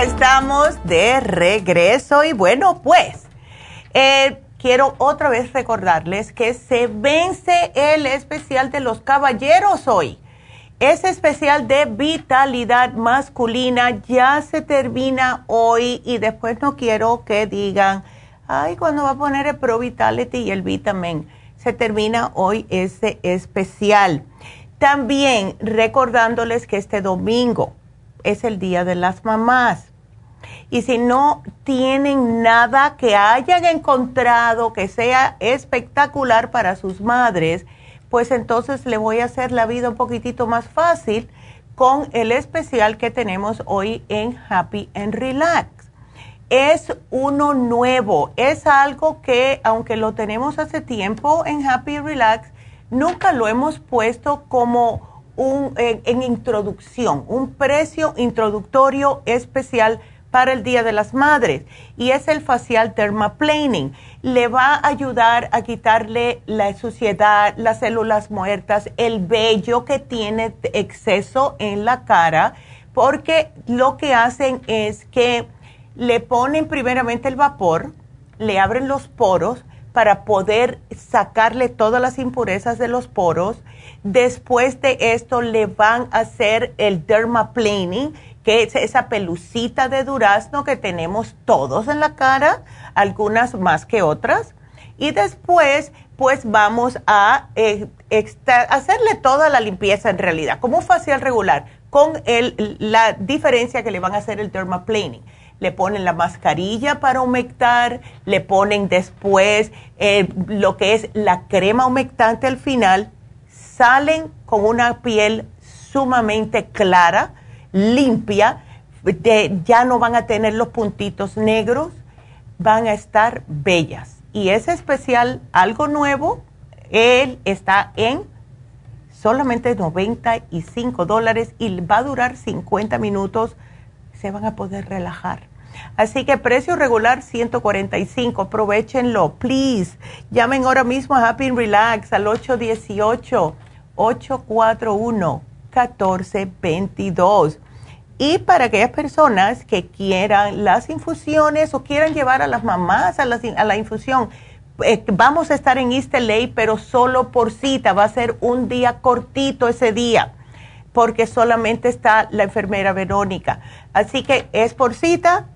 Estamos de regreso y bueno, pues eh, quiero otra vez recordarles que se vence el especial de los caballeros hoy. Ese especial de vitalidad masculina ya se termina hoy y después no quiero que digan, ay, cuando va a poner el Pro Vitality y el Vitamin. Se termina hoy ese especial. También recordándoles que este domingo es el Día de las Mamás. Y si no tienen nada que hayan encontrado que sea espectacular para sus madres, pues entonces le voy a hacer la vida un poquitito más fácil con el especial que tenemos hoy en Happy and Relax. Es uno nuevo, es algo que aunque lo tenemos hace tiempo en Happy Relax, nunca lo hemos puesto como un, en introducción, un precio introductorio especial para el Día de las Madres y es el facial dermaplaning. Le va a ayudar a quitarle la suciedad, las células muertas, el vello que tiene exceso en la cara, porque lo que hacen es que le ponen primeramente el vapor, le abren los poros para poder sacarle todas las impurezas de los poros. Después de esto le van a hacer el dermaplaning que es esa pelucita de durazno que tenemos todos en la cara, algunas más que otras. Y después, pues vamos a eh, hacerle toda la limpieza en realidad, como un facial regular, con el, la diferencia que le van a hacer el dermaplaning. Le ponen la mascarilla para humectar, le ponen después eh, lo que es la crema humectante al final, salen con una piel sumamente clara, limpia, ya no van a tener los puntitos negros, van a estar bellas. Y es especial, algo nuevo, él está en solamente 95 dólares y va a durar 50 minutos, se van a poder relajar. Así que precio regular 145, aprovechenlo, please. Llamen ahora mismo a Happy Relax al 818 841 1422. Y para aquellas personas que quieran las infusiones o quieran llevar a las mamás a la, a la infusión, eh, vamos a estar en East LA, pero solo por cita. Va a ser un día cortito ese día, porque solamente está la enfermera Verónica. Así que es por cita.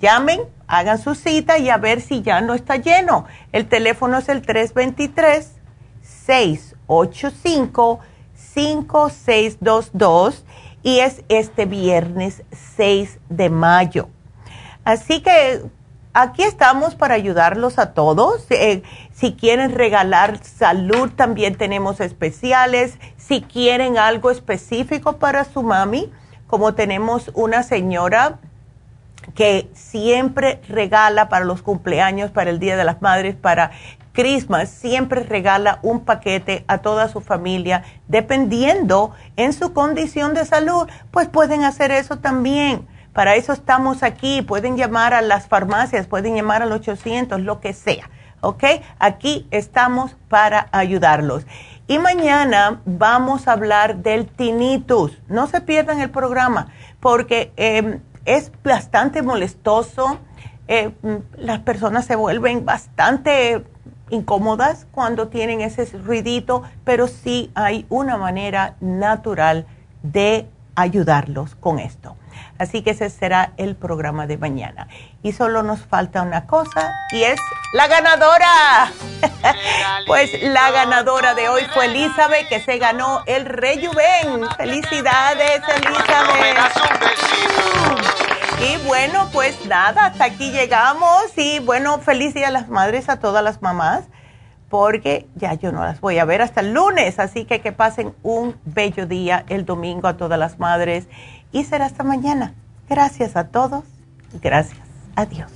Llamen, hagan su cita y a ver si ya no está lleno. El teléfono es el 323 685 5622 y es este viernes 6 de mayo. Así que aquí estamos para ayudarlos a todos. Eh, si quieren regalar salud, también tenemos especiales. Si quieren algo específico para su mami, como tenemos una señora que siempre regala para los cumpleaños, para el Día de las Madres, para Christmas siempre regala un paquete a toda su familia, dependiendo en su condición de salud, pues pueden hacer eso también. Para eso estamos aquí, pueden llamar a las farmacias, pueden llamar al 800, lo que sea, ¿ok? Aquí estamos para ayudarlos. Y mañana vamos a hablar del tinnitus. No se pierdan el programa porque em, es bastante molestoso. Eh, las personas se vuelven bastante incómodas cuando tienen ese ruidito, pero sí hay una manera natural de ayudarlos con esto. Así que ese será el programa de mañana. Y solo nos falta una cosa y es la ganadora. pues la ganadora de hoy fue Elizabeth que se ganó el Rejuven. Felicidades Elizabeth. Y bueno, pues nada, hasta aquí llegamos. Y bueno, feliz día a las madres, a todas las mamás, porque ya yo no las voy a ver hasta el lunes. Así que que pasen un bello día el domingo a todas las madres. Y será hasta mañana. Gracias a todos. Gracias. Adiós.